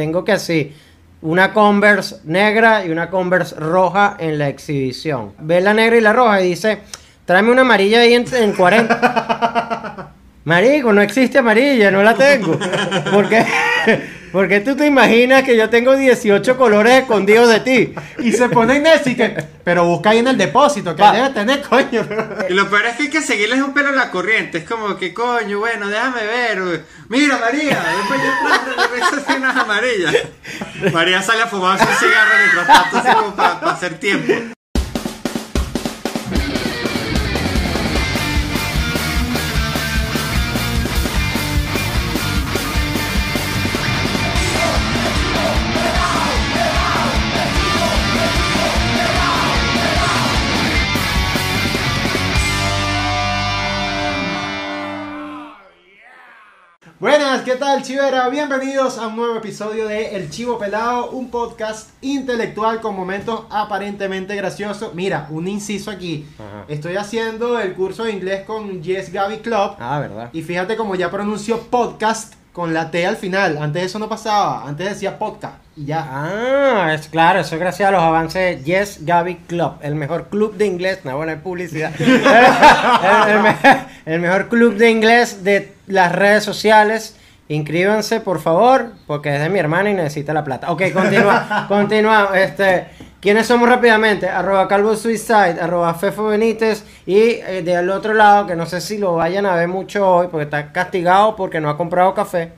tengo que así, una Converse negra y una Converse roja en la exhibición. Ve la negra y la roja y dice, tráeme una amarilla ahí en, en 40. Marico, no existe amarilla, no la tengo. ¿Por qué? Porque tú te imaginas que yo tengo 18 colores escondidos de ti. Y se pone Nessie que, pero busca ahí en el depósito, que debe tener, coño. Y lo peor es que hay que seguirles un pelo a la corriente. Es como que, coño, bueno, déjame ver. Mira, María. Después yo esas cenas amarillas. María sale a fumarse un cigarro mientras tanto, así como para hacer tiempo. Buenas, ¿qué tal, Chivera? Bienvenidos a un nuevo episodio de El Chivo Pelado, un podcast intelectual con momentos aparentemente graciosos. Mira, un inciso aquí. Ajá. Estoy haciendo el curso de inglés con Yes Gaby Club. Ah, ¿verdad? Y fíjate como ya pronunció podcast con la T al final. Antes eso no pasaba. Antes decía podcast. Y ya. Ah, es claro, eso es gracias a los avances de Yes Gaby Club, el mejor club de inglés, no buena publicidad. el, el me- el mejor club de inglés de las redes sociales. Inscríbanse, por favor, porque es de mi hermana y necesita la plata. Ok, continúa, continúa. Este, ¿Quiénes somos rápidamente? Arroba Calvo Suicide, arroba Fefo Benítez y eh, del otro lado, que no sé si lo vayan a ver mucho hoy, porque está castigado porque no ha comprado café.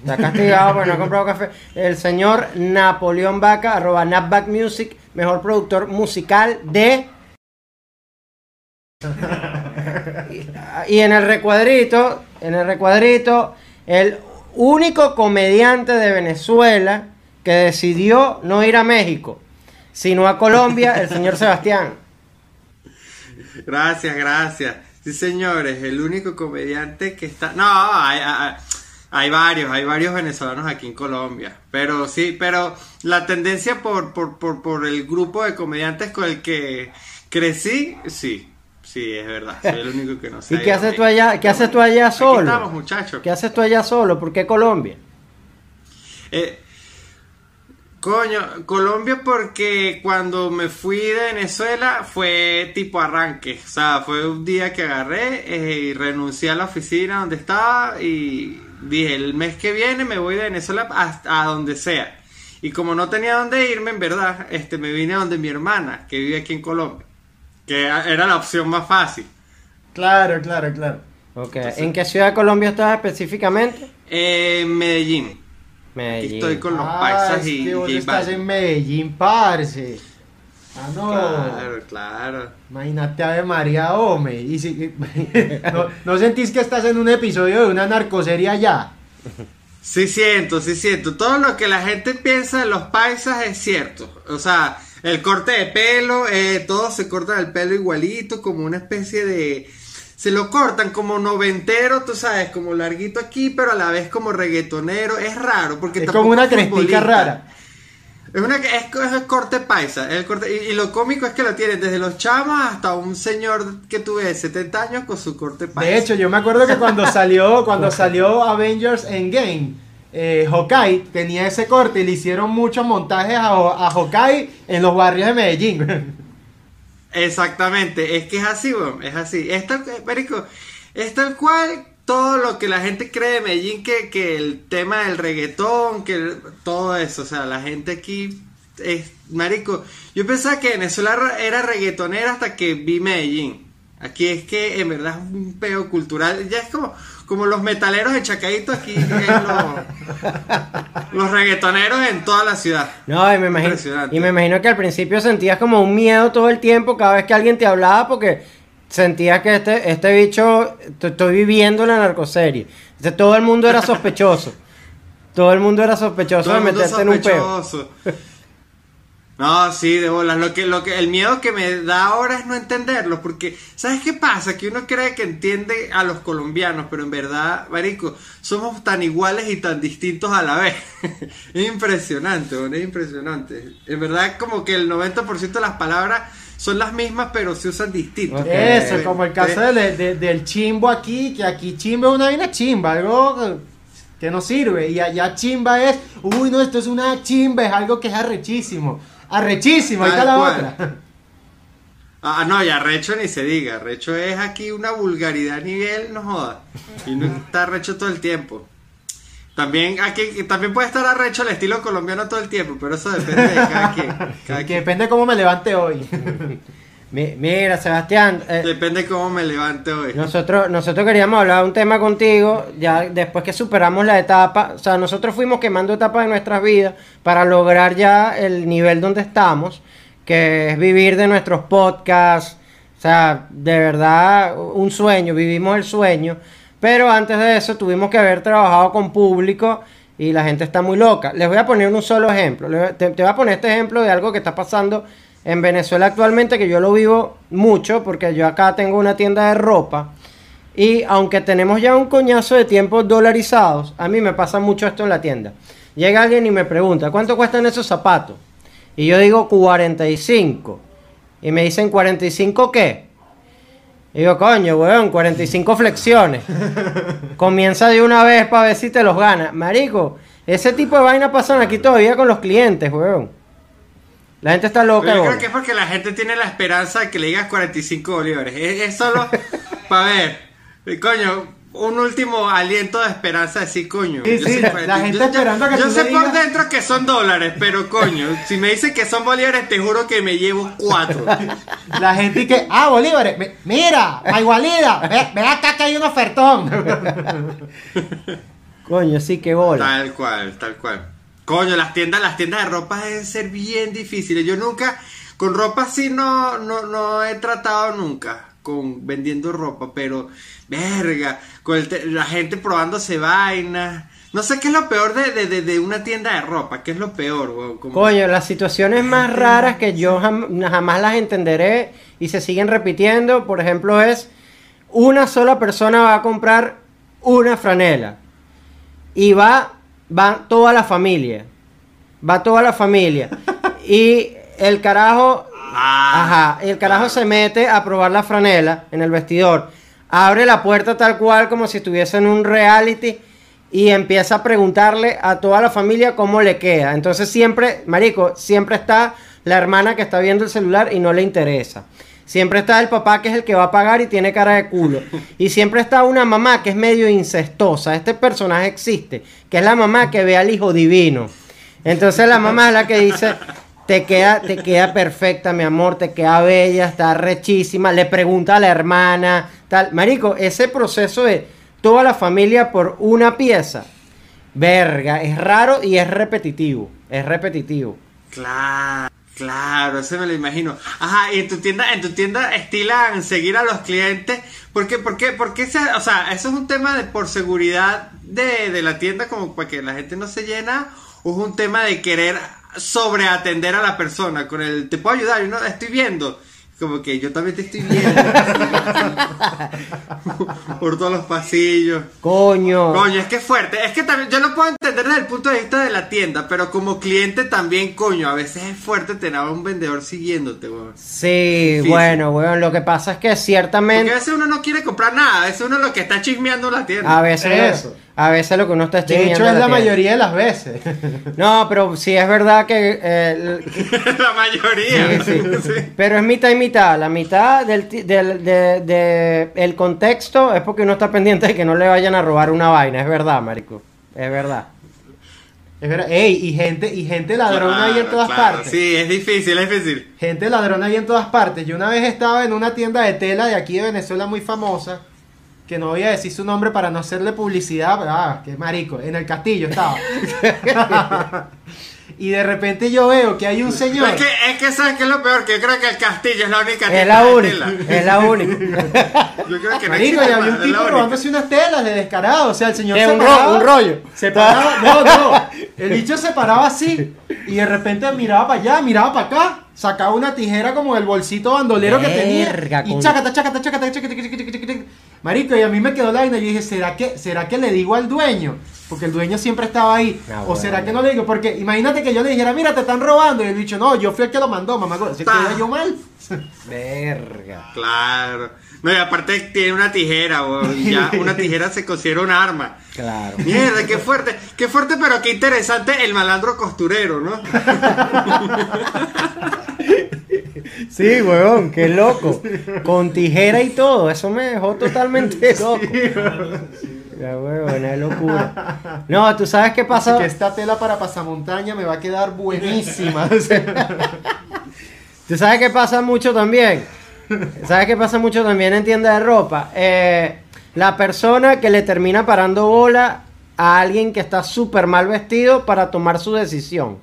Está castigado porque no ha comprado café. El señor Napoleón Vaca, arroba Napback Music, mejor productor musical de... Y en el recuadrito, en el recuadrito, el único comediante de Venezuela que decidió no ir a México, sino a Colombia, el señor Sebastián. Gracias, gracias. Sí, señores, el único comediante que está... No, hay, hay, hay varios, hay varios venezolanos aquí en Colombia. Pero sí, pero la tendencia por, por, por, por el grupo de comediantes con el que crecí, sí. Sí, es verdad. Soy el único que no sé. ¿Y qué haces tú allá, qué haces tú allá Aquí estamos, solo? muchachos. ¿Qué haces tú allá solo? ¿Por qué Colombia? Eh, coño, Colombia porque cuando me fui de Venezuela fue tipo arranque, o sea, fue un día que agarré eh, y renuncié a la oficina donde estaba y dije, el mes que viene me voy de Venezuela hasta a donde sea. Y como no tenía dónde irme, en verdad, este, me vine a donde mi hermana, que vive aquí en Colombia, que era la opción más fácil. Claro, claro, claro. Ok, ¿En qué ciudad de Colombia estás específicamente? Eh, Medellín. Aquí estoy con los Ah, paisas es y, que vos y estás en Medellín, parce. Ah, no. Claro, claro. Imagínate Ave María Ome. Y si- ¿no, ¿No sentís que estás en un episodio de una narcoserie allá? Sí siento, sí siento. Todo lo que la gente piensa de los paisas es cierto. O sea, el corte de pelo, eh, todos se cortan el pelo igualito, como una especie de... Se lo cortan como noventero, tú sabes, como larguito aquí, pero a la vez como reggaetonero. Es raro, porque Es como una es crestica rara. Es, una, es, es el corte paisa. es el corte, y, y lo cómico es que lo tienen desde los chamos hasta un señor que tuve de 70 años con su corte paisa. De hecho, yo me acuerdo que cuando salió, cuando salió Avengers Endgame, eh, tenía ese corte y le hicieron muchos montajes a, a en los barrios de Medellín. Exactamente, es que es así, es así. Es tal, es tal cual todo lo que la gente cree de Medellín, que, que el tema del reggaetón, que todo eso, o sea, la gente aquí es, marico, yo pensaba que Venezuela ra- era reggaetonera hasta que vi Medellín. Aquí es que en verdad es un peo cultural, ya es como, como los metaleros de Chacaito aquí, es lo- los reggaetoneros en toda la ciudad. No, y me, imagino, y me imagino que al principio sentías como un miedo todo el tiempo cada vez que alguien te hablaba porque sentías que este, este bicho, estoy viviendo la narcoserie. Entonces, todo el mundo era sospechoso. todo el mundo era sospechoso Todo de meterte en un peo. No, sí, de bolas. Lo que, lo que, el miedo que me da ahora es no entenderlo, porque ¿sabes qué pasa? Que uno cree que entiende a los colombianos, pero en verdad, marico, somos tan iguales y tan distintos a la vez. es impresionante, weón, es impresionante. En verdad, como que el 90% de las palabras son las mismas, pero se usan distintos. Ok. Eso, como el caso eh, del, de- del chimbo aquí, que aquí chimbo es una vaina chimba, algo que no sirve. Y allá chimba es, uy, no, esto es una chimba, es algo que es arrechísimo. Arrechísimo, ahí está la cual. otra. Ah, no, ya Recho ni se diga. Recho es aquí una vulgaridad a nivel, no joda. Y no está Recho todo el tiempo. También aquí también puede estar arrecho al estilo colombiano todo el tiempo, pero eso depende de cada quien. Cada Que quien. depende de cómo me levante hoy. Mi- Mira, Sebastián, eh, Depende cómo me levante hoy. nosotros, nosotros queríamos hablar de un tema contigo, ya después que superamos la etapa, o sea, nosotros fuimos quemando etapas de nuestras vidas para lograr ya el nivel donde estamos, que es vivir de nuestros podcasts, o sea, de verdad, un sueño, vivimos el sueño, pero antes de eso tuvimos que haber trabajado con público y la gente está muy loca. Les voy a poner un solo ejemplo, te, te voy a poner este ejemplo de algo que está pasando en Venezuela actualmente, que yo lo vivo mucho, porque yo acá tengo una tienda de ropa. Y aunque tenemos ya un coñazo de tiempos dolarizados, a mí me pasa mucho esto en la tienda. Llega alguien y me pregunta, ¿cuánto cuestan esos zapatos? Y yo digo 45. Y me dicen, ¿45 qué? Y digo, coño, weón, 45 flexiones. Comienza de una vez para ver si te los gana. Marico, ese tipo de vaina pasan aquí todavía con los clientes, weón. La gente está loca. Pero yo creo que es porque la gente tiene la esperanza de que le digas 45 bolívares. Es, es solo para ver. Coño, un último aliento de esperanza de decir, coño. Sí, yo sí, sé la- 40 la gente yo- yo- esperando a que Yo tú sé por digas- dentro que son dólares, pero coño, si me dicen que son bolívares, te juro que me llevo cuatro. La gente que, ah, bolívares, mi- mira, igualida, ve, ve acá que hay un ofertón. Coño, sí, qué bola. Tal cual, tal cual. Coño, las tiendas, las tiendas de ropa deben ser bien difíciles. Yo nunca, con ropa así no, no, no he tratado nunca con vendiendo ropa, pero verga, con el la gente probándose vainas. No sé qué es lo peor de, de, de- de una tienda de ropa, qué es lo peor, weón. Como- Coño, las situaciones más raras que yo jam- jamás las entenderé y se siguen repitiendo, por ejemplo, es una sola persona va a comprar una franela y va, va toda la familia, va toda la familia y el carajo, Ah, ajá, el carajo se mete a probar la franela en el vestidor, abre la puerta tal cual como si estuviese en un reality y empieza a preguntarle a toda la familia cómo le queda. Entonces siempre, marico, siempre está la hermana que está viendo el celular y no le interesa. Siempre está el papá que es el que va a pagar y tiene cara de culo. Y siempre está una mamá que es medio incestosa. Este personaje existe, que es la mamá que ve al hijo divino. Entonces la mamá es la que dice, te queda, te queda perfecta, mi amor, te queda bella, está rechísima. Le pregunta a la hermana, tal. Marico, ese proceso de toda la familia por una pieza, verga, es raro y es repetitivo. Es repetitivo. Claro, claro, eso me lo imagino. Ajá, y en tu tienda, en tu tienda estilan seguir a los clientes. ¿Por qué? ¿Por qué? ¿Por qué se- o sea, eso es un tema de por seguridad de, de la tienda, como para que la gente no se llena, o es un tema de querer sobreatender a la persona con el te puedo ayudar, y no estoy viendo. Como que yo también te estoy viendo. por todos los pasillos. Coño. Coño, es que es fuerte. Es que también yo lo puedo entender desde el punto de vista de la tienda, pero como cliente también, coño, a veces es fuerte tener a un vendedor siguiéndote, weón. Sí, bueno, weón, lo que pasa es que Porque a ciertamente veces uno no quiere comprar nada, a veces uno lo que está chismeando la tienda. a veces, Eso. A veces lo que uno está De chismeando hecho, es la mayoría de las veces. No, pero sí es verdad que eh, la mayoría. Sí, sí. Pero es mitad y mitad. La mitad del, ti- del de- de- el contexto es porque uno está pendiente de que no le vayan a robar una vaina. Es verdad, marico. Es verdad. Es verdad. Ey, y gente, y gente ladrona ahí en todas claro. partes. Sí, es difícil, es difícil. Gente ladrona ahí en todas partes. Yo una vez estaba en una tienda de tela de aquí de Venezuela muy famosa, que no voy a decir su nombre para no hacerle publicidad, pero ah, qué marico, en el castillo estaba. y de repente yo veo que hay un señor. Es que, es que sabes que es lo peor, que yo creo que el castillo es la única Es la única. tela. Es la única. Yo creo que no Marico, existe y había un tipo robándose unas telas de descarado. O sea, el señor se un ro- paraba. un rollo. Se paraba. No, no. El bicho se paraba así. Y de repente miraba para allá, miraba para acá. Sacaba una tijera como del bolsito bandolero que Verga, tenía. Y con- chácata, chácata, chácata, chácata, chácata, chácata, chácata. Marico, y a mí me quedó la vaina. Yo dije, ¿será que, ¿será que le digo al dueño? Porque el dueño siempre estaba ahí. Ah, o bueno. será que no le digo. Porque imagínate que yo le dijera, mira, te están robando. Y el bicho, no, yo fui el que lo mandó, mamá. Se queda yo mal. Verga. Claro. No, y aparte tiene una tijera, weón. Ya una tijera se considera un arma. Claro. Mierda, qué fuerte. Qué fuerte, pero qué interesante el malandro costurero, ¿no? Sí, huevón, qué loco. Con tijera y todo, eso me dejó totalmente loco. Ya, huevón, es locura. No, tú sabes qué Así pasa. que esta tela para pasamontaña me va a quedar buenísima. ¿Tú sabes qué pasa mucho también? ¿Sabes qué pasa mucho también en tienda de ropa? Eh, la persona que le termina parando bola a alguien que está súper mal vestido para tomar su decisión.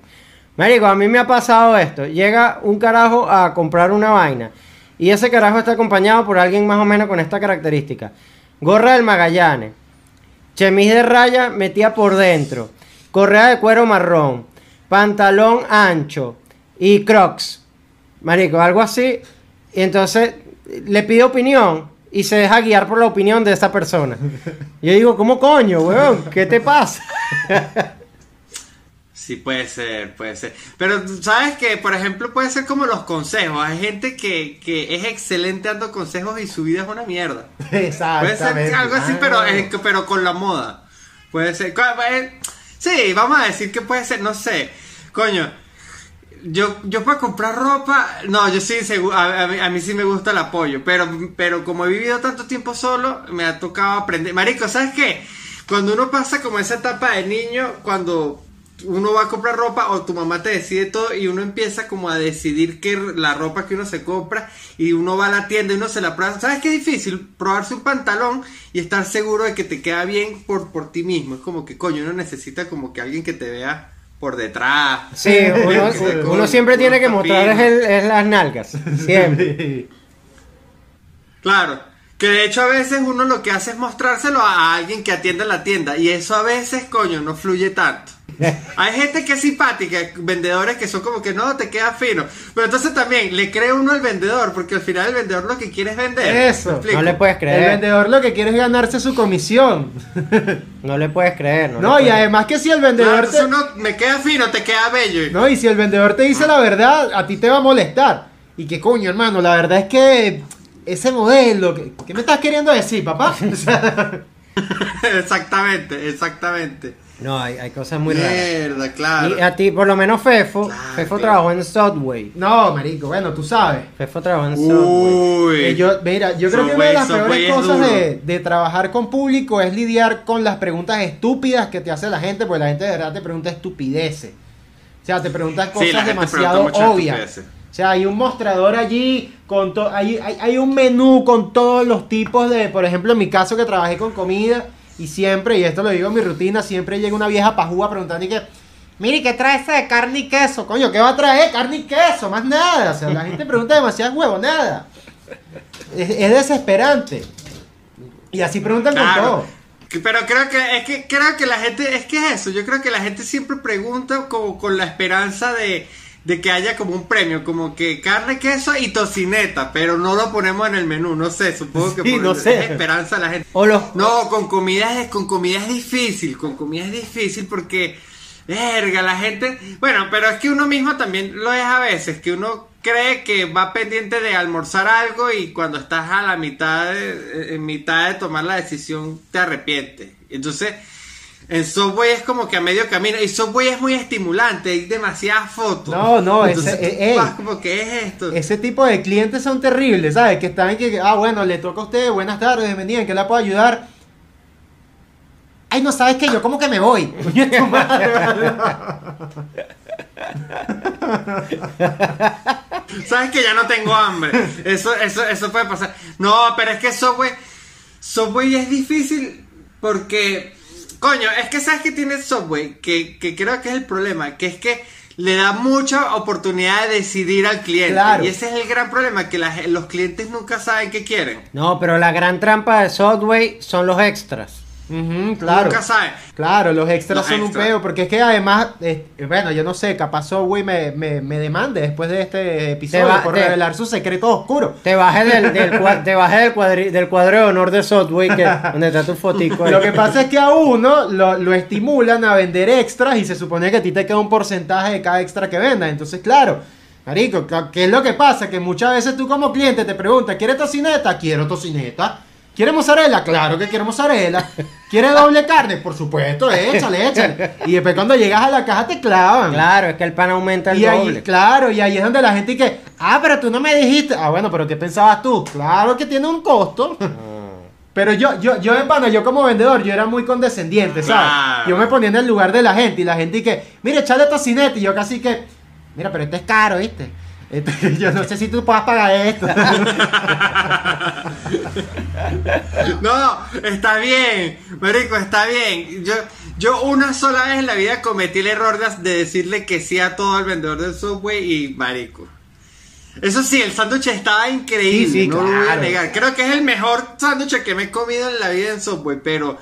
Marico, a mí me ha pasado esto. Llega un carajo a comprar una vaina y ese carajo está acompañado por alguien más o menos con esta característica. Gorra del Magallanes, chemis de raya metida por dentro, correa de cuero marrón, pantalón ancho y crocs. Marico, algo así. Y entonces le pide opinión y se deja guiar por la opinión de esa persona. Yo digo, ¿cómo coño, weón? ¿Qué te pasa? Sí, puede ser, puede ser. Pero sabes que, por ejemplo, puede ser como los consejos. Hay gente que, que es excelente dando consejos y su vida es una mierda. Puede Exactamente. ser algo así, Ah. pero, eh, pero con la moda. Puede ser. eh, Sí, vamos a decir que puede ser, no sé. Coño, yo, yo para comprar ropa, no, yo sí, a, a mí, a mí sí me gusta el apoyo, pero, pero como he vivido tanto tiempo solo, me ha tocado aprender. Marico, ¿sabes qué? Cuando uno pasa como esa etapa de niño, cuando uno va a comprar ropa o tu mamá te decide todo y uno empieza como a decidir que la ropa que uno se compra y uno va a la tienda y uno se la prueba. ¿Sabes qué difícil? Probarse un pantalón y estar seguro de que te queda bien por, por ti mismo. Es como que coño, uno necesita como que alguien que te vea por detrás. Sí, uno, siempre tiene que mostrar es, el- es las nalgas. Siempre. Claro, que de hecho a veces uno lo que hace es mostrárselo a alguien que atiende la tienda y eso a veces, coño, no fluye tanto. Hay gente que es simpática, vendedores que son como que no, te queda fino. Pero entonces también le cree uno al vendedor, porque al final el vendedor lo que quiere es vender. Eso. No le puedes El creer. vendedor lo que quiere es ganarse su comisión. No le puedes creer. No, No, y puedes- además que si el vendedor entonces te... uno me queda fino, te queda bello. No, y si el vendedor te dice la verdad, a ti te va a molestar. Y que coño, hermano, la verdad es que ese modelo, ¿qué, qué me estás queriendo decir, papá? Exactamente, exactamente. No, hay, hay cosas muy raras. Mierda, claro. Y a ti, por lo menos Fefo, Claro, Fefo claro. trabajó en Subway. no, marico, bueno, tú sabes. Fefo trabajó en Subway. Uy. Eh, yo, mira, yo creo que una de las Subway peores es cosas de, de trabajar con público es lidiar con las preguntas estúpidas que te hace la gente, porque la gente de verdad te pregunta estupideces. O sea, te preguntan Sí, cosas la gente demasiado pregunta obvias. estupideces. O sea, hay un mostrador allí con to- hay, hay, hay un menú con todos los tipos de, por ejemplo, en mi caso que trabajé con comida y siempre, y esto lo digo en mi rutina, siempre llega una vieja pajúa preguntando y que, mire, ¿qué trae ese de carne y queso? Coño, ¿qué va a traer? Carne y queso, más nada. O sea, la gente pregunta demasiadas huevo, nada. Es, es desesperante. Y así preguntan con todo. Pero creo que es que creo que la gente es que es eso. Yo creo que la gente siempre pregunta como con la esperanza de, de que haya como un premio, como que carne, queso y tocineta, pero no lo ponemos en el menú. No sé, supongo que Sí, por no sé. esperanza de la gente. O los, No, con comida es, con comida es difícil, con comida es difícil porque, verga, la gente, bueno, pero es que uno mismo también lo es a veces, que uno cree que va pendiente de almorzar algo y cuando estás a la mitad de, en mitad de tomar la decisión te arrepientes. Entonces, en Subway es como que a medio camino y Subway es muy estimulante, hay demasiadas fotos. No, no, Entonces, ese- eh, ey. como que es esto. Ese tipo de clientes son terribles, ¿sabes? Que están que, ah, bueno, le toca a usted, buenas tardes, bienvenida, ¿en qué la puedo ayudar? Ay, no sabes que yo como que me voy. Sabes que ya no tengo hambre. Eso, eso, eso puede pasar. No, pero es que Subway, Subway es difícil porque, coño, es que sabes que tiene Subway, que, que creo que es el problema, que es que le da mucha oportunidad de decidir al cliente. Claro. Y ese es el gran problema, que la- los clientes nunca saben qué quieren. no, pero la gran trampa de Subway son los extras. Claro. Nunca. Claro, los extras Los son extras. un peo, porque es que además, eh, bueno, yo no sé, capaz Subway me, me, me demande después de este episodio va- por te- revelar su secreto oscuro. Te bajé del, del, te bajé del, cuadri- del cuadro de honor de que, donde está tu fotico. ahí. Lo que pasa es que a uno lo, lo estimulan a vender extras y se supone que a ti te queda un porcentaje de cada extra que vendas. Entonces, claro, Marico, ¿qué es lo que pasa? Que muchas veces tú como cliente te preguntas, ¿quieres tocineta? Quiero tocineta. ¿Quieres mozzarella? Claro que quiero mozzarella. ¿Quieres doble carne? Por supuesto, échale, échale. Y después cuando llegas a la caja te clavan. Claro, es que el pan aumenta el y ahí, doble. claro, y ahí es donde la gente dice, ah, pero tú no me dijiste. Ah, bueno, pero ¿qué pensabas tú? Claro que tiene un costo. Ah. Pero yo, yo, yo, en pana, yo como vendedor, yo era muy condescendiente, ¿sabes? Claro. Yo me ponía en el lugar de la gente y la gente que, mire, echale tocineta. Y yo casi que, mira, pero esto es caro, ¿viste? Este, yo no sé si tú puedas pagar esto. No, está bien, marico, está bien. Yo, yo una sola vez en la vida cometí el error de, de decirle que sí a todo el vendedor del Subway y marico. Eso sí, el sándwich estaba increíble, Sí, sí, no lo voy a negar. Creo que es el mejor sándwich que me he comido en la vida en Subway, pero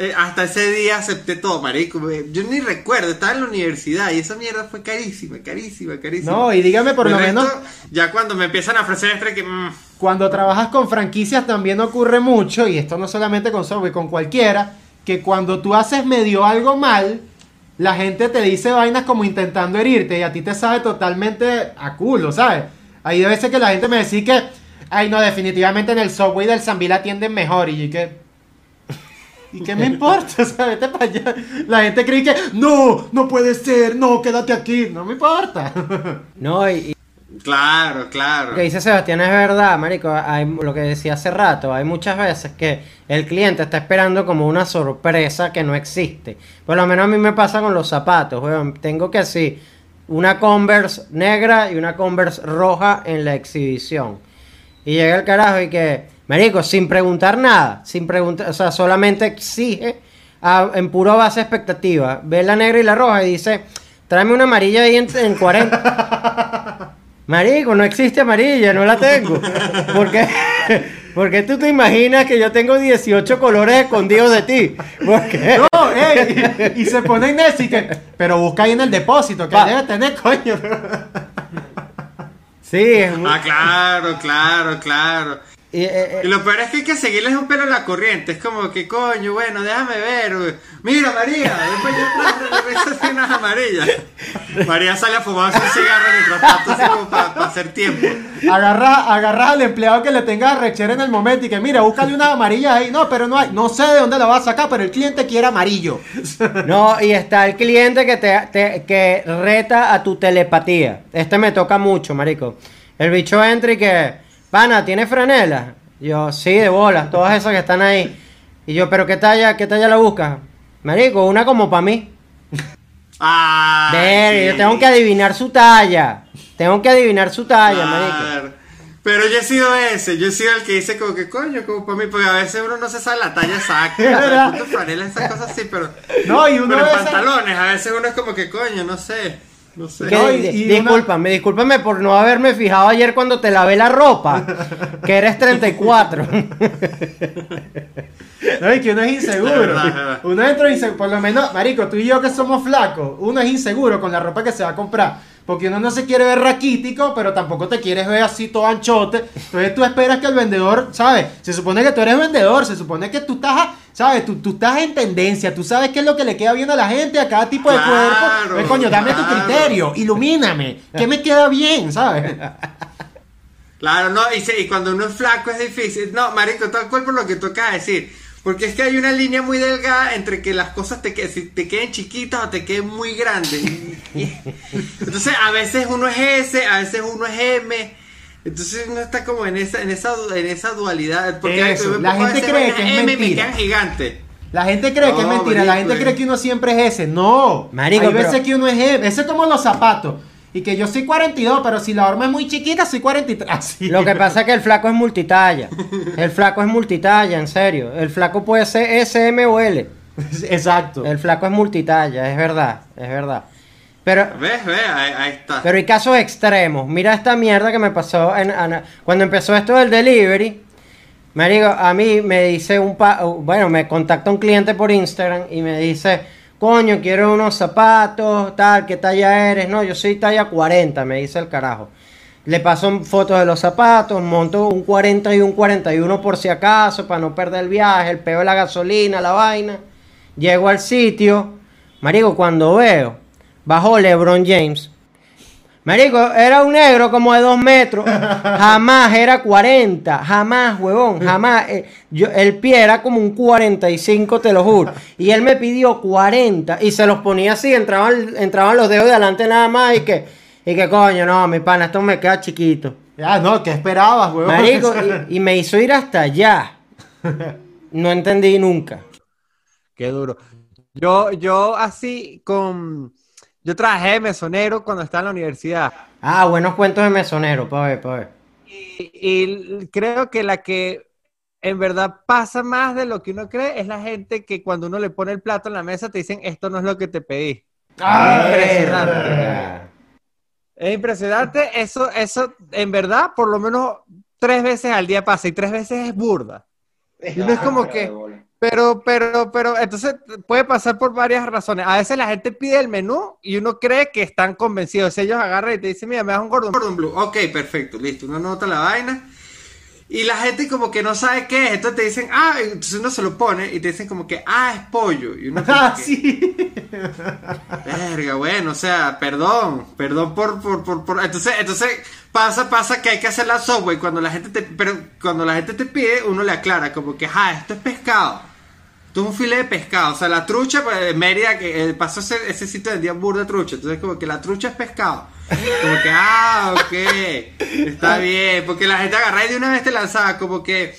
eh, hasta ese día acepté todo, marico. Yo ni recuerdo, estaba en la universidad y esa mierda fue carísima, carísima, carísima. No, y dígame por lo menos, Ya cuando me empiezan a ofrecer extra que... mm, cuando trabajas con franquicias también ocurre mucho, y esto no solamente con Subway, con cualquiera, que cuando tú haces medio algo mal, la gente te dice vainas como intentando herirte y a ti te sabe totalmente a culo, ¿sabes? Hay veces que la gente me dice que, ay no, definitivamente en el Subway del Sambil atienden mejor y que... ¿Y qué me importa? O sea, vete para allá. La gente cree que, no, no puede ser, no, quédate aquí. No me importa. No, y, y Claro, claro. lo que dice Sebastián es verdad, marico. Hay, lo que decía hace rato, hay muchas veces que el cliente está esperando como una sorpresa que no existe. Por lo menos a mí me pasa con los zapatos, weón. Tengo que así, una Converse negra y una Converse roja en la exhibición. Y llega el carajo y que, marico, sin preguntar nada, sin preguntar, o sea, solamente exige a- en puro base expectativa. Ve la negra y la roja y dice, tráeme una amarilla ahí en, en 40. Marico, no existe amarilla, no la tengo. ¿Por qué? Porque tú te imaginas que yo tengo 18 colores escondidos de ti. ¿Por qué? No, ey, y, y se pone en eso y que, pero busca ahí en el depósito, que debe tener, coño. Sí, es muy- Ah, claro, claro, claro. Y, eh, eh, Y lo peor es que hay que seguirles un pelo a la corriente. Es como que, coño, bueno, déjame ver. Mira, María. Después yo hacer unas amarillas. María sale a fumarse un cigarro mientras tanto, así como para hacer tiempo. Agarra, agarra al empleado que le tenga rechera en el momento y que, mira, búscale una amarilla ahí. No, pero no hay, no sé de dónde la va a sacar, pero el cliente quiere amarillo. No, y está el cliente que te, te- que reta a tu telepatía. Este me toca mucho, marico. El bicho entra y que, pana, ¿tiene franela? Yo, sí, de bolas, todas esas que están ahí. Y yo, ¿pero qué talla, qué talla la buscas? Marico, una como para mí. Ah, Ver, sí. yo tengo que adivinar su talla. Tengo que adivinar su talla, marico. Pero yo he sido ese, yo he sido el que dice como que coño, como para mí, porque a veces uno no se sabe la talla exacta. Franela, esas cosas sí, pero. No, y uno Pero en pantalones, a veces uno es como que coño, no sé. No sé. No, y- una- discúlpame, discúlpame por no haberme fijado ayer cuando te lavé la ropa. que eres 34. No, y que uno es inseguro. Es verdad, es verdad. Uno entra inseguro. Por lo menos, marico, tú y yo que somos flacos, uno es inseguro con la ropa que se va a comprar. Porque uno no se quiere ver raquítico, pero tampoco te quieres ver así todo anchote. Entonces tú esperas que el vendedor, ¿sabes? Se supone que tú eres vendedor, se supone que tú estás, ¿sabes? Tú, tú estás en tendencia, tú sabes qué es lo que le queda bien a la gente, a cada tipo de Claro, cuerpo. Pues, coño, dame tu claro. criterio, ilumíname. ¿Qué me queda bien, ¿sabes? Claro, no, y, se- y cuando uno es flaco es difícil. No, marico, tal cual por lo que tú acabas de decir. Porque es que hay una línea muy delgada entre que las cosas te, que- si te queden chiquitas o te queden muy grandes. Entonces, a veces uno es S, a veces uno es M. Entonces uno está como en esa, en esa, en esa dualidad. Porque Eso, la gente cree que es M y me mentira. quedan gigantes. La gente cree que es mentira, la gente cree que uno siempre es ese. No, Marico, hay veces pero- que uno es ese. Ese es como los zapatos. Y que yo soy 42, pero si la horma es muy chiquita, soy 43. Así. Lo que pasa es que el flaco es multitalla. El flaco es multitalla, en serio. El flaco puede ser S, M o L. Exacto. El flaco es multitalla, es verdad, es verdad. Pero, ¿Ves? ¿Ves? Ahí, ahí está. pero hay casos extremos. Mira esta mierda que me pasó en, en- cuando empezó esto del delivery. Me digo, a mí me dice un pa, bueno, me contacta un cliente por Instagram y me dice, coño, quiero unos zapatos, tal, ¿qué talla eres? No, yo soy talla 40, me dice el carajo. Le paso fotos de los zapatos, monto un 40 y un 41 por si acaso, para no perder el viaje, el peo de la gasolina, la vaina. Llego al sitio, marico, cuando veo, bajó LeBron James. Marico, era un negro como de dos metros. Jamás era 40. Jamás, huevón. Jamás. Eh, yo, el pie era como un 45, te lo juro. Y él me pidió 40. Y se los ponía así. Entraban, entraban los dedos de adelante nada más. Y que, y que coño, no, mi pana, esto me queda chiquito. Ah, no, ¿qué esperabas, huevón? Marico, y, y me hizo ir hasta allá. No entendí nunca. Qué duro. Yo, yo así con... Yo trabajé de mesonero cuando estaba en la universidad. Ah, buenos cuentos de mesonero, pa' ver, pa' ver. Y, y creo que la que en verdad pasa más de lo que uno cree es la gente que cuando uno le pone el plato en la mesa te dicen esto no es lo que te pedí. Ah, impresionante. Es impresionante. Eso, eso, en verdad, por lo menos tres veces al día pasa y tres veces es burda. Y no es como que, pero, pero, pero, entonces puede pasar por varias razones. A veces la gente pide el menú y uno cree que están convencidos. Ellos agarran y te dicen, mira, me das un gordo. Gordon Blue. Ok, perfecto, listo. Uno nota la vaina. Y la gente como que no sabe qué es. Entonces te dicen, ah, entonces uno se lo pone y te dicen como que, ah, es pollo. Y uno Ah, que, sí. verga, bueno, o sea, perdón, perdón por, por, por, por- Entonces, entonces pasa, pasa que hay que hacer la software cuando la gente te, pero cuando la gente te pide, uno le aclara como que, ah, esto es pescado. Un filete de pescado. O sea, la trucha, pues, en Mérida, que eh, pasó ese, ese sitio de día burda de trucha. Entonces, como que la trucha es pescado. Como que, ah, ok, está bien. Porque la gente agarra y de una vez te lanzaba, como que,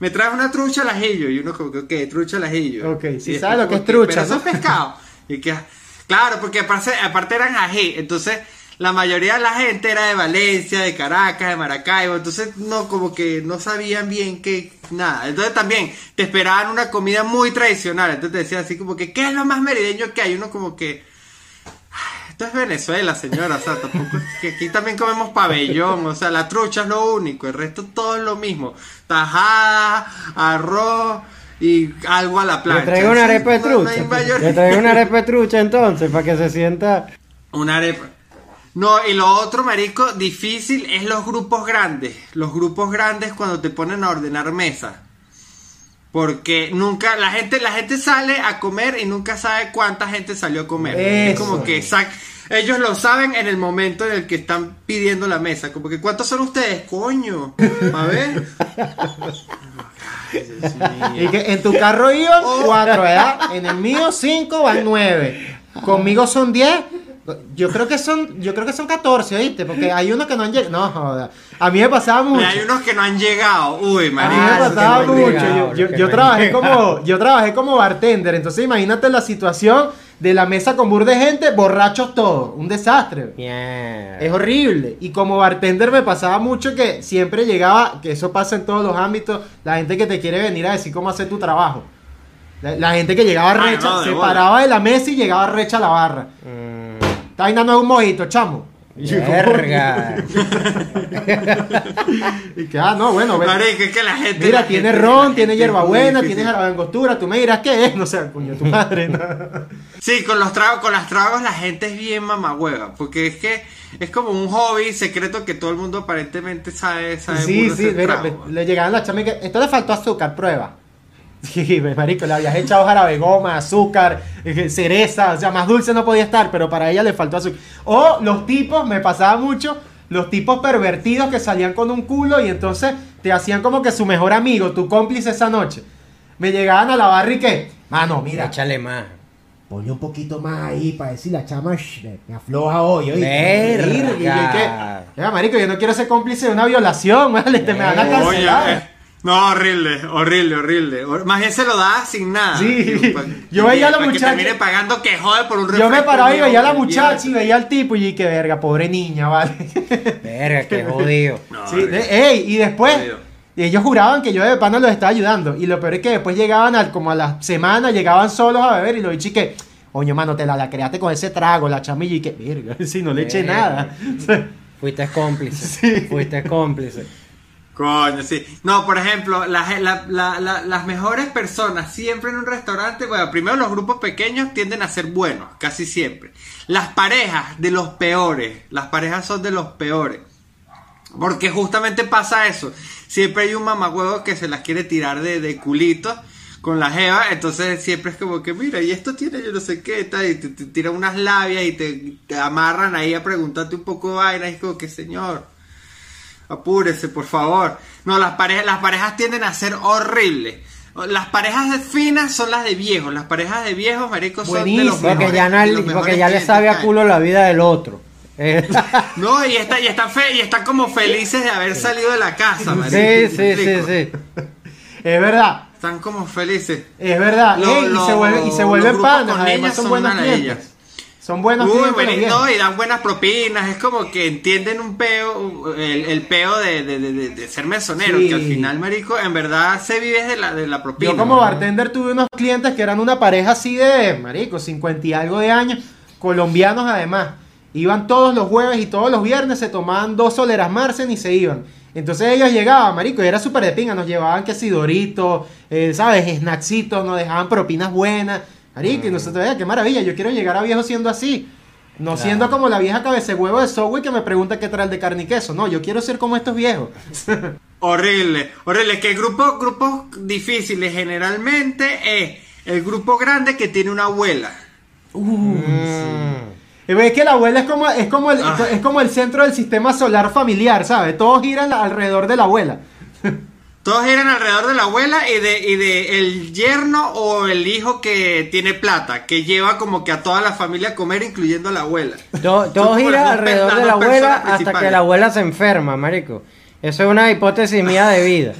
me traes una trucha al ajillo. Y uno, como que, ok, trucha al ajillo. Ok, sí Y sabe lo que es trucha, Pero eso ¿no? es pescado. Y que, claro, porque aparte, aparte eran ají. Entonces, la mayoría de la gente era de Valencia, de Caracas, de Maracaibo. Entonces, no, como que no sabían bien que nada. Entonces, también te esperaban una comida muy tradicional. Entonces, te decían así como que, ¿qué es lo más merideño que hay? Uno, como que. "Ay, Esto es Venezuela, señora. O sea, tampoco es que aquí también comemos pabellón. O sea, la trucha es lo único. El resto todo es lo mismo. Tajada, arroz y algo a la plancha. Le traigo una arepa de no- no hay trucha. Le traigo una arepa de trucha entonces, para que se sienta. Una arepa. No, y lo otro, marico, difícil es los grupos grandes. Los grupos grandes cuando te ponen a ordenar mesa. Porque nunca, la gente, la gente sale a comer y nunca sabe cuánta gente salió a comer. Es como que sac- ellos lo saben en el momento en el que están pidiendo la mesa. Como que ¿cuántos son ustedes? Coño. A ver. Ay. Y que en tu carro iban cuatro, ¿verdad? En el mío cinco van nueve. Conmigo son diez. Yo creo que son, yo creo que son 14, ¿oíste? Porque hay unos que no han llegado. No, joda. A mí me pasaba mucho. Y hay unos que no han llegado. Uy, A mí me Ah, pasaba no mucho. llegado, yo yo, que yo no han trabajé como, yo trabajé como bartender. Entonces imagínate la situación de la mesa con bur de gente, borrachos todos. Un desastre. Mierda. Es horrible. Y como bartender me pasaba mucho que siempre llegaba, que eso pasa en todos los ámbitos, la gente que te quiere venir a decir cómo hacer tu trabajo. La, la gente que llegaba Ah, recha, no, se bola. paraba de la mesa y llegaba recha a la barra. Mm, Está vainando un mojito, chamo. Y yo, verga. Y que, ah, no, bueno, ven. Marico, es que la gente. Mira, la tiene gente- ron, la tiene es hierbabuena, tiene jarabe angostura. Tú me dirás qué es, no sé, coño, tu madre. ¿no? Sí, con los tragos, con las tragos la gente es bien mamagüeva, porque es que es como un hobby secreto que todo el mundo aparentemente sabe, sabe Sí, sí, mira, le, le llegaban las chamas y que esto le faltó azúcar, prueba. Sí, marico, le habías echado jarabe goma, azúcar, eh, cereza, o sea, más dulce no podía estar, pero para ella le faltó azúcar. O los tipos, me pasaba mucho, los tipos pervertidos que salían con un culo y entonces te hacían como que su mejor amigo, tu cómplice esa noche. Me llegaban a la barra y que, mano, mira, Échale más. ponle un poquito más ahí para decir la chama me, afloja hoy, oye. Verga. Marico, yo no quiero ser cómplice de una violación, ¿vale? Te me van a Verga. Oye, cancelar. eh, no, horrible, horrible, horrible. Hor- Más bien se lo da sin nada. Sí. Pa- Yo veía a la para que muchacha- termine pagando que jode por un Yo me refresco paraba y veía a la muchacha y veía al tipo y que verga, pobre niña, ¿vale? Verga, qué jodido. No, Sí, horrible. de- ey, y después Jodido. y ellos juraban que yo de pana los estaba ayudando. Y lo peor es que después llegaban al, como a la semana, llegaban solos a beber y lo y que, oye, mano, te la, la creaste con ese trago, la chamilla y que, verga, si no le eché nada. Fuiste cómplice. Sí. Fuiste cómplice. No, por ejemplo, las, la- la- la- las mejores personas siempre en un restaurante, bueno, primero los grupos pequeños tienden a ser buenos, casi siempre. Las parejas de los peores, las parejas son de los peores. Porque justamente pasa eso. Siempre hay un mamagüevo que se las quiere tirar de, de culito con la jeva, entonces siempre es como que, mira, y esto tiene yo no sé qué, y te, tiran unas labias y te, te amarran ahí a preguntarte un poco de vaina, y es como que, señor, apúrese, por favor. No, las parejas, las parejas tienden a ser horribles. Las parejas finas son las de viejos, las parejas de viejos, maricos, son de los Buenísimo. Porque mejores- ya, no- los porque mejores ya le sabe a culo la vida del otro. Eh, No, y, está, y, están fe, y están como felices de haber salido de la casa, marico. sí, ¿me sí, sí, sí. Es verdad. Están como felices. Es verdad. Lo- Ey, y, se vuelve- y se vuelven panas. Además son son buenos una clientes. Son buenos Uy, y viejos. no, y dan buenas propinas, es como que entienden un peo, el, el peo de, de, de- ser mesonero, Sí. que al final, marico, en verdad se vive de la, de la propina. Yo como bartender tuve unos clientes que eran una pareja así de, marico, 50 y algo de años, colombianos además. Iban todos los jueves y todos los viernes, se tomaban dos soleras Marsen y se iban. Entonces ellos llegaban, marico, y era súper de pinga, nos llevaban que si doritos, eh, ¿sabes? Snacksitos, nos dejaban propinas buenas. Marico, y nosotros, "Vea, qué maravilla, yo quiero llegar a viejo siendo así. No siendo como la vieja cabeza huevo de Subway que me pregunta qué trae el de carne y queso. No, yo quiero ser como estos viejos. Horrible, horrible, que grupo, grupos difíciles generalmente es el grupo grande que tiene una abuela. Mm. Y ves que la abuela es como, es como el, Ah. es como el centro del sistema solar familiar, ¿sabes? Todos giran alrededor de la abuela. Todos giran alrededor de la abuela y de, y de el yerno o el hijo que tiene plata, que lleva como que a toda la familia a comer, incluyendo a la abuela. Todo, todo gira alrededor de la abuela hasta que la abuela se enferma, marico. Eso es una hipótesis mía de vida.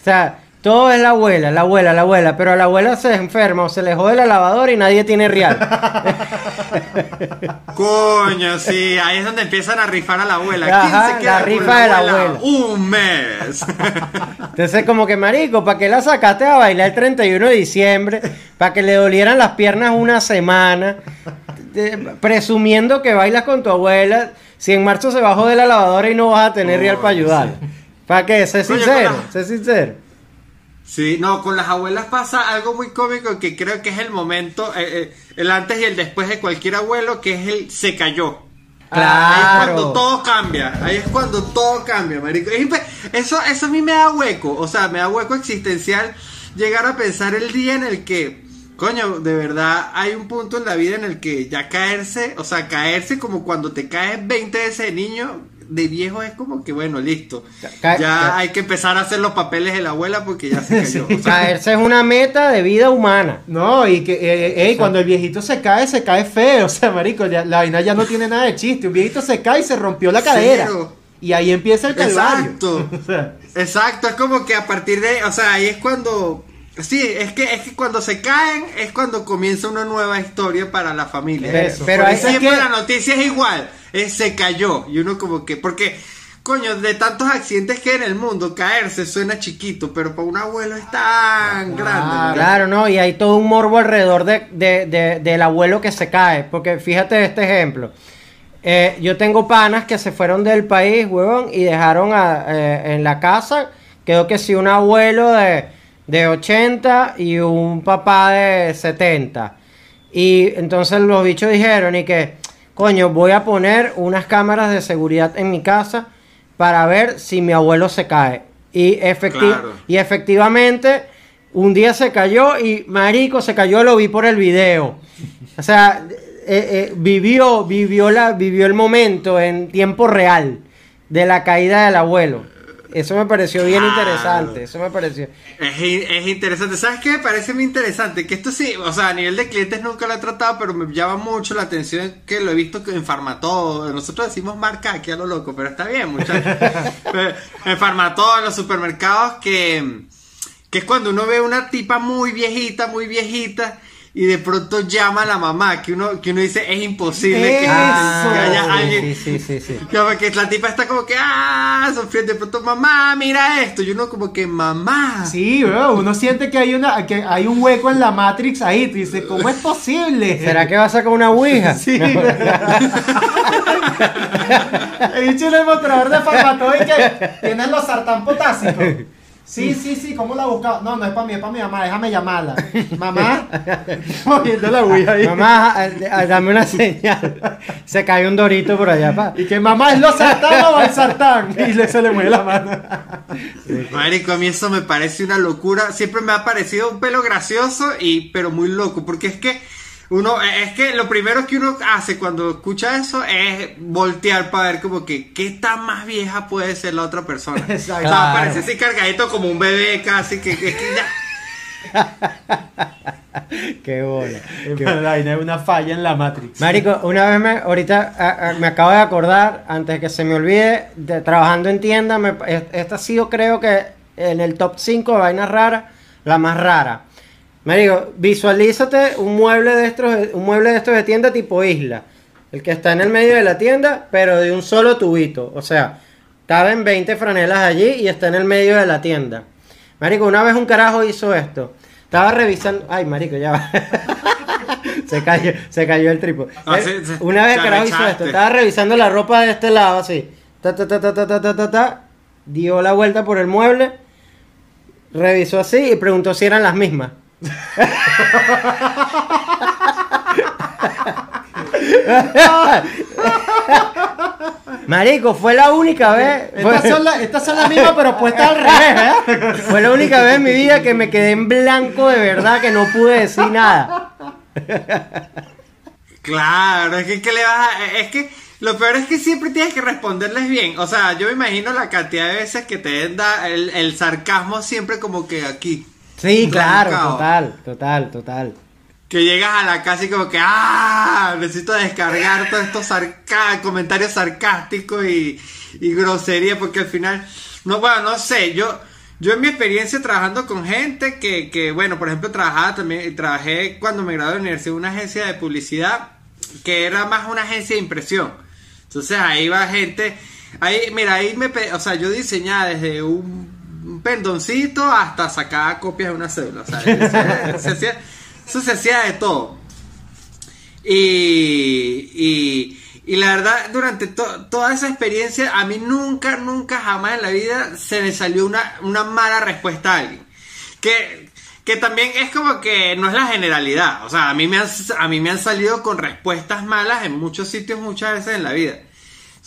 O sea, todo es la abuela, la abuela, la abuela, pero a la abuela se enferma o se le jode la lavadora y nadie tiene real. Coño, sí, ahí es donde empiezan a rifar a la abuela. ¿Quién Ajá, se queda la con rifa de la abuela. Un mes. Entonces, como que, marico, ¿para qué la sacaste a bailar el 31 de diciembre? Para que le dolieran las piernas una semana. Presumiendo que bailas con tu abuela. Si en marzo se bajó de la lavadora y no vas a tener real para ayudar. ¿Para qué? Sé sincero, la- sé sincero. Sí, no, con las abuelas pasa algo muy cómico que creo que es el momento, eh, eh, el antes y el después de cualquier abuelo, que es el se cayó. Ahí es cuando Claro. todo cambia, ahí es cuando todo cambia, marico. Eso, eso a mí me da hueco, o sea, me da hueco existencial llegar a pensar el día en el que, coño, de verdad hay un punto en la vida en el que ya caerse, o sea, caerse como cuando te caes 20 veces de niño, de viejo es como que, bueno, listo. Ca- ya hay que empezar a hacer los papeles de la abuela porque ya se cayó. o sea, Caerse es una meta de vida humana. No, y que eh, ey, cuando el viejito se cae, se cae feo. O sea, marico, ya- la vaina ya no tiene nada de chiste. Un viejito se cae y se rompió la cadera. Cero. Y ahí empieza el calvario. Exacto. Exacto, es como que a partir de, o sea, ahí es cuando, sí, es que es que cuando se caen es cuando comienza una nueva historia para la familia. Eso. Pero siempre es que- la noticia es igual, es se cayó y uno como que, porque coño, de tantos accidentes que hay en el mundo, caerse suena chiquito, pero para un abuelo es tan grande. ¿no? Claro, no, y hay todo un morbo alrededor de, de- de- del abuelo que se cae. Porque fíjate este ejemplo. Eh, yo tengo panas que se fueron del país, huevón, y dejaron a- eh, en la casa, creo que sí, un abuelo de, de 80 y un papá de 70. Y entonces los bichos dijeron y que, coño, voy a poner unas cámaras de seguridad en mi casa para ver si mi abuelo se cae. Y, efecti- Claro. y efectivamente, un día se cayó y Marico se cayó, lo vi por el video. O sea, eh, eh, vivió, vivió, la, vivió el momento en tiempo real de la caída del abuelo. Eso me pareció bien Claro. interesante. Eso me pareció. Es, es interesante. ¿Sabes qué? Me parece muy interesante. Que esto sí, o sea, a nivel de clientes nunca lo he tratado, pero me llama mucho la atención que lo he visto que en Farmatodo. Nosotros decimos marca aquí a lo loco, pero está bien, muchachos. En Farmatodo, en los supermercados, que, que es cuando uno ve una tipa muy viejita, muy viejita. Y de pronto llama a la mamá, que uno, que uno dice, es imposible que, haya alguien, sí, sí, sí, que la tipa está como que, ah, sufriendo. De pronto, mamá, mira esto. Y uno como que, mamá. sí, bro, uno siente que hay una que hay un hueco en la Matrix ahí. Tú dices, ¿cómo es posible? ¿Será que va a sacar una ouija? Sí. El bicho en el mostrador de farmatodo y que tienen los sartán potásicos. Sí, sí, sí, ¿cómo la buscaba? No, no es para mí, es para mi mamá, déjame llamarla. Mamá, moviendo la Ouija ahí. Mamá, a- a- dame una señal. Se cayó un dorito por allá, pa. Y que mamá, ¿es lo sartán o el sartán? Y le, se le mueve la mano. Marico, a mí eso me parece una locura. Siempre me ha parecido un pelo gracioso y pero muy loco, porque es que uno es que lo primero que uno hace cuando escucha eso es voltear para ver como que qué tan más vieja puede ser la otra persona. Exacto. O sea, Claro. parece así cargadito como un bebé casi que, que- que ya. Qué bola. Qué es una falla en la Matrix. Marico, una vez me, ahorita a- a- me acabo de acordar, antes de que se me olvide, de, trabajando en tienda, me- es- esta ha sido creo que en el top 5 de vainas raras, la más rara. Marico, visualízate un mueble de estos, un mueble de estos de tienda tipo isla. El que está en el medio de la tienda, pero de un solo tubito. O sea, caben 20 franelas allí y está en el medio de la tienda. Marico, una vez un carajo hizo esto. Estaba revisando. Ay, marico, ya va. se, cayó, se cayó el tripo. Ah, eh, una vez el carajo hizo esto. Estaba revisando la ropa de este lado, así. Ta, ta, ta, ta, ta, ta, ta, ta. Dio la vuelta por el mueble. Revisó así y preguntó si eran las mismas. Marico, fue la única vez. Estas son, la- estas son las mismas, pero puestas al revés, ¿eh? Fue la única vez en mi vida que me quedé en blanco de verdad, que no pude decir nada. Claro, es que, ¿qué le vas a- es que lo peor es que siempre tienes que responderles bien. O sea, yo me imagino la cantidad de veces que te da el, el sarcasmo siempre como que aquí. Sí, claro, total, total, total. Que llegas a la casa y como que, ah, necesito descargar todos estos sarca- comentarios sarcásticos y, y grosería, porque al final, no, bueno, no sé, yo, yo en mi experiencia trabajando con gente que, que bueno, por ejemplo, trabajaba también, trabajé cuando me gradué de la universidad en una agencia de publicidad que era más una agencia de impresión. Entonces ahí va gente, ahí, mira, ahí me, o sea, yo diseñaba desde un, un pendoncito hasta sacar copias de una cédula, o sea, se- eso se hacía de todo. Y, y, y la verdad, durante to- toda esa experiencia, a mí nunca, nunca, jamás en la vida se me salió una, una mala respuesta a alguien. Que, que también es como que no es la generalidad. O sea, a mí, me han, a mí me han salido con respuestas malas en muchos sitios muchas veces en la vida.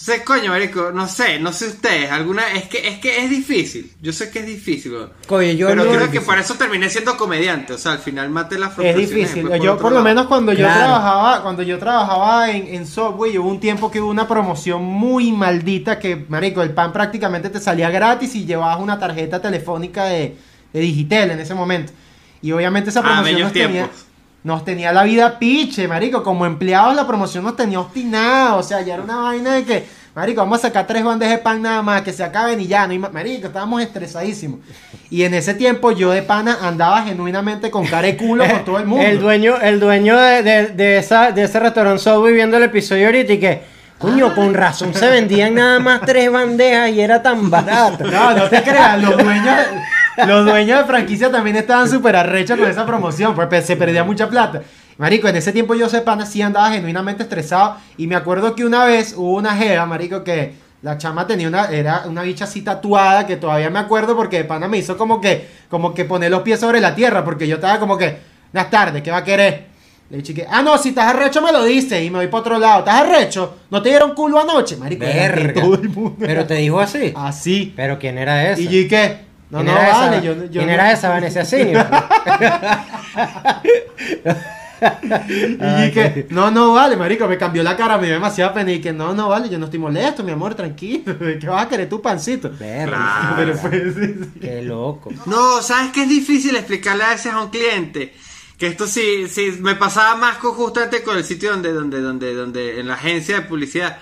Entonces, coño, marico, no sé, no sé ustedes, alguna, es que, es que es difícil, yo sé que es difícil. Coño, yo pero no- creo que por eso terminé siendo comediante, o sea, al final maté las Es difícil. Yo por lo lado. menos cuando yo trabajaba, cuando yo trabajaba en, en Subway, hubo un tiempo que hubo una promoción muy maldita que, marico, el pan prácticamente te salía gratis y llevabas una tarjeta telefónica de, de Digitel en ese momento. Y obviamente esa Ah, promoción nos tenía, tiempos. Nos tenía la vida piche, marico. Como empleados la promoción nos tenía obstinados. O sea, ya era una vaina de que, marico, vamos a sacar tres bandejas de pan nada más, que se acaben y ya. No hay más. Marico, estábamos estresadísimos. Y en ese tiempo yo de pana andaba genuinamente con cara de culo con todo el mundo. El dueño, el dueño de, de- de esa, de ese restaurante Subway viendo el episodio ahorita y que, coño, con razón se vendían nada más tres bandejas y era tan barato. No, no te creas, los dueños, los dueños de franquicia también estaban súper arrechos con esa promoción, pues pe- se perdía mucha plata. Marico, en ese tiempo yo sepana sí andaba genuinamente estresado y me acuerdo que una vez hubo una jeva, marico, que la chama tenía una, era una bicha así tatuada que todavía me acuerdo porque de pana me hizo como que, como que poner los pies sobre la tierra porque yo estaba como que, buenas tardes, ¿qué va a querer? Le dije que, ah, no, si estás arrecho me lo dice y me voy para otro lado. ¿Estás arrecho? ¿No te dieron culo anoche? Marico, Verga. todo el mundo Pero te dijo así. Así. Pero ¿quién era ese? Y yo, ¿y qué? No, ¿Quién no, era vale. esa, Yo, yo ¿Quién no- era esa Vanessa Senior? Y ¿qué? No, no, vale, marico. Me cambió la cara, me dio demasiada pena. Y que no, no, vale, yo no estoy molesto, mi amor, tranquilo. ¿Qué vas a querer tu pancito? Verga. Pero fue, sí, sí. Qué loco. No, ¿sabes qué es difícil explicarle a veces a un cliente? Que esto sí, sí, me pasaba más con, justamente con el sitio donde, donde, donde, donde, en la agencia de publicidad.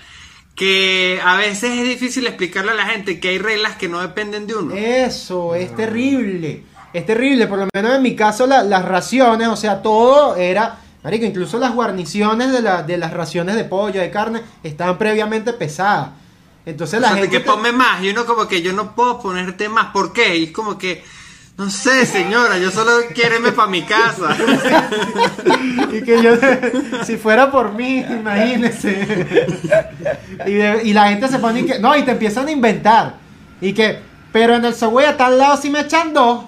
Que a veces es difícil explicarle a la gente que hay reglas que no dependen de uno. Eso, es terrible. Es terrible, por lo menos en mi caso la- las raciones, o sea, todo era, marico, incluso las guarniciones de, la- de las raciones de pollo, de carne, estaban previamente pesadas. Entonces O la sea, gente... que ponme más. Y uno como que yo no puedo ponerte más. ¿Por qué? Y es como que, no sé, señora, yo solo quiero irme para mi casa. Y que yo, si fuera por mí, imagínese. Y, de- y la gente se pone y que, no, y te empiezan a inventar. Y que, Pero en el subway a tal lado sí me echan dos.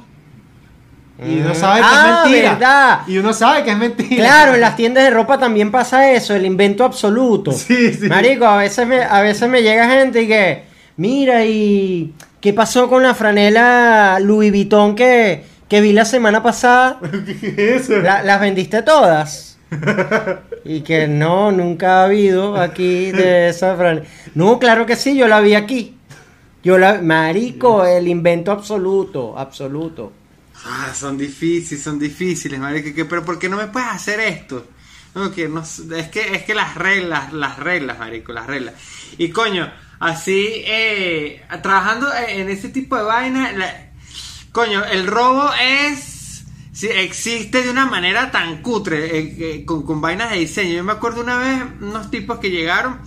Y uno Mm. sabe que Ah, es mentira. verdad. Y uno sabe que es mentira. Claro, en las tiendas de ropa también pasa eso, el invento absoluto. Sí, sí. Marico, a veces me, a veces me llega gente y que, mira, ¿y qué pasó con la franela Louis Vuitton que, que vi la semana pasada? ¿Qué es eso? La- ¿Las vendiste todas? Y que no, nunca ha habido aquí de esa franela. No, claro que sí, yo la vi aquí. Yo la, marico, el invento absoluto, absoluto. Ah, son difíciles, son difíciles, marico, que- pero ¿por qué no me puedes hacer esto? No, que no es que es que las reglas, las reglas, marico, las reglas. Y coño, así eh, trabajando en ese tipo de vainas, coño, el robo es sí, existe de una manera tan cutre eh, con, con vainas de diseño. Yo me acuerdo una vez unos tipos que llegaron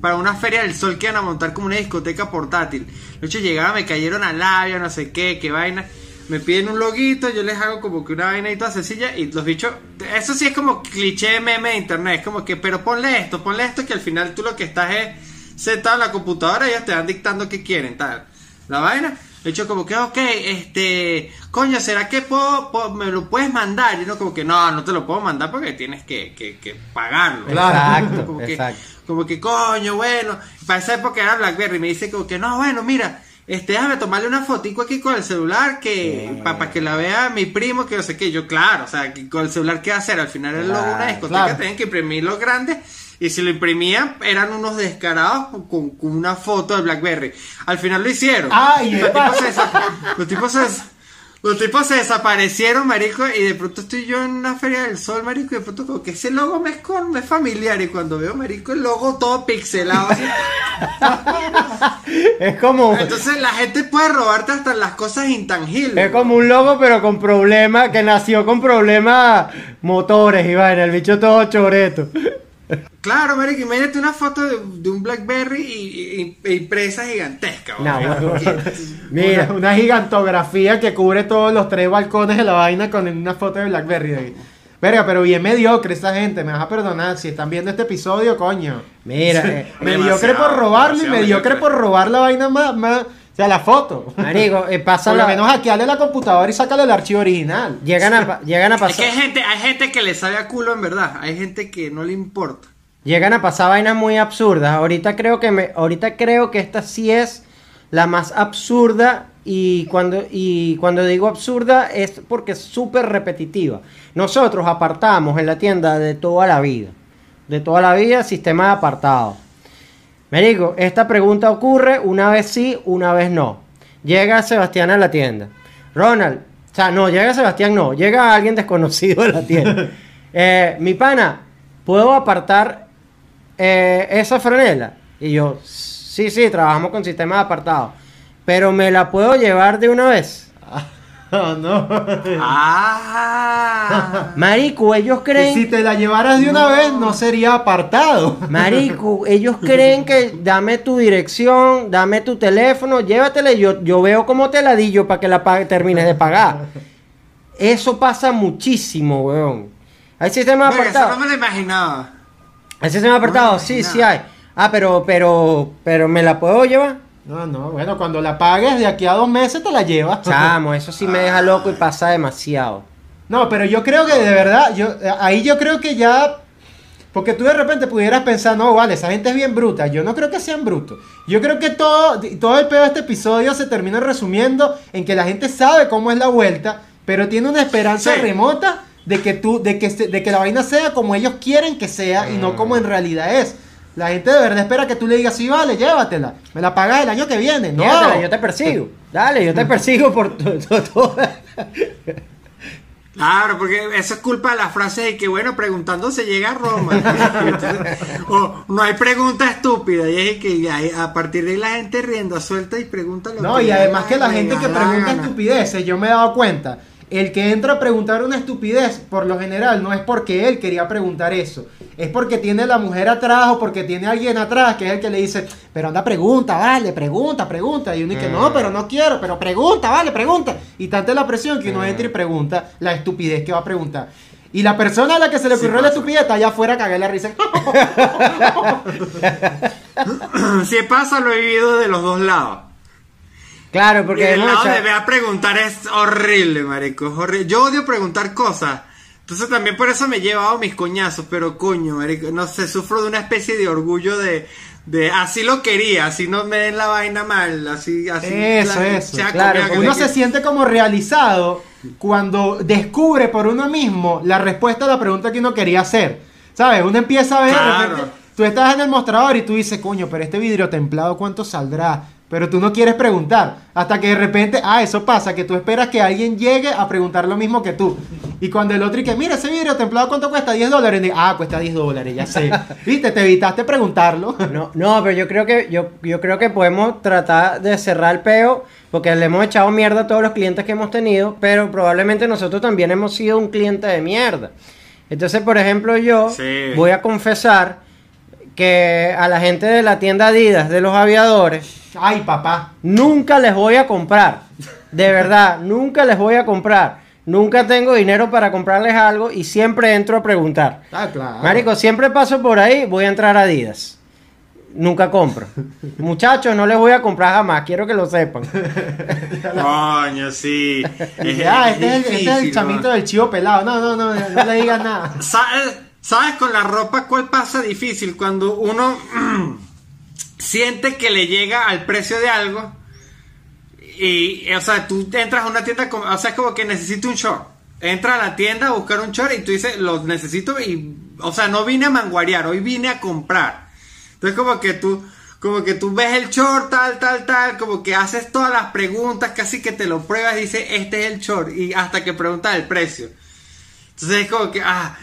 para una feria del sol que iban a montar como una discoteca portátil. Los chicos llegaron, me cayeron al labio, no sé qué, qué vaina. Me piden un loguito, yo les hago como que una vaina y toda sencilla y los bichos, eso sí es como cliché meme de internet, es como que, pero ponle esto, ponle esto que al final tú lo que estás es sentado en la computadora y ellos te van dictando qué quieren, tal. La vaina, de hecho como que, ok, este, coño, ¿será que puedo, puedo- me lo puedes mandar? Y uno como que, no, no te lo puedo mandar porque tienes que, que, que pagarlo. Exacto, como que, exacto. como que coño, bueno, para esa época era Blackberry, me dice como que no, bueno, mira, este, déjame tomarle una fotico aquí con el celular que para que la vea mi primo, que no sé qué, yo claro, o sea, que con el celular qué hacer, al final el logo de una Claro, discoteca claro. tenían que imprimirlo grande y si lo imprimían eran unos descarados con, con una foto de Blackberry. Al final lo hicieron. Ay, los, tipos se los tipos se los tipos se desaparecieron, marico, y de pronto estoy yo en una feria del sol, marico, y de pronto como que ese logo me es, con- me es familiar, y cuando veo, marico, el logo todo pixelado, así. Es como, entonces la gente puede robarte hasta las cosas intangibles. es como un logo, pero con problemas, que nació con problemas motores y vaina, el bicho todo choreto. Claro, marico, imagínate una foto de, de un Blackberry y, y- e impresa gigantesca. No, bueno. Mira, Una, una gigantografía que cubre todos los tres balcones de la vaina con una foto de Blackberry. de ahí. Verga, pero bien mediocre esa gente, me vas a perdonar. Si están viendo este episodio, coño. mira, eh, mediocre por robarlo y mediocre mediocre. por robar la vaina más, más. O sea, la foto. marico, eh, pasa Por lo la... menos hackearle la computadora y sacarle el archivo original. Llegan a, llegan a Es que pasar... hay gente, hay gente que le sabe a culo en verdad. Hay gente que no le importa. Llegan a pasar vainas muy absurdas. Ahorita creo que me, ahorita creo que esta sí es la más absurda y cuando y cuando digo absurda es porque es súper repetitiva. Nosotros apartamos en la tienda de toda la vida, de toda la vida sistema de apartado. Me digo, esta pregunta ocurre una vez sí, una vez no. Llega Sebastián a la tienda. Ronald, o sea, no, llega Sebastián, no, llega alguien desconocido a la tienda. Eh, mi pana, ¿puedo apartar eh, esa franela? Y yo, sí, sí, trabajamos con sistema de apartado. Pero me la puedo llevar de una vez. No, no. Ah. Marico, ellos Que creen. si te la llevaras de una vez, no sería apartado. Marico, ellos creen que dame tu dirección, dame tu teléfono, llévatela y yo, yo veo cómo te la di yo para que la pague- termines de pagar. Eso pasa muchísimo, weón. ¿Hay sistema eso apartado? no me lo imaginaba. ¿Hay sistema apartado? No, Sí, sí hay. Ah, pero, pero, pero ¿me la puedo llevar? No, no, bueno, cuando la pagues de aquí a dos meses te la llevas. Chamo, eso sí me deja loco y pasa demasiado. No, pero yo creo que de verdad, yo ahí yo creo que ya. Porque tú de repente pudieras pensar, no, vale, esa gente es bien bruta. Yo no creo que sean brutos. Yo creo que todo, todo el pedo de este episodio se termina resumiendo en que la gente sabe cómo es la vuelta, pero tiene una esperanza Sí. remota de que tú, de que, se- de que la vaina sea como ellos quieren que sea y no como en realidad es. La gente de verdad espera que tú le digas, sí, vale, llévatela. Me la pagas el año que viene. No. Llévatela, yo te persigo. Dale, yo te persigo por to- to- todo. Claro, porque eso es culpa de las frases de que, bueno, preguntando se llega a Roma. Entonces, o no hay pregunta estúpida. Y es que hay- a partir de ahí la gente riendo suelta y pregunta lo No, que y además que la la gente que pregunta estupideces, yo me he dado cuenta. El que entra a preguntar una estupidez, por lo general, no es porque él quería preguntar eso. Es porque tiene la mujer atrás o porque tiene alguien atrás que es el que le dice, pero anda, pregunta, vale, pregunta, pregunta. Y uno dice, no, pero no quiero, pero pregunta, vale, pregunta. Y tanta la presión que uno entra y pregunta la estupidez que va a preguntar. Y la persona a la que se le Sí ocurrió la estupidez está allá afuera cagué la risa. si pasa, lo he vivido de los dos lados. Claro, porque el lado de ve a preguntar es horrible, marico. es horrible. Yo odio preguntar cosas. Entonces también por eso me he llevado mis coñazos, pero coño, marico, no sé, sufro de una especie de orgullo de, de así lo quería, así no me den la vaina mal, así, así. Eso, la- eso, claro, Uno se siente como realizado cuando descubre por uno mismo la respuesta a la pregunta que uno quería hacer. ¿Sabes? Uno empieza a ver, de Claro. repente, tú estás en el mostrador y tú dices, coño, pero este vidrio templado, ¿cuánto saldrá? Pero tú no quieres preguntar. Hasta que de repente, ah, eso pasa, que tú esperas que alguien llegue a preguntar lo mismo que tú. Y cuando el otro y que, mira, ese vidrio templado, ¿cuánto cuesta? 10 dólares. Y, ah, cuesta 10 dólares, ya sé. ¿Viste? Te evitaste preguntarlo. No, no, pero yo creo que yo, yo creo que podemos tratar de cerrar el peo porque le hemos echado mierda a todos los clientes que hemos tenido, pero probablemente nosotros también hemos sido un cliente de mierda. Entonces, por ejemplo, yo Sí. voy a confesar que a la gente de la tienda Adidas de los aviadores Ay, papá. nunca les voy a comprar. De verdad, nunca les voy a comprar. Nunca tengo dinero para comprarles algo y siempre entro a preguntar. Ah, claro. Marico, siempre paso por ahí, voy a entrar a Adidas. Nunca compro. Muchachos, no les voy a comprar jamás, quiero que lo sepan. Coño, sí. Es, Ya, es este es, el- este es el difícil, chamito ¿no? del chivo pelado. No, no, no, no le digas nada. ¿Sabes, ¿Sabes con la ropa cuál pasa difícil? Cuando uno siente que le llega al precio de algo y, o sea, tú entras a una tienda, o sea, es como que necesito un short. Entra a la tienda a buscar un short y tú dices, lo necesito y, o sea, no vine a manguarear, hoy vine a comprar. Entonces como que tú, como que tú ves el short, tal, tal, tal, como que haces todas las preguntas, casi que te lo pruebas y dices, este es el short, y hasta que preguntas el precio. Entonces es como que, ah,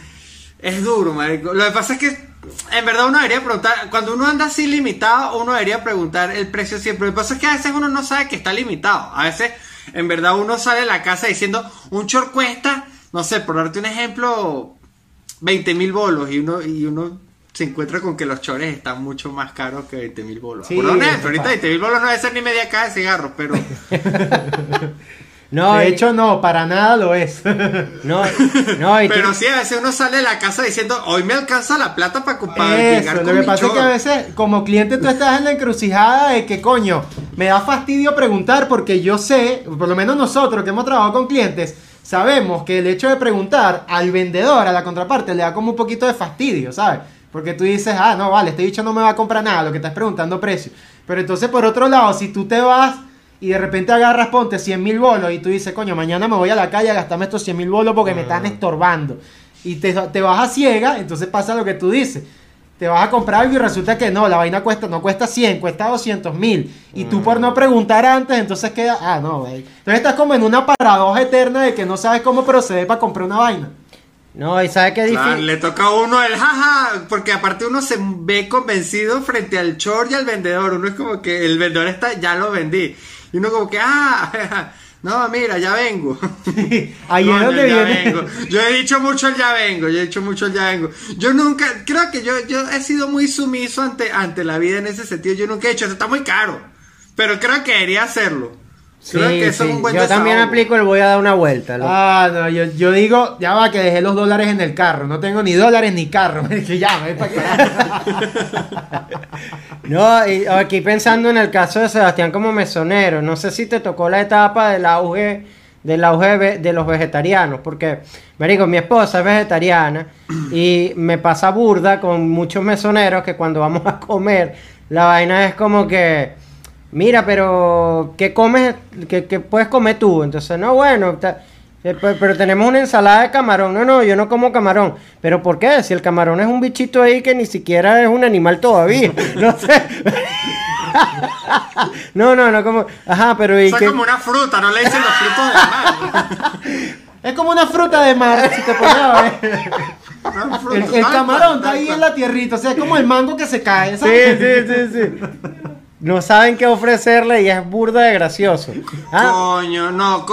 es duro, marico. Lo que pasa es que, en verdad, uno debería preguntar, cuando uno anda así limitado, uno debería preguntar el precio siempre. Lo que pasa es que a veces uno no sabe que está limitado. A veces, en verdad, uno sale de la casa diciendo, un short cuesta, no sé, por darte un ejemplo, 20 mil bolos, y uno, y uno se encuentra con que los chores están mucho más caros que 20 mil bolos. Sí, por ejemplo, ahorita pasa. 20 mil bolos no debe ser ni media caja de cigarros, pero... No, de y- hecho, no, para nada lo es. no, no, y tú- Pero sí, a veces uno sale de la casa diciendo, hoy me alcanza la plata para, para Eso, lo con que mi pasa es que short". a veces, como cliente, tú estás en la encrucijada de que, coño, me da fastidio preguntar porque yo sé, por lo menos nosotros que hemos trabajado con clientes, sabemos que el hecho de preguntar al vendedor, a la contraparte, le da como un poquito de fastidio, ¿sabes? Porque tú dices, ah, no, vale, este bicho no me va a comprar nada, lo que estás preguntando precio. Pero entonces, por otro lado, si tú te vas y de repente agarras, ponte 100 mil bolos y tú dices, coño, mañana me voy a la calle a gastarme estos 100 mil bolos porque me están estorbando. Y te, te vas a ciega, entonces pasa lo que tú dices. Te vas a comprar algo y resulta que no, la vaina cuesta, no cuesta 100, cuesta 200 mil. Y tú por no preguntar antes, entonces queda, ah, no, güey. Entonces estás como en una paradoja eterna de que no sabes cómo proceder para comprar una vaina. no, y sabes qué Claro, difícil. le toca a uno el jaja, porque aparte uno se ve convencido frente al short y al vendedor. Uno es como que el vendedor está, ya lo vendí. Y uno como que, ah, no, mira, ya vengo. Ahí es donde viene. Yo he dicho mucho el ya vengo, yo he dicho mucho el ya vengo. Yo nunca, creo que yo, yo he sido muy sumiso ante, ante la vida en ese sentido. Yo nunca he dicho, esto está muy caro. Pero creo que debería hacerlo. Creo Sí, que eso sí, es un buen Yo también aplico el voy a dar una vuelta. loco. Ah, no, yo, yo digo, ya va, que dejé los dólares en el carro. No tengo ni dólares ni carro. que ya, ven para. No, y aquí pensando en el caso de Sebastián como mesonero, no sé si te tocó la etapa del auge, del auge de los vegetarianos, porque, marico, mi esposa es vegetariana y me pasa burda con muchos mesoneros que cuando vamos a comer, la vaina es como que, mira, pero, ¿qué comes, qué, qué puedes comer tú? Entonces, no, bueno, ta- eh, pe- pero tenemos una ensalada de camarón. No, no, yo no como camarón. ¿Pero por qué? Si el camarón es un bichito ahí que ni siquiera es un animal todavía. No sé. No, no, no como... Ajá, pero ¿y O sea, qué? como una fruta, no le dicen los frutos de mar. es como una fruta de mar, si te pones El, camarón está ahí en la tierrita. O sea, es como el mango que se cae. Sí, sí, sí, sí. No saben qué ofrecerle y es burda de gracioso. Ah, Coño, no,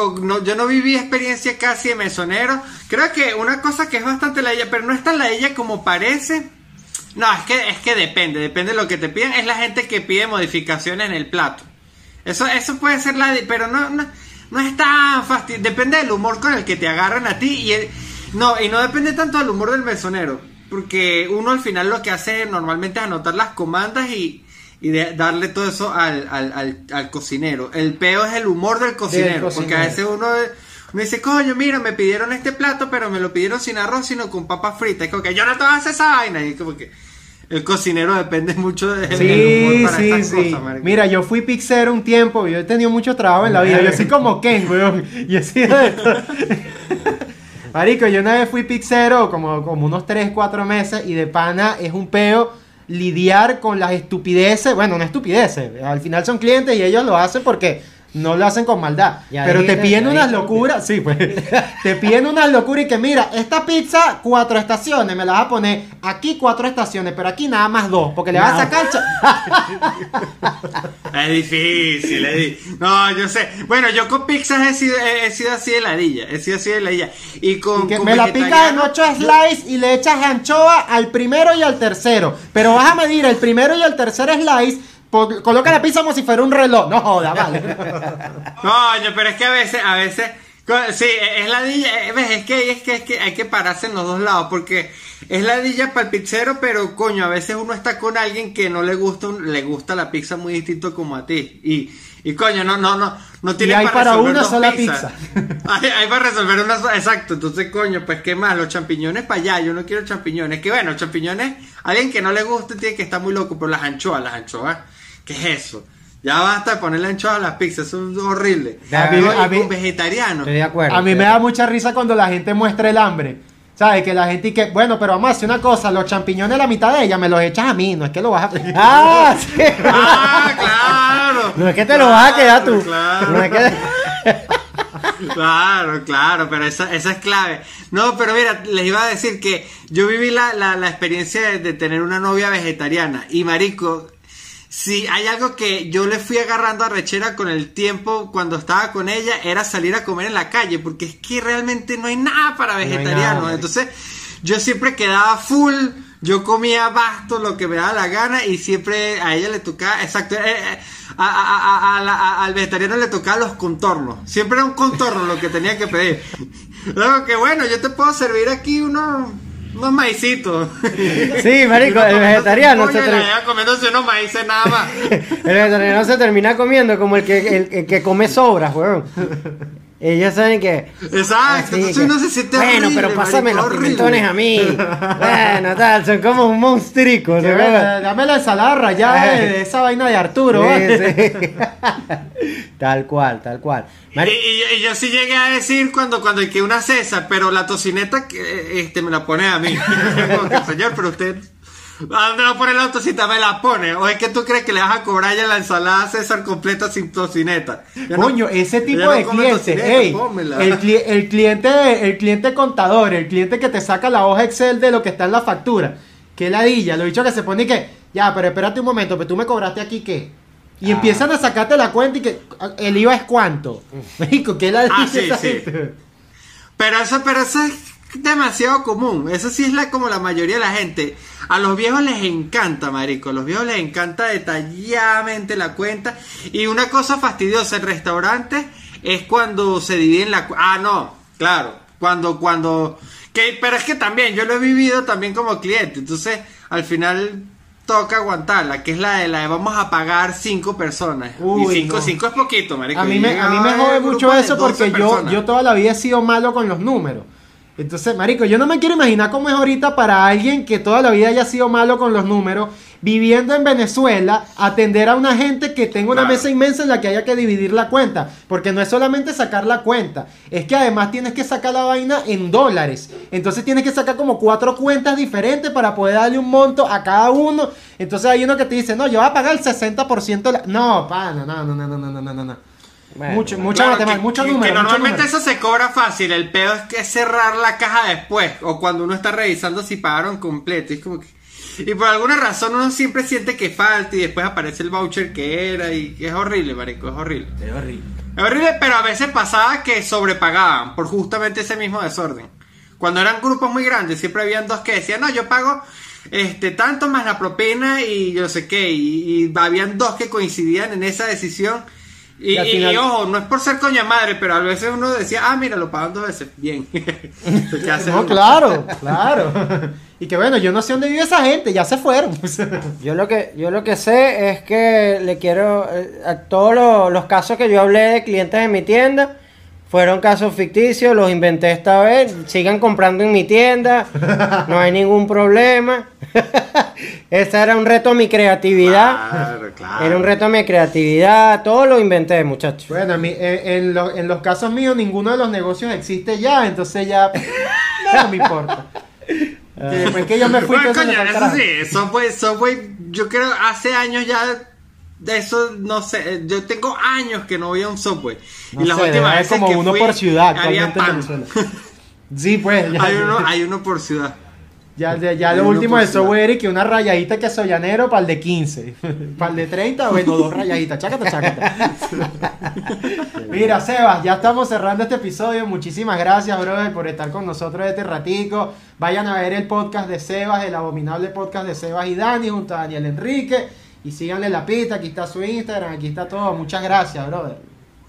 yo no viví experiencia casi de mesonero. Creo que una cosa que es bastante la ella, pero no es tan la ella como parece. No, es que, es que depende, depende de lo que te piden. Es la gente que pide modificaciones en el plato. Eso, eso puede ser la pero no, no, no es tan fácil. Depende del humor con el que te agarran a ti y no, y no depende tanto del humor del mesonero. Porque uno al final lo que hace normalmente es anotar las comandas y, y de darle todo eso al, al, al, al cocinero. El peo es el humor del cocinero, porque cocinero. a veces uno me dice, coño, mira, me pidieron este plato, pero me lo pidieron sin arroz, sino con papas fritas. Es como que yo no te voy a hacer esa vaina. Y como que el cocinero depende mucho del del Sí, humor para sí, estas sí. cosas. Mira, yo fui pixero un tiempo, yo he tenido mucho trabajo en la vida. Yo soy como Ken, weón. Yo sido de. Marico, yo una vez fui pixero como, como unos 3, 4 meses y de pana es un peo lidiar con las estupideces. Bueno, no estupideces. Al final son clientes y ellos lo hacen porque no lo hacen con maldad. Ya pero te piden ya unas locuras. Sí, pues. te piden unas locuras y que mira, esta pizza, cuatro estaciones. Me la vas a poner aquí cuatro estaciones, pero aquí nada más dos. Porque le vas a sacar. Es difícil, es No, yo sé. Bueno, yo con pizzas he sido, he, he sido así de ladilla. He sido así de ladilla. Y con. Y que con me la picas en ocho slices y le echas anchoa al primero y al tercero. Pero vas a medir el primero y el tercer slice. Coloca la pizza como si fuera un reloj. No joda, vale. Coño, pero es que a veces, a veces. Sí, es ladilla. eh, ves, Es que, es que, es que hay que pararse en los dos lados. Porque es ladilla para el pizzero, pero coño, a veces uno está con alguien que no le gusta, le gusta la pizza muy distinto como a ti. Y. Y coño, no, no, no, no tiene para resolver una dos sola pizzas. Hay, hay para resolver una sola, exacto. Entonces, coño, pues qué más, los champiñones para allá, yo no quiero champiñones. Que bueno, champiñones, alguien que no le guste tiene que estar muy loco, pero las anchoas, las anchoas, ¿qué es eso? Ya basta de ponerle anchoas a las pizzas, eso es horrible. A mí- a vegetariano. Estoy de acuerdo. A mí me da mucha risa cuando la gente muestra el hambre. ¿Sabes? Que la gente y que, bueno, pero vamos a hacer una cosa, los champiñones la mitad de ella me los echas a mí, no es que lo vas a... ¡Ah! sí. ¡Ah, claro! No es que te lo vas a quedar tú. Claro. No es que... Claro, claro, pero esa, esa es clave. No, pero mira, les iba a decir que yo viví la, la, la experiencia de, de tener una novia vegetariana. Y marico, si hay algo que yo le fui agarrando a rechera con el tiempo cuando estaba con ella, era salir a comer en la calle, porque es que realmente no hay nada para vegetarianos. Entonces, yo siempre quedaba full. Yo comía basto lo que me daba la gana y siempre a ella le tocaba, exacto, eh, eh, a- a- al vegetariano le tocaba los contornos. Siempre era un contorno lo que tenía que pedir. Luego que bueno, yo te puedo servir aquí unos, unos maicitos. Sí, marico, el vegetariano se lleva comiéndose unos maíces nada más. El vegetariano se termina comiendo como el que, el, el que come sobras, weón. Ellos saben que. Exacto, entonces uno se siente Bueno, horrible, pero pásame marico, los horrible". pimentones a mí. Bueno, tal, son como un monstrico. Que, ¿se bueno, acuerdan? Dame la ensalada rayada de, esa vaina de Arturo. ¿vale? Sí, sí. tal cual, tal cual. Y, Mari- y- y yo sí llegué a decir cuando, cuando hay que una César, pero la tocineta que, este, me la pone a mí. Señor, pero usted, ¿a dónde va a poner la tocineta? Me la pone. ¿O es que tú crees que le vas a cobrar ya la ensalada César completa sin tocineta? No- Coño, ese tipo no de come cliente, ey, el, cli- el cliente, el cliente contador, el cliente que te saca la hoja Excel de lo que está en la factura, que ladilla, lo dicho que se pone y que, ya, pero espérate un momento, pero tú me cobraste aquí qué, y Ah. empiezan a sacarte la cuenta y que ah, el IVA es cuánto, México, qué ladilla Ah, sí, sí. Pero eso, pero eso es demasiado común. Eso sí es la, como la mayoría de la gente. A los viejos les encanta, marico. A los viejos les encanta detalladamente la cuenta. Y una cosa fastidiosa en restaurantes es cuando se dividen la... cu- Ah, no, claro. Cuando, cuando... Que, pero es que también, yo lo he vivido también como cliente. Entonces, al final toca aguantarla, que es la de la de vamos a pagar cinco personas. Uy, y cinco, no. cinco es poquito, marico. A mí me, a mí me jode mucho eso 12 porque yo, yo toda la vida he sido malo con los números. Entonces, marico, yo no me quiero imaginar cómo es ahorita para alguien que toda la vida haya sido malo con los números, viviendo en Venezuela, atender a una gente que tenga una Claro. mesa inmensa en la que haya que dividir la cuenta. Porque no es solamente sacar la cuenta, es que además tienes que sacar la vaina en dólares. Entonces tienes que sacar como cuatro cuentas diferentes para poder darle un monto a cada uno. Entonces hay uno que te dice, no, yo voy a pagar el 60% de la... No, pana, no, no, no, no, no, no, no, no. Bueno, mucho, bueno. mucha Claro, matemática, que- mucho número. Que normalmente número. eso se cobra fácil. El peor es que cerrar la caja después. O cuando uno está revisando si pagaron completo. Es como que- Y por alguna razón uno siempre siente que falta y después aparece el voucher que era. Y es horrible, marico, es horrible. Es horrible. Es horrible, pero a veces pasaba que sobrepagaban por justamente ese mismo desorden. Cuando eran grupos muy grandes, siempre habían dos que decían, no, yo pago este tanto más la propina y yo sé qué. Y, y habían dos que coincidían en esa decisión. Y, Y final- ojo, no es por ser coña madre, pero a veces uno decía, ah, mira, lo pagan dos veces. Bien. Entonces, ¿qué hace No, uno? claro, claro. Y que bueno, yo no sé dónde vive esa gente, ya se fueron. Yo lo que, yo lo que sé es que le quiero eh, a todos los, los casos que yo hablé de clientes en mi tienda fueron casos ficticios, los inventé esta vez, sigan comprando en mi tienda, no hay ningún problema. Ese era un reto a mi creatividad. Claro, claro. Era un reto a mi creatividad, todo lo inventé, muchachos. Bueno, en, mi- en- en lo- en los casos míos ninguno de los negocios existe ya, entonces ya no me importa. Que después que yo me fui, Bueno, coño, eso sí, Subway, Subway, yo creo hace años ya eso, no sé, yo tengo años que no voy a un Subway. No y las sé, últimas veces como que uno fui, por ciudad había actualmente en pan. Venezuela. Sí, pues. Ya, hay, uno, hay uno por ciudad. ya, ya, lo último de. Subway era que una rayadita que soyanero para el de 15. para el de 30, bueno, dos rayaditas. Chácata, chácata. Mira, Sebas, ya estamos cerrando este episodio. Muchísimas gracias, brother, por estar con nosotros este ratico. Vayan a ver el podcast de Sebas, el abominable podcast de Sebas y Dani, junto a Daniel Enrique. Y síganle la pista, aquí está su Instagram, aquí está todo. Muchas gracias, brother.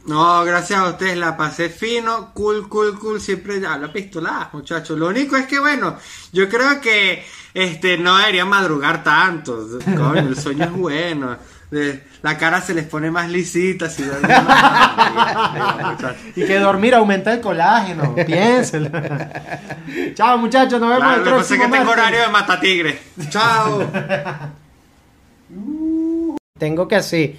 No, gracias a ustedes, la pasé fino, cool, cool, cool, siempre ya la pistola, muchachos. Lo único es que, bueno, yo creo que este no debería madrugar tanto. Coño, el sueño es bueno. De- la cara se les pone más lisita si duermen. Y que dormir aumenta el colágeno, piénselo. Chao muchachos, nos vemos Claro, el lo que pasa es próximo que tengo horario de matatigre. Chao. Tengo que así,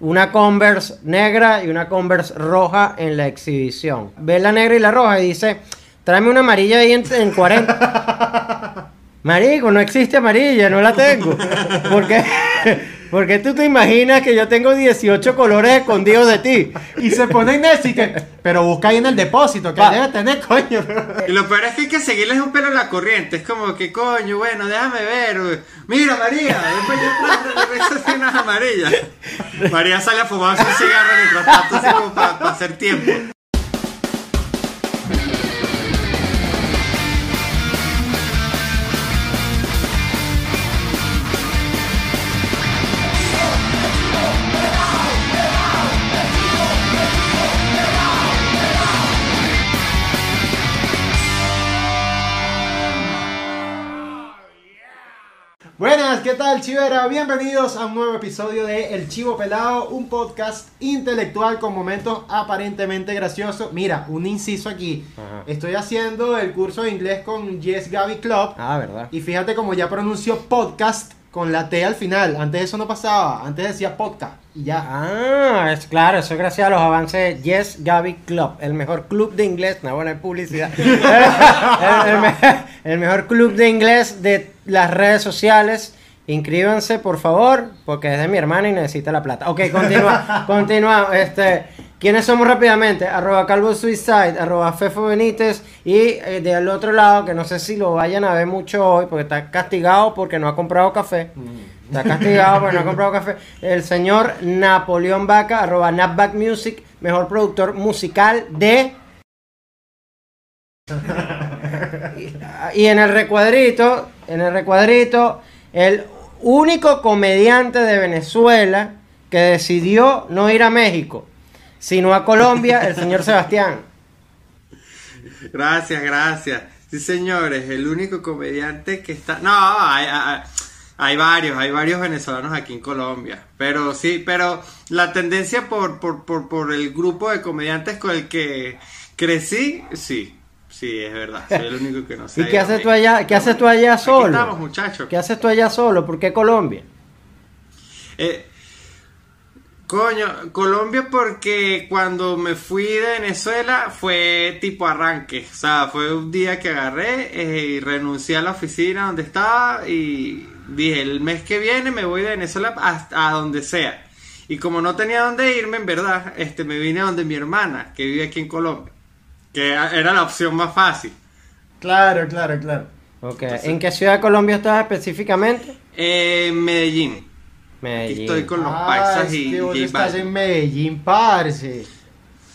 una Converse negra y una Converse roja en la exhibición. Ve la negra y la roja y dice, tráeme una amarilla ahí en, en 40. Marico, no existe amarilla, no la tengo. ¿Por qué? Porque tú te imaginas que yo tengo 18 colores escondidos de ti. Y se pone Inés y que, pero busca ahí en el depósito, que Va. debe tener, coño. Y lo peor es que hay que seguirles un pelo a la corriente. Es como que, coño, bueno, déjame ver. Mira, María. Después yo trato de unas amarillas. María sale a fumarse un cigarro mientras tanto, así como para hacer tiempo. ¿Qué tal, Chivera? Bienvenidos a un nuevo episodio de El Chivo Pelado, un podcast intelectual con momentos aparentemente graciosos. Mira, un inciso aquí. Ajá. Estoy haciendo el curso de inglés con Yes Gaby Club. Ah, ¿verdad? Y fíjate como ya pronunció podcast con la T al final. Antes eso no pasaba. Antes decía podcast. Y ya. Ah, es claro, eso es gracias a los avances Yes Gaby Club, el mejor club de inglés, no buena publicidad. el, el el mejor club de inglés de las redes sociales. Inscríbanse, por favor, porque es de mi hermana y necesita la plata. Ok, continúa, continúa. Este, ¿Quiénes somos rápidamente? Arroba Calvo Suicide, arroba Fefo Benítez y eh, del otro lado, que no sé si lo vayan a ver mucho hoy, porque está castigado porque no ha comprado café. Está castigado porque no ha comprado café. El señor Napoleón Vaca, arroba Napback Music, mejor productor musical de... Y en el recuadrito, en el recuadrito, el único comediante de Venezuela que decidió no ir a México, sino a Colombia, el señor Sebastián. Gracias, gracias. Sí, señores, el único comediante que está... No, hay, hay, hay varios, hay varios venezolanos aquí en Colombia. Pero sí, pero la tendencia por, por, por, por el grupo de comediantes con el que crecí, sí. Sí, es verdad. Soy el único que no sé. ¿Y qué haces tú allá, qué haces tú allá Aquí estamos, solo? muchachos. ¿Qué haces tú allá solo? ¿Por qué Colombia? Eh, coño, Colombia porque cuando me fui de Venezuela fue tipo arranque. O sea, fue un día que agarré eh, y renuncié a la oficina donde estaba y dije, el mes que viene me voy de Venezuela hasta a donde sea. Y como no tenía dónde irme, en verdad, este, me vine a donde mi hermana, que vive aquí en Colombia. Que era la opción más fácil. Claro, claro, claro. Ok, ¿En qué ciudad de Colombia estás específicamente? Eh, Medellín. Aquí Medellín. estoy con los Ah, paisas es y, que vos y estás en Medellín, parce.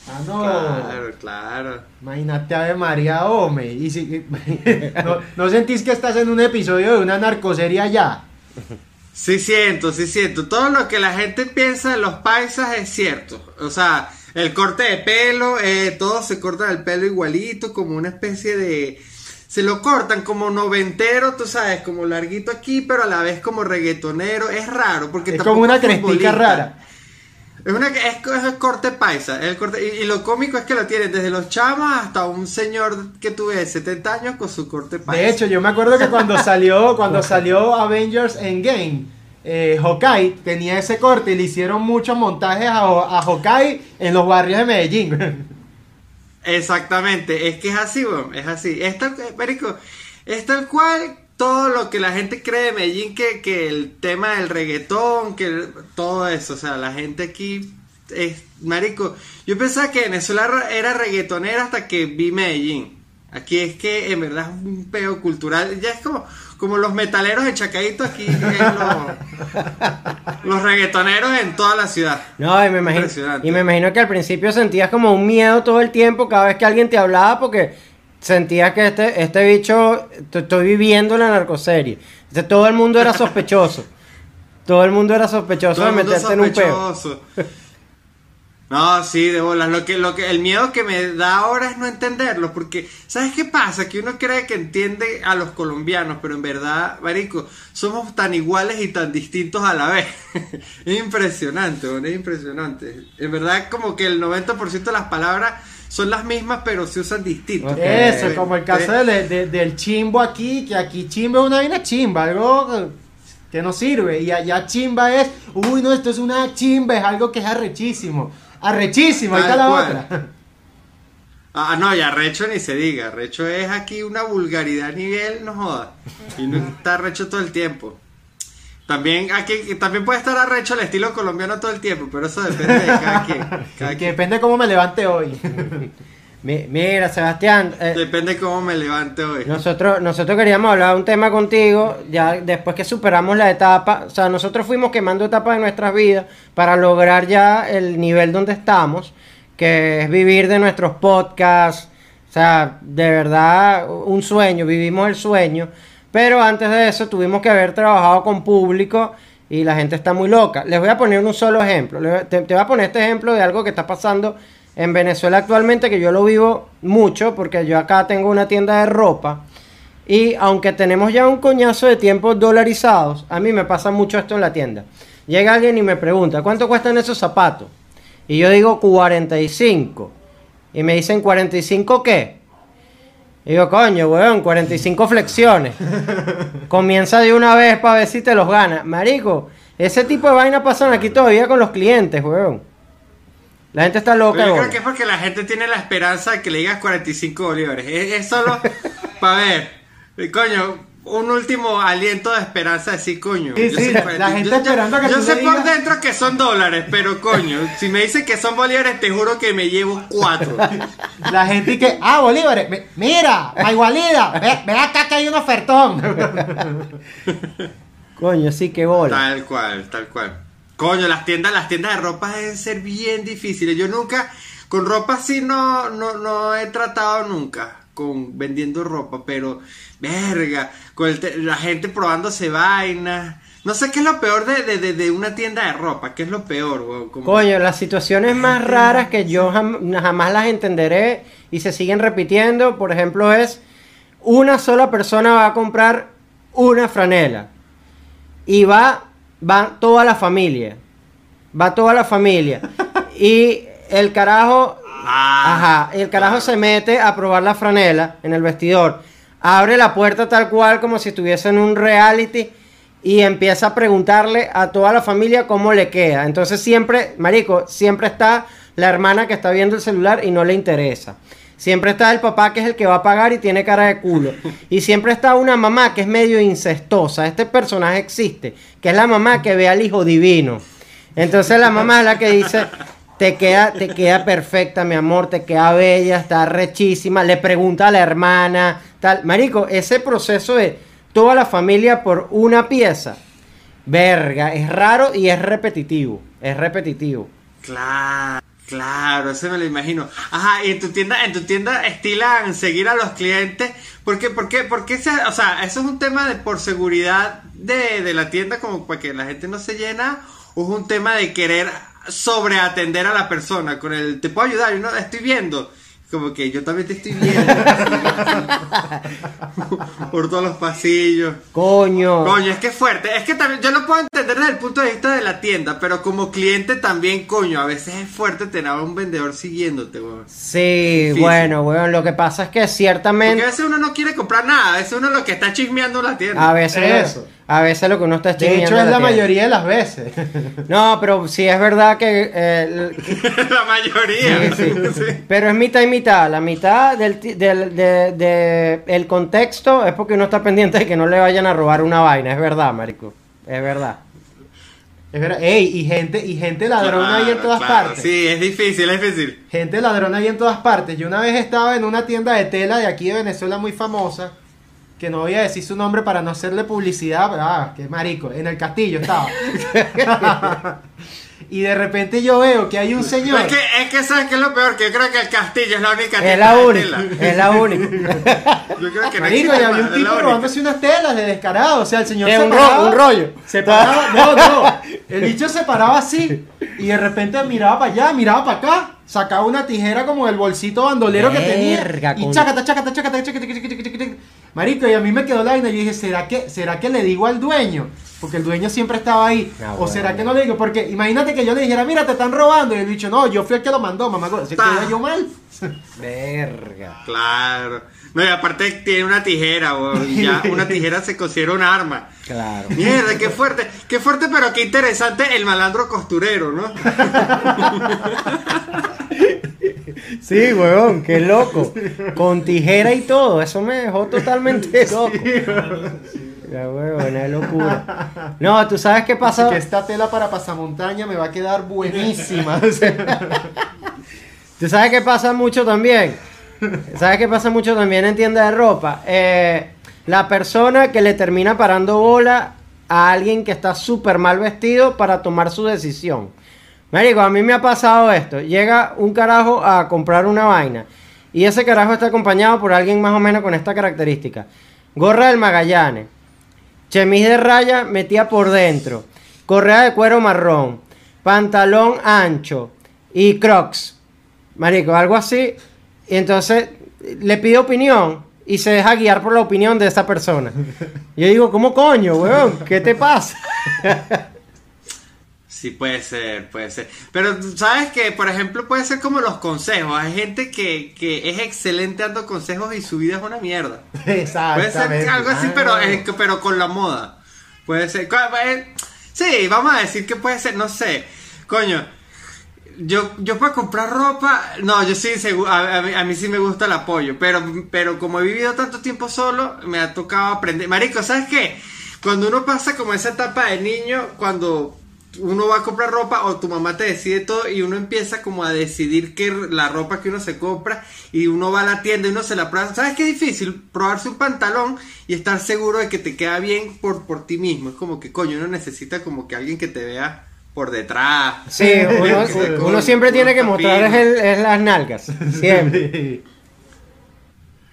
Ah, no. Claro, claro. Imagínate Ave María Ome. Y si, ¿no, ¿no sentís que estás en un episodio de una narcoserie allá? Sí siento, sí siento. Todo lo que la gente piensa de los paisas es cierto. O sea, el corte de pelo, eh, todos se cortan el pelo igualito, como una especie de, se lo cortan como noventero, tú sabes, como larguito aquí, pero a la vez como reggaetonero. Es raro, porque Es como una es crestica rara. Es, una, es, es el corte paisa. el corte, y, y lo cómico es que lo tienen desde los chamos hasta un señor que tuve de 70 años con su corte paisa. De hecho, yo me acuerdo que cuando salió, cuando salió Avengers Endgame, eh, Hawkeye tenía ese corte y le hicieron muchos montajes a, a en los barrios de Medellín. Exactamente, es que es así, weón, es así. Es tal, marico, es tal cual todo lo que la gente cree de Medellín, que, que el tema del reggaetón, que todo eso, o sea, la gente aquí es, marico, yo pensaba que Venezuela era reggaetonera hasta que vi Medellín. Aquí es que en verdad es un peo cultural, ya es como, como los metaleros de Chacadito aquí, los, los reggaetoneros en toda la ciudad. No, y me, imagino, y me imagino que al principio sentías como un miedo todo el tiempo cada vez que alguien te hablaba porque sentías que este, este bicho, estoy viviendo la narcoserie. Entonces, todo el mundo era sospechoso. todo el mundo era sospechoso Todo de meterte en un peo. No, sí, de bolas. Lo que, lo que, el miedo que me da ahora es no entenderlo, porque ¿sabes qué pasa? Que uno cree que entiende a los colombianos, pero en verdad, marico, somos tan iguales y tan distintos a la vez. es impresionante, weón, es impresionante. En verdad, como que el 90% de las palabras son las mismas, pero se usan distintos. Ok. Eso, Eh, como el caso eh, de- de- del chimbo aquí, que aquí chimbo es una vaina chimba, algo que no sirve. Y allá chimba es, uy, no, esto es una chimba, es algo que es arrechísimo. Arrechísimo, ahí está la cual. otra. Ah, no, y arrecho ni se diga. Arrecho es aquí una vulgaridad a nivel, no joda. Y no está arrecho todo el tiempo. También aquí también puede estar arrecho el estilo colombiano todo el tiempo, pero eso depende de cada quien. Cada Que quien. depende de cómo me levante hoy. Mi- Mira, Sebastián, eh, Depende cómo me levante hoy. nosotros, nosotros queríamos hablar de un tema contigo, ya después que superamos la etapa, o sea, nosotros fuimos quemando etapas de nuestras vidas para lograr ya el nivel donde estamos, que es vivir de nuestros podcasts, o sea, de verdad, un sueño, vivimos el sueño, pero antes de eso tuvimos que haber trabajado con público y la gente está muy loca. Les voy a poner un solo ejemplo, te, te voy a poner este ejemplo de algo que está pasando en Venezuela actualmente, que yo lo vivo mucho, porque yo acá tengo una tienda de ropa. Y aunque tenemos ya un coñazo de tiempos dolarizados, a mí me pasa mucho esto en la tienda. Llega alguien y me pregunta, ¿cuánto cuestan esos zapatos? Y yo digo 45. Y me dicen, ¿45 qué? Y digo, coño, weón, 45 flexiones. Comienza de una vez para ver si te los gana. Marico, ese tipo de vaina pasan aquí todavía con los clientes, weón. La gente está loca. Pero yo creo que es porque la gente tiene la esperanza de que le digas 45 bolívares. Es, es solo para ver. Coño, un último aliento de esperanza de decir, coño. Sí, yo sí, la- 45. la gente Yo- yo- esperando a que Yo tú sé por dentro que son dólares, pero coño, si me dicen que son bolívares, te juro que me llevo cuatro. La gente que, ah, Bolívares, mi- mira, Maigualida, ve, ve acá que hay un ofertón. Coño, sí, qué bola. Tal cual, tal cual. Coño, las tiendas, las tiendas de ropa deben ser bien difíciles. Yo nunca, con ropa así no, no, no he tratado nunca con vendiendo ropa, pero verga, con el la gente probándose vainas. No sé qué es lo peor de, de, de, de una tienda de ropa, qué es lo peor, weón. Como- Coño, las situaciones más raras que yo jam- jamás las entenderé y se siguen repitiendo, por ejemplo, es una sola persona va a comprar una franela y va, va toda la familia, va toda la familia y el carajo, Ah, ajá, el carajo claro. se mete a probar la franela en el vestidor, abre la puerta tal cual como si estuviese en un reality y empieza a preguntarle a toda la familia cómo le queda. Entonces siempre, marico, siempre está la hermana que está viendo el celular y no le interesa. Siempre está el papá que es el que va a pagar y tiene cara de culo. Y siempre está una mamá que es medio incestosa. Este personaje existe, que es la mamá que ve al hijo divino. Entonces la mamá es la que dice, te queda, te queda perfecta, mi amor, te queda bella, está rechísima. Le pregunta a la hermana, tal. Marico, ese proceso de toda la familia por una pieza, verga, es raro y es repetitivo. Es repetitivo. Claro, claro, eso me lo imagino. Ajá, y en tu tienda, en tu tienda estilan seguir a los clientes. ¿Por qué? ¿Por qué? ¿Por qué se- o sea, eso es un tema de por seguridad de, de la tienda, como para que la gente no se llena, o es un tema de querer sobreatender a la persona con el te puedo ayudar, yo no estoy viendo. Como que yo también te estoy viendo. Por todos los pasillos. Coño. Coño, es que es fuerte. Es que también yo lo puedo entender desde el punto de vista de la tienda, pero como cliente también, coño, a veces es fuerte tener a un vendedor siguiéndote, weón. Sí, Difícil. bueno, weón, lo que pasa es que Porque ciertamente a veces uno no quiere comprar nada, a veces uno lo que está chismeando la tienda. a veces Eso. A veces lo que uno está De hecho, es la mayoría de las veces. No, pero sí es verdad que eh, la mayoría. Sí, sí. Sí. Pero es mitad y mitad. La mitad del, ti- del de- de- el contexto es porque uno está pendiente de que no le vayan a robar una vaina. Es verdad, marico. Es verdad. Es verdad. Ey, y gente, y gente ladrona ahí en todas claro. partes. Sí, es difícil, es difícil. Gente ladrona ahí en todas partes. Yo una vez estaba en una tienda de tela de aquí de Venezuela muy famosa, que no voy a decir su nombre para no hacerle publicidad, pero ah, qué marico, en el castillo estaba. y de repente yo veo que hay un señor. Es que, es que sabes que es lo peor, que yo creo que el castillo es la única Es la única. tela. Es la única. Yo creo que no Marico, existe y había un es la tipo única. robándose unas telas de descarado. O sea, el señor Es se un, paraba- ro- un rollo. Se paraba, no, no. El bicho se paraba así y de repente miraba para allá, miraba para acá, sacaba una tijera como del bolsito bandolero que Verga, tenía y chácata, chácata, chácata. Marico, y a mí me quedó la vaina. Yo dije, ¿será que, ¿será que le digo al dueño? Porque el dueño siempre estaba ahí. Ah, o bueno. será que no le digo, porque imagínate que yo le dijera, mira, te están robando. Y el bicho, no, yo fui el que lo mandó, mamá. Se Ta. quedó yo mal. Verga. Claro. No, y aparte tiene una tijera, weón. Ya una tijera se considera un arma. Claro. Mierda, qué fuerte. Qué fuerte, pero qué interesante el malandro costurero, ¿no? Sí, weón, qué loco. Con tijera y todo. Eso me dejó totalmente loco. Ya, weón, es locura. No, tú sabes qué pasa. Así que esta tela para pasamontaña me va a quedar buenísima. ¿Tú sabes qué pasa mucho también? ¿Sabes qué pasa mucho también en tienda de ropa? Eh, la persona que le termina parando bola a alguien que está súper mal vestido para tomar su decisión. Marico, a mí me ha pasado esto. Llega un carajo a comprar una vaina y ese carajo está acompañado por alguien más o menos con esta característica. Gorra del Magallanes, chemis de raya metida por dentro, correa de cuero marrón, pantalón ancho y crocs. Marico, algo así. Y entonces le pide opinión y se deja guiar por la opinión de esa persona. Yo digo, ¿cómo coño, weón? ¿Qué te pasa? Sí, puede ser, puede ser. Pero sabes que, por ejemplo, puede ser como los consejos. Hay gente que, que es excelente dando consejos y su vida es una mierda. Puede Exactamente. ser algo así, Ah. pero, eh, pero con la moda. Puede ser. eh, Sí, vamos a decir que puede ser, no sé. Coño, yo, yo para comprar ropa, no, yo sí, a, a mí, a mí sí me gusta el apoyo, pero, pero como he vivido tanto tiempo solo, me ha tocado aprender. Marico, ¿sabes qué? Cuando uno pasa como esa etapa de niño, cuando uno va a comprar ropa o tu mamá te decide todo y uno empieza como a decidir que la ropa que uno se compra y uno va a la tienda y uno se la prueba. ¿Sabes qué difícil? Probarse un pantalón y estar seguro de que te queda bien por, por ti mismo. Es como que coño, uno necesita como que alguien que te vea por detrás. Sí, uno, siempre tiene que mostrar es, el- es las nalgas. Siempre.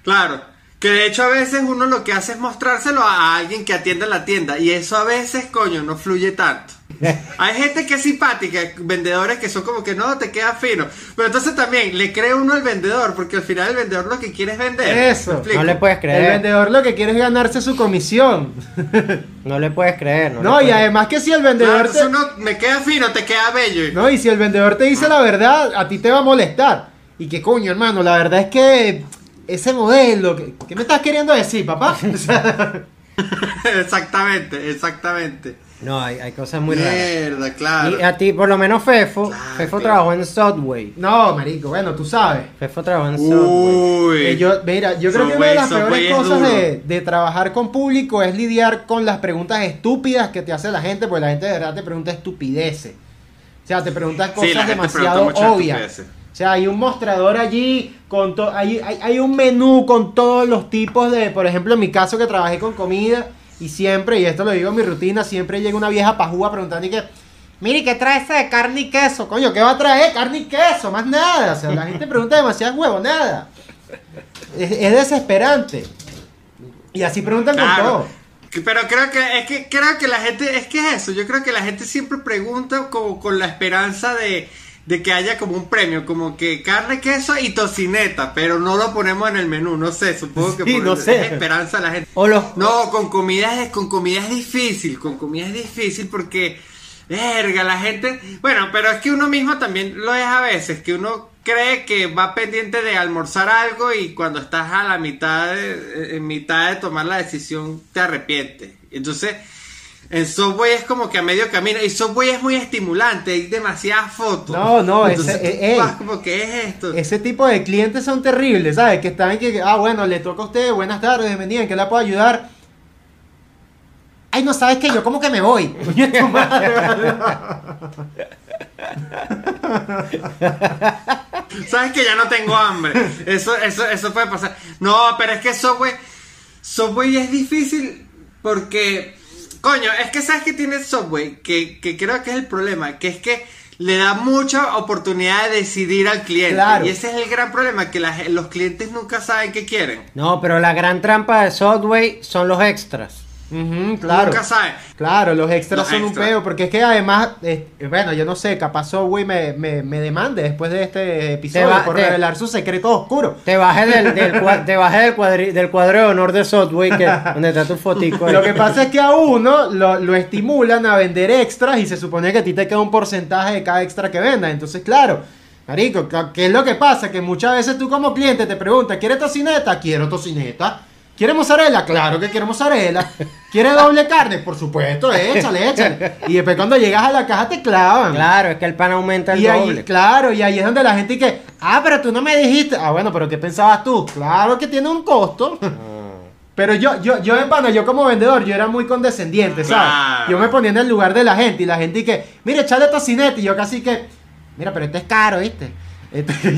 Claro. Que de hecho a veces uno lo que hace es mostrárselo a alguien que atiende la tienda y eso a veces, coño, no fluye tanto. Hay gente que es simpática, vendedores que son como que no, te queda fino. Pero entonces también le cree uno al vendedor, porque al final el vendedor lo que quiere es vender. Eso. No le puedes El creer. vendedor lo que quiere es ganarse su comisión. No le puedes creer. No, No, y puedes- además que si el Claro, vendedor entonces te... uno me queda fino, te queda bello. No, y si el vendedor te dice la verdad, a ti te va a molestar. Y que coño, hermano, la verdad es que ese modelo, ¿qué, qué me estás queriendo decir, papá? Exactamente, exactamente. No, hay, hay cosas muy raras. Mierda, claro. Y a ti, por lo menos Fefo, Claro, Fefo pero- trabajó en Subway. no, marico, bueno, tú sabes. Fefo trabajó en Subway. Uy. Que yo, mira, yo creo que una Subway, de las Subway peores es cosas duro. de, de trabajar con público es lidiar con las preguntas estúpidas que te hace la gente, porque la gente de verdad te pregunta estupideces. O sea, te preguntan Sí, cosas la gente demasiado pregunta muchas obvias. estupideces. O sea, hay un mostrador allí con to- hay, hay, hay un menú con todos los tipos de, por ejemplo, en mi caso que trabajé con comida y siempre, y esto lo digo en mi rutina, siempre llega una vieja pajúa preguntando y que, mire, ¿qué trae ese de carne y queso? Coño, ¿qué va a traer? Carne y queso, más nada. O sea, la gente pregunta demasiadas huevo, nada. Es, es desesperante. Y así preguntan con Claro. todo. Que- Pero creo que es que creo que la gente es que es eso. Yo creo que la gente siempre pregunta como con la esperanza de, de que haya como un premio, como que carne, queso y tocineta, pero no lo ponemos en el menú, no sé, supongo que Sí, por no sé. es esperanza a la gente. O los- No, con comida es, con comida es difícil, con comida es difícil porque, verga, la gente, bueno, pero es que uno mismo también lo es a veces, que uno cree que va pendiente de almorzar algo y cuando estás a la mitad de, en mitad de tomar la decisión te arrepientes. Entonces, en Subway es como que a medio camino y Subway es muy estimulante, hay demasiadas fotos. No, no, ese- Entonces, tú eh, ey. vas como que es esto. Ese tipo de clientes son terribles, ¿sabes? Que están que, ah, bueno, le toca a usted, buenas tardes, bienvenida, ¿en qué la puedo ayudar? Ay, no sabes que yo como que me voy. Sabes que ya no tengo hambre. Eso, eso, eso puede pasar. No, pero es que Subway, Subway es difícil porque, coño, es que sabes que tiene Subway, que, que creo que es el problema, que es que le da mucha oportunidad de decidir al cliente. Claro. Y ese es el gran problema, que los clientes nunca saben qué quieren. No, pero la gran trampa de Subway son los extras. Claro. Nunca saben. Claro, los extras Los son un peo, porque es que además, eh, bueno, yo no sé, capaz Subway me, me, me demande después de este episodio va- por te- revelar su secreto oscuro. Te bajé del, del, cua- te bajé del, cuadri- del cuadro de honor de Subway, que, donde está tu fotico. ahí. Lo que pasa es que a uno lo, lo estimulan a vender extras y se supone que a ti te queda un porcentaje de cada extra que vendas. Entonces, claro, Marico, ¿qué- ¿qué es lo que pasa? Que muchas veces tú como cliente te preguntas, ¿quieres tocineta? Quiero tocineta. ¿Quieres mozzarella? Claro que quiero mozzarella. ¿Quieres doble carne? Por supuesto, échale, échale. Y después cuando llegas a la caja te clavan. Claro, es que el pan aumenta el Y ahí, doble. claro, y ahí es donde la gente dice, ah, pero tú no me dijiste. Ah, bueno, pero ¿qué pensabas tú? Claro que tiene un costo. Ah. Pero yo, yo, yo de pana, yo como vendedor, yo era muy condescendiente, ¿sabes? Claro. Yo me ponía en el lugar de la gente y la gente que, mire, echale tocinete. Y yo casi que, mira, pero esto es caro, ¿viste?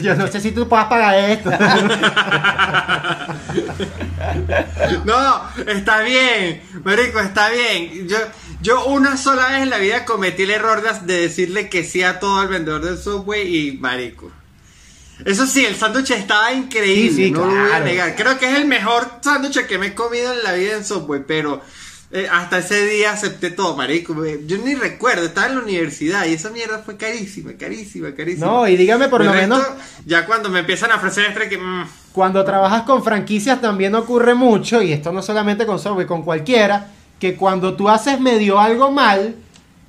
Yo no sé si tú puedas pagar esto. No, está bien, Marico, está bien. Yo, yo una sola vez en la vida cometí el error de, de decirle que sí a todo el vendedor del Subway y Marico. Eso sí, el sándwich estaba increíble, Sí, sí, no lo voy a claro. negar. Creo que es el mejor sándwich que me he comido en la vida en Subway, pero eh, hasta ese día acepté todo, Marico. Yo ni recuerdo, estaba en la universidad y esa mierda fue carísima, carísima, carísima. No, y dígame por lo menos, Ya cuando me empiezan a ofrecer extra que... mm, cuando trabajas con franquicias también ocurre mucho, y esto no solamente con Subway, con cualquiera, que cuando tú haces medio algo mal,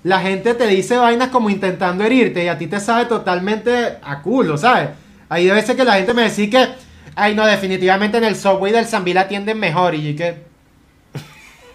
la gente te dice vainas como intentando herirte y a ti te sabe totalmente a culo, ¿sabes? Hay veces que la gente me dice que, ay no, definitivamente en el Subway del Sambil atienden mejor y que...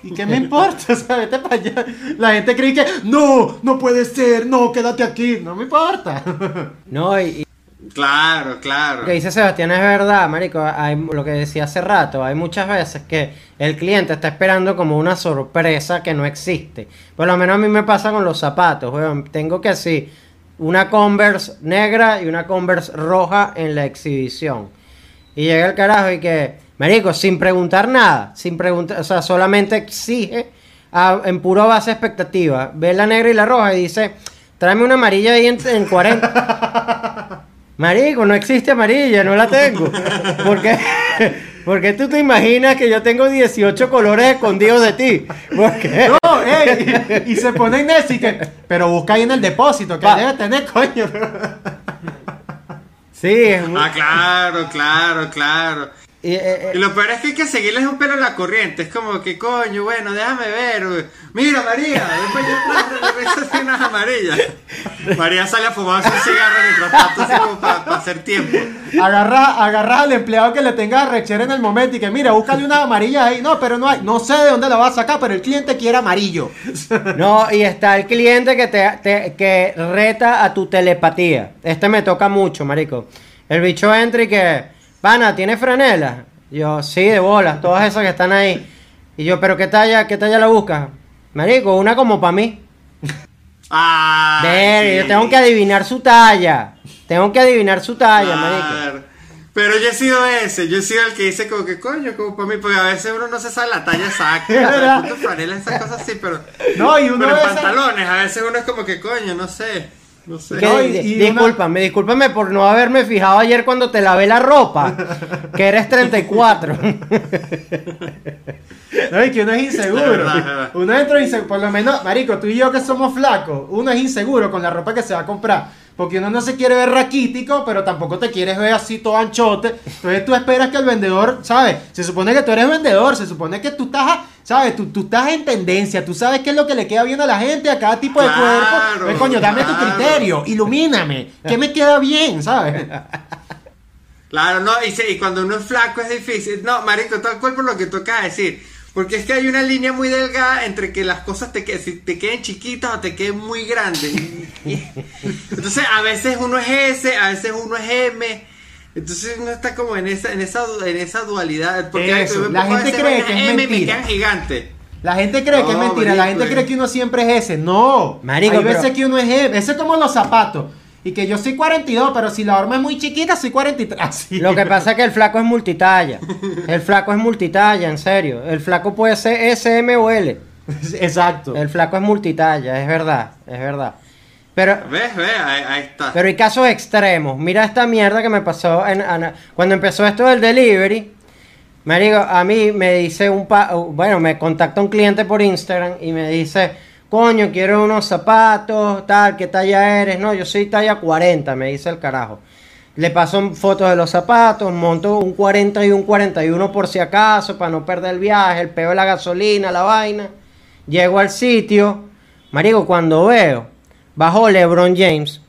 ¿Y qué me importa? O sea, vete para allá. La gente cree que, no, no puede ser, no, quédate aquí. No me importa. No, y, y Claro, claro. lo que dice Sebastián es verdad, marico. Hay, lo que decía hace rato, hay muchas veces que el cliente está esperando como una sorpresa que no existe. Por lo menos a mí me pasa con los zapatos, weón. Tengo que así, una Converse negra y una Converse roja en la exhibición. Y llega el carajo y que, marico, sin preguntar nada, sin preguntar, o sea, solamente exige a- en puro base expectativa. Ve la negra y la roja y dice, tráeme una amarilla ahí en, en 40. Marico, no existe amarilla, no la tengo. ¿Por qué? Porque tú te imaginas que yo tengo 18 colores escondidos de ti. ¿Por qué? No, ey, y, y se pone en eso y que, pero busca ahí en el depósito, que debe tener, coño. Sí, es muy... Ah, claro, claro, claro. Y, eh, eh, Y lo peor es que hay que seguirles un pelo a la corriente. Es como que, coño, bueno, déjame ver. Mira, María. Después yo le unas amarillas. María sale a fumarse un cigarro mientras tanto, así como para hacer tiempo. Agarra, agarra al empleado que le tenga rechera en el momento y que, mira, búscale una amarilla ahí. No, pero no hay, no sé de dónde la va a sacar, pero el cliente quiere amarillo. No, y está el cliente que te, te- que reta a tu telepatía. Este me toca mucho, marico. El bicho entra y que, pana, ¿tiene franela? Yo, sí, de bolas, todas esas que están ahí. Y yo, ¿pero qué talla, qué talla la buscas? Marico, una como para mí. Ah, Ver, yo tengo que adivinar su talla. Tengo que adivinar su talla, marico. Claro. Pero yo he sido ese, yo he sido el que dice como que coño, como para mí, porque a veces uno no se sabe la talla exacta. Franela, esas cosas sí, pero. No, y uno pero en pantalones, a veces uno es como que coño, no sé. No sé. Que- No, y- di- y discúlpame, discúlpame por no haberme fijado ayer cuando te lavé la ropa. que eres 34. No, y que uno es inseguro. Es es verdad. Uno entra inseguro. Por lo menos, marico, tú y yo que somos flacos, uno es inseguro con la ropa que se va a comprar. Porque uno no se quiere ver raquítico, pero tampoco te quieres ver así todo anchote. Entonces tú esperas que el vendedor, ¿sabes? Se supone que tú eres vendedor, se supone que tú estás, ¿sabes? Tú, tú estás en tendencia, tú sabes qué es lo que le queda bien a la gente, a cada tipo de Claro, cuerpo. Pues, coño, dame tu claro. criterio, ilumíname. ¿Qué me queda bien, ¿sabes? Claro, no, y, y cuando uno es flaco es difícil. No, marico, tal cual por lo que toca decir. Porque es que hay una línea muy delgada entre que las cosas te, que- si te queden chiquitas o te queden muy grandes. Entonces, a veces uno es S, a veces uno es M. Entonces uno está como en esa, en esa, en esa dualidad. Porque Eso, me la gente cree que es M y me mentira. quedan gigantes. La gente cree que es mentira, la gente cree eh. que uno siempre es ese. No, Marico, hay veces pero- que uno es ese. Ese es como los zapatos. Y que yo soy 42, pero si la horma es muy chiquita, soy 43. Así. Lo que pasa es que el flaco es multitalla. El flaco es multitalla, en serio. El flaco puede ser S, M o L. Exacto. El flaco es multitalla, es verdad, es verdad. Pero, ¿Ves? ¿Ves? Ahí, ahí está. pero hay casos extremos. Mira esta mierda que me pasó en, en- cuando empezó esto del delivery. Me digo, a mí me dice un pa, bueno, me contacta un cliente por Instagram y me dice, coño, quiero unos zapatos, tal, ¿qué talla eres? No, yo soy talla 40, me dice el carajo. Le paso fotos de los zapatos, monto un 40 y un 41 por si acaso, para no perder el viaje, el peo de la gasolina, la vaina. Llego al sitio, marico, cuando veo, bajó LeBron James.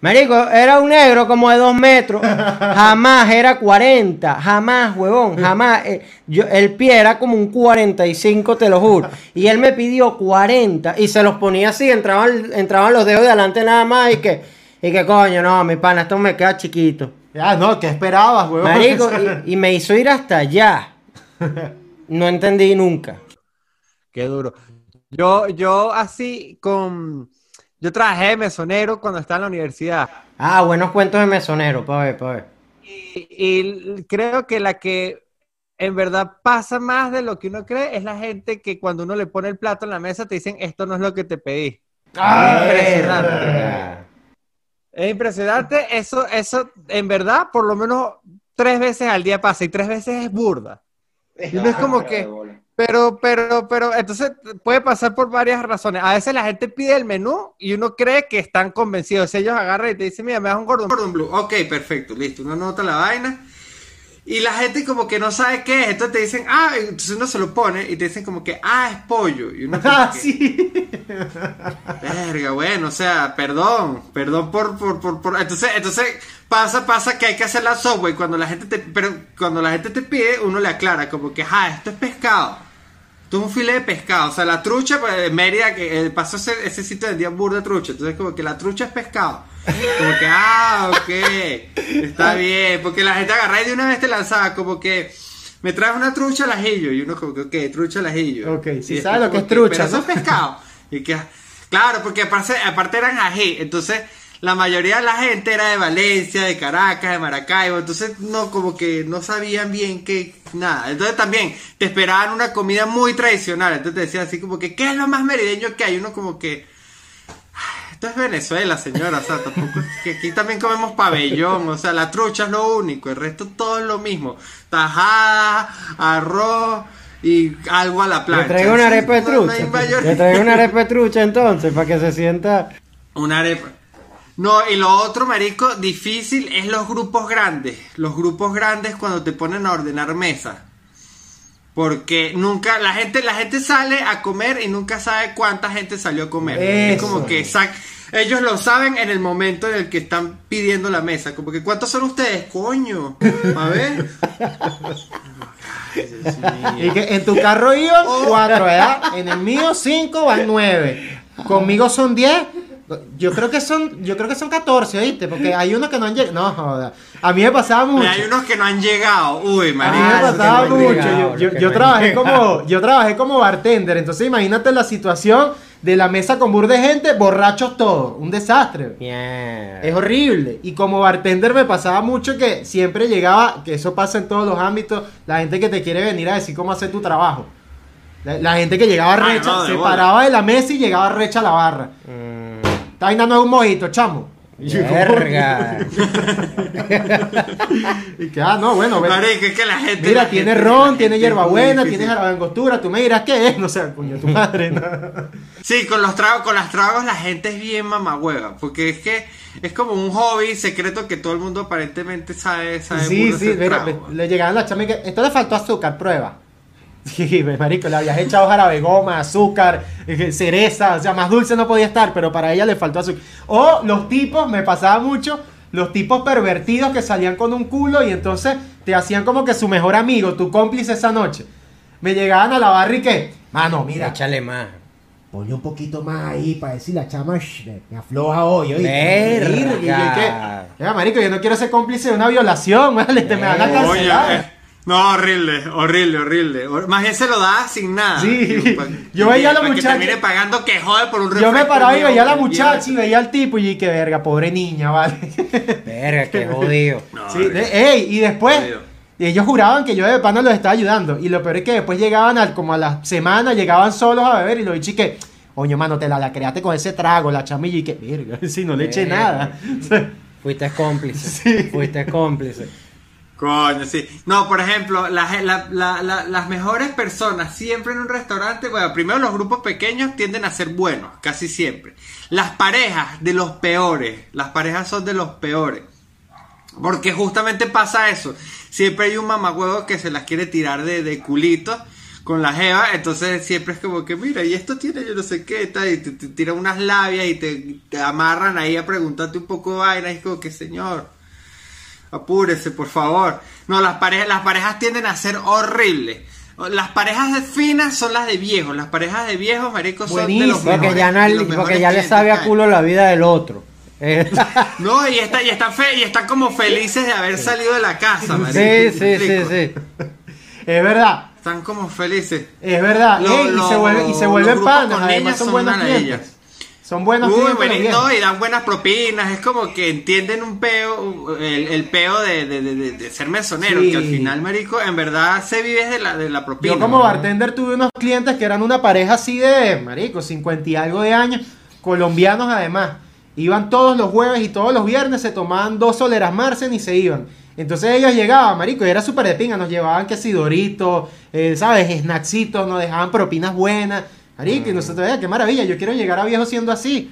Marico, era un negro como de dos metros. Jamás era 40. Jamás, huevón. Jamás. Eh, yo, el pie era como un 45, te lo juro. Y él me pidió 40. Y se los ponía así. Entraban, entraban los dedos de adelante nada más. Y que, y que coño, no, mi pana, esto me queda chiquito. Ah, no, ¿qué esperabas, huevón? Marico, y, y me hizo ir hasta allá. No entendí nunca. Qué duro. Yo, yo así con... Yo trabajé de mesonero cuando estaba en la universidad. Ah, buenos cuentos de mesonero, pa' ver, pa' ver. Y, y creo que la que en verdad pasa más de lo que uno cree es la gente que cuando uno le pone el plato en la mesa te dicen esto no es lo que te pedí. Ah, impresionante. Es impresionante. Eso, eso, en verdad, por lo menos tres veces al día pasa y tres veces es burda. Y uno es como que, pero, pero, pero, entonces puede pasar por varias razones. A veces la gente pide el menú y uno cree que están convencidos. Ellos agarran y te dicen, mira, me das un gordo. Gordon Blue. Ok, perfecto, listo. Uno nota la vaina. Y la gente como que no sabe qué es. Entonces te dicen, ah, entonces uno se lo pone y te dicen como que, ah, es pollo. Y uno Ah, sí. verga, bueno, o sea, perdón, perdón por, por, por, por- Entonces, entonces pasa, pasa que hay que hacer la software cuando la gente te, pero cuando la gente te pide, uno le aclara como que, ah, esto es pescado. Es un filete de pescado. O sea, la trucha, pues, en Mérida, que eh, pasó ese, ese sitio vendía burda trucha. Entonces, como que la trucha es pescado. Como que, ah, ok. Está bien. Porque la gente agarra y de una vez te lanzaba como que me traes una trucha al ajillo. Y uno como que, ok, trucha al ajillo. Ok, sí Y sabe después lo que es trucha, Pero eso es pescado. Y que, claro, porque aparte, aparte eran ají. Entonces, la mayoría de la gente era de Valencia, de Caracas, de Maracaibo. Entonces, no, como que no sabían bien que nada. Entonces, también te esperaban una comida muy tradicional. Entonces, te decían así como que, ¿qué es lo más merideño que hay? Uno como que. "Ay, Esto es Venezuela, señora. O sea, tampoco es que aquí también comemos pabellón. O sea, la trucha es lo único. El resto todo es lo mismo. Tajada, arroz y algo a la Le plancha. traigo una arepa de no- no trucha. mayor- Le traigo una arepa de trucha entonces, para que se sienta. Una arepa. No, y lo otro, marico, difícil es los grupos grandes. Los grupos grandes cuando te ponen a ordenar mesa. Porque nunca, la gente, la gente sale a comer y nunca sabe cuánta gente salió a comer. Es como que sac- ellos lo saben en el momento en el que están pidiendo la mesa. Como que ¿cuántos son ustedes? Coño. A ver. Y que en tu carro iban Oh. cuatro, ¿verdad? En el mío cinco van nueve. Conmigo son diez. Yo creo que son, yo creo que son 14, ¿oíste? Porque hay unos que no han llegado. No, joda. A mí me pasaba mucho. Y hay unos que no han llegado. Uy, A mí marico. me pasaba no mucho. llegado, yo no trabajé como, yo trabajé como bartender. Entonces imagínate la situación de la mesa con bur de gente, borrachos todos. Un desastre. Mierda. Es horrible. Y como bartender me pasaba mucho que siempre llegaba, que eso pasa en todos los ámbitos, la gente que te quiere venir a decir cómo hacer tu trabajo. La, la gente que llegaba recha, no, de se bola. paraba de la mesa y llegaba recha a la barra. Mm, Esta vaina no es un mojito, chamo. Verga. Y que, ah, no, bueno, es que la gente. mira, la tiene gente- ron, tiene hierbabuena, tiene difícil. angostura, tú me dirás qué es, no sé, coño, tu madre, no. Sí, con los tragos, con las tragos la gente es bien mamagüeva, porque es que es como un hobby secreto que todo el mundo aparentemente sabe, sabe Sí, sí, mira, trago. le llegaban las chamas y que, esto le faltó azúcar, prueba. Sí, marico, le habías echado jarabe goma, azúcar, eh, cereza, o sea, más dulce no podía estar, pero para ella le faltó azúcar. O los tipos, me pasaba mucho, los tipos pervertidos que salían con un culo y entonces te hacían como que su mejor amigo, tu cómplice esa noche. Me llegaban a la barra y que, mano, mira, Échale más. ponle un poquito más ahí para decir la chama sh, me- afloja hoy. oye. Verga. Y yo, que, "Oiga, marico, yo no quiero ser cómplice de una violación, ¿vale? Te me van a Verga. Oye, cancelar. eh, no, horrible, horrible, horrible. Hor- Más bien se lo da sin nada. Sí. Pa- Yo veía a la para que muchacha- termine pagando que jode por un Yo me paraba y veía a la que muchacha y veía al tipo y que verga, pobre niña, ¿vale? Verga, qué jodido. No, Sí, horrible. de- ey, y después Jodido. y ellos juraban que yo de pana los estaba ayudando. Y lo peor es que después llegaban al, como a la semana, llegaban solos a beber y lo dije que, oye, mano, te la, la creaste con ese trago, la chamilla y que, verga, si no le eché nada. Fuiste cómplice. Sí. Fuiste cómplice. Coño, sí. No, por ejemplo, las, la- la- la- las mejores personas siempre en un restaurante, bueno, primero los grupos pequeños tienden a ser buenos, casi siempre. Las parejas de los peores, las parejas son de los peores. Porque justamente pasa eso. Siempre hay un mamagüevo que se las quiere tirar de, de culito con la jeva, entonces siempre es como que, mira, y esto tiene yo no sé qué, y te, tiran unas labias y te, amarran ahí a preguntarte un poco de y es como que, señor, apúrese, por favor. No, las parejas, las parejas tienden a ser horribles. Las parejas de finas son las de viejos, las parejas de viejos, maricos, son de los Buenísimo. Porque mejores- ya, no- de los porque ya le sabe a culo la vida del otro. No, y, está, y, están fe- y están como felices de haber salido de la casa, marico, sí, ¿me sí, sí, sí. es verdad, Están como felices. es verdad. Lo- Ey, y se, vuelve, y se vuelven panas, además son clientes. ladilla. Son buenos Uy, clientes. bueno, los y dan buenas propinas, es como que entienden un peo, el, el peo de, de, de- ser mesonero, Sí. que al final, marico, en verdad se vive de la, de la propina. Yo como ¿no? bartender tuve unos clientes que eran una pareja así de, marico, 50 y algo de años, colombianos además. Iban todos los jueves y todos los viernes, se tomaban dos soleras Marsen y se iban. Entonces ellos llegaban, marico, y era súper de pinga, nos llevaban que si doritos, eh, ¿sabes? Snacksitos, nos dejaban propinas buenas. Marico, y nosotros, "Eh, qué maravilla, yo quiero llegar a viejo siendo así.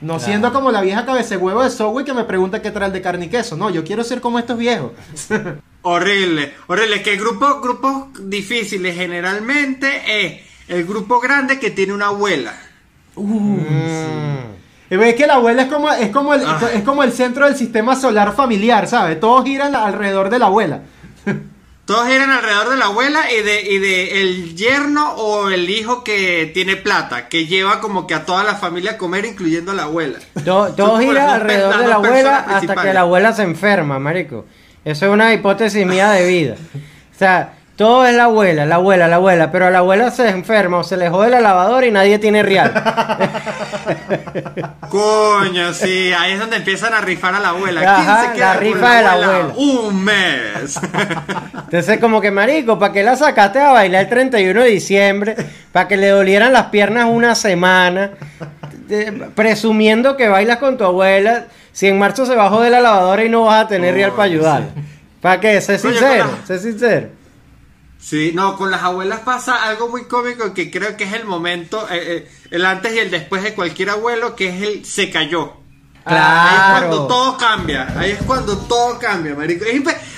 No Claro. siendo como la vieja cabeza huevo de Subway que me pregunta qué trae el de carne y queso. No, yo quiero ser como estos viejos. Horrible, horrible. Que grupo, grupos difíciles generalmente es el grupo grande que tiene una abuela. Mm. Y ves que la abuela es como, es como el, Ah. es como el centro del sistema solar familiar, ¿sabes? Todos giran alrededor de la abuela. Todos giran alrededor de la abuela y de, y de el yerno o el hijo que tiene plata, que lleva como que a toda la familia a comer, incluyendo a la abuela. Todo, todo gira alrededor de la abuela hasta que la abuela se enferma, marico. Eso es una hipótesis mía de vida. O sea, todo es la abuela, la abuela, la abuela, pero a la abuela se enferma o se le jode la lavadora y nadie tiene real. Coño, sí, ahí es donde empiezan a rifar a la abuela. Ajá, ¿Quién se queda la con rifa de la abuela. Un mes. Entonces, como que, marico, ¿para qué la sacaste a bailar el 31 de diciembre? ¿Para que le dolieran las piernas una semana? Presumiendo que bailas con tu abuela, si en marzo se bajó de la lavadora y no vas a tener real para ayudar. ¿Para qué? Sé sincero, la- sé sincero. Sí, no, con las abuelas pasa algo muy cómico que creo que es el momento, eh, eh, el antes y el después de cualquier abuelo, que es el se cayó. Ahí es cuando Claro. todo cambia, ahí es cuando todo cambia, marico.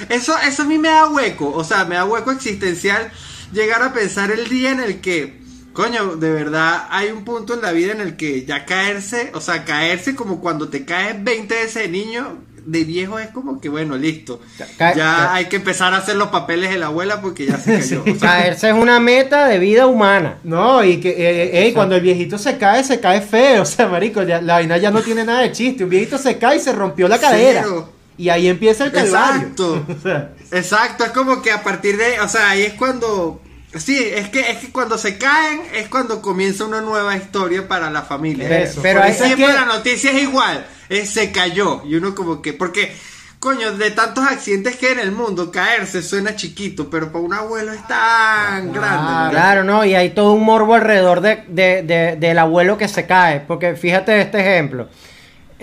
Eso, eso a mí me da hueco, o sea, me da hueco existencial llegar a pensar el día en el que, coño, de verdad hay un punto en la vida en el que ya caerse, o sea, caerse como cuando te caes 20 veces de niño, de viejo es como que, bueno, listo. Ca- ya hay que empezar a hacer los papeles de la abuela porque ya se cayó. o sea, Caerse es una meta de vida humana. No, y que eh, ey, cuando el viejito se cae, se cae feo. O sea, marico, ya- la vaina ya no tiene nada de chiste. Un viejito se cae y se rompió la cadera. Cero. Y ahí empieza el calvario. Exacto. O sea, Exacto, es como que a partir de, o sea, ahí es cuando, sí, es que es que cuando se caen es cuando comienza una nueva historia para la familia. Pero- Eso. pero Porque siempre que- la noticia es igual, es se cayó y uno como que, porque coño, de tantos accidentes que hay en el mundo, caerse suena chiquito, pero para un abuelo es tan grande. ¿no? Claro, no, y hay todo un morbo alrededor de, de- de- del abuelo que se cae. Porque fíjate este ejemplo.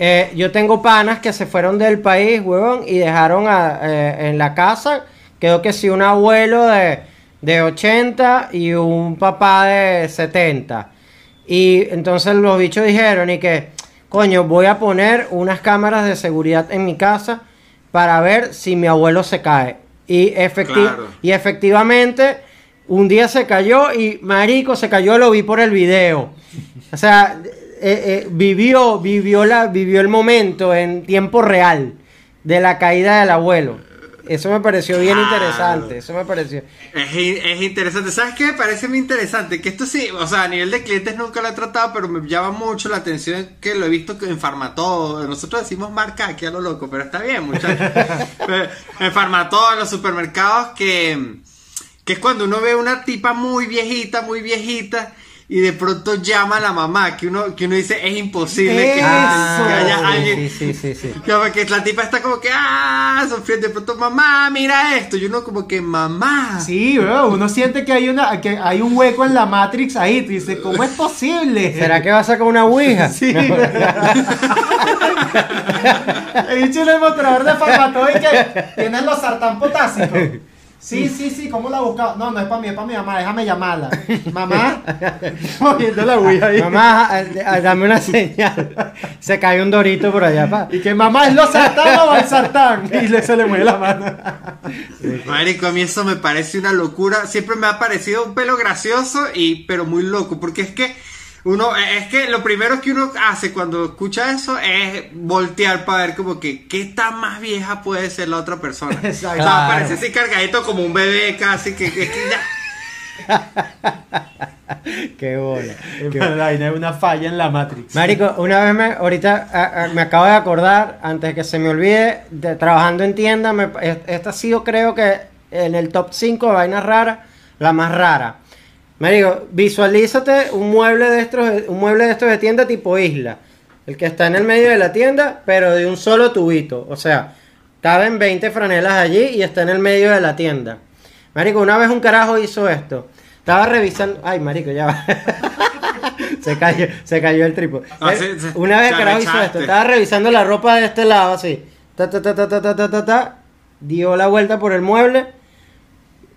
eh, yo tengo panas que se fueron del país, huevón, y dejaron a- eh, en la casa, quedó que sí, un abuelo de, de 80 y un papá de 70. Y entonces los bichos dijeron y que, coño, voy a poner unas cámaras de seguridad en mi casa para ver si mi abuelo se cae. Y, efecti- Claro. y efectivamente, un día se cayó y marico se cayó, lo vi por el video. O sea, eh, eh, vivió, vivió, la, vivió el momento en tiempo real de la caída del abuelo. Eso me pareció bien Claro. interesante. Eso me pareció. Es, es interesante. ¿Sabes qué? Me parece muy interesante. Que esto sí, o sea, a nivel de clientes nunca lo he tratado, pero me llama mucho la atención que lo he visto en Farmatodo. Nosotros decimos marca aquí a lo loco, pero está bien, muchachos. En Farmatodo, en los supermercados, que, que es cuando uno ve una tipa muy viejita, muy viejita. Y de pronto llama a la mamá, que uno, que uno dice es imposible que, haya sí, alguien, sí, sí, sí, sí. como que la tipa está como que, ah, sufriendo. De pronto, mamá, mira esto. Y uno como que, mamá. Sí, bro, uno siente que hay una que hay un hueco en la Matrix ahí, tú dices, ¿cómo es posible? ¿Será que va a sacar una ouija? Sí. He dicho en el mostrador de Farmatodo y que tienes los sartán potásicos. Sí, sí, sí, ¿cómo la buscaba? No, no es para mí, es para mi mamá, déjame llamarla. Mamá, moviendo la Ouija ahí. Mamá, a- a- dame una señal. Se cae un dorito por allá, pa. Y que mamá es los sartán o el sartán. Y le, se le mueve la mano. Marico, a mí eso me parece una locura. Siempre me ha parecido un pelo gracioso y pero muy loco, porque es que uno es que lo primero que uno hace cuando escucha eso es voltear para ver como que qué tan más vieja puede ser la otra persona. Exacto. O sea, parece así cargadito como un bebé casi que, que- que ya. Qué bola. Es verdad, hay una falla en la Matrix. Marico, una vez me, ahorita a- a- me acabo de acordar, antes que se me olvide, de, trabajando en tienda, me- es- esta ha sido creo que en el top 5 de vainas raras, la más rara. Marico, visualízate un mueble de estos, un mueble de estos de tienda tipo isla. El que está en el medio de la tienda, pero de un solo tubito. O sea, caben 20 franelas allí y está en el medio de la tienda. Marico, una vez un carajo hizo esto. Estaba revisando. Ay, marico, ya va. se cayó, se cayó el tripo. Ah, una vez el carajo hizo esto. Estaba revisando la ropa de este lado, así. Ta, ta, ta, ta, ta, ta, ta, ta. Dio la vuelta por el mueble.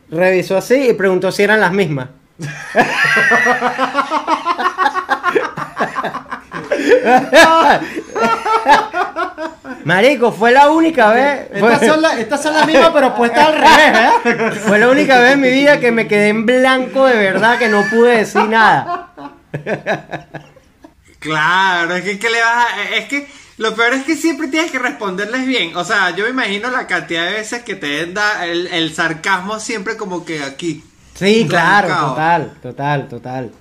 Revisó así y preguntó si eran las mismas. Marico, fue la única vez. Estas fue- son, la- estas son las mismas, pero puestas al revés, ¿eh? fue la única vez en mi vida que me quedé en blanco de verdad, que no pude decir nada. Claro, es que, ¿qué le vas a- es que lo peor es que siempre tienes que responderles bien. O sea, yo me imagino la cantidad de veces que te da el, el sarcasmo siempre como que aquí. Sí, claro, total, total, total.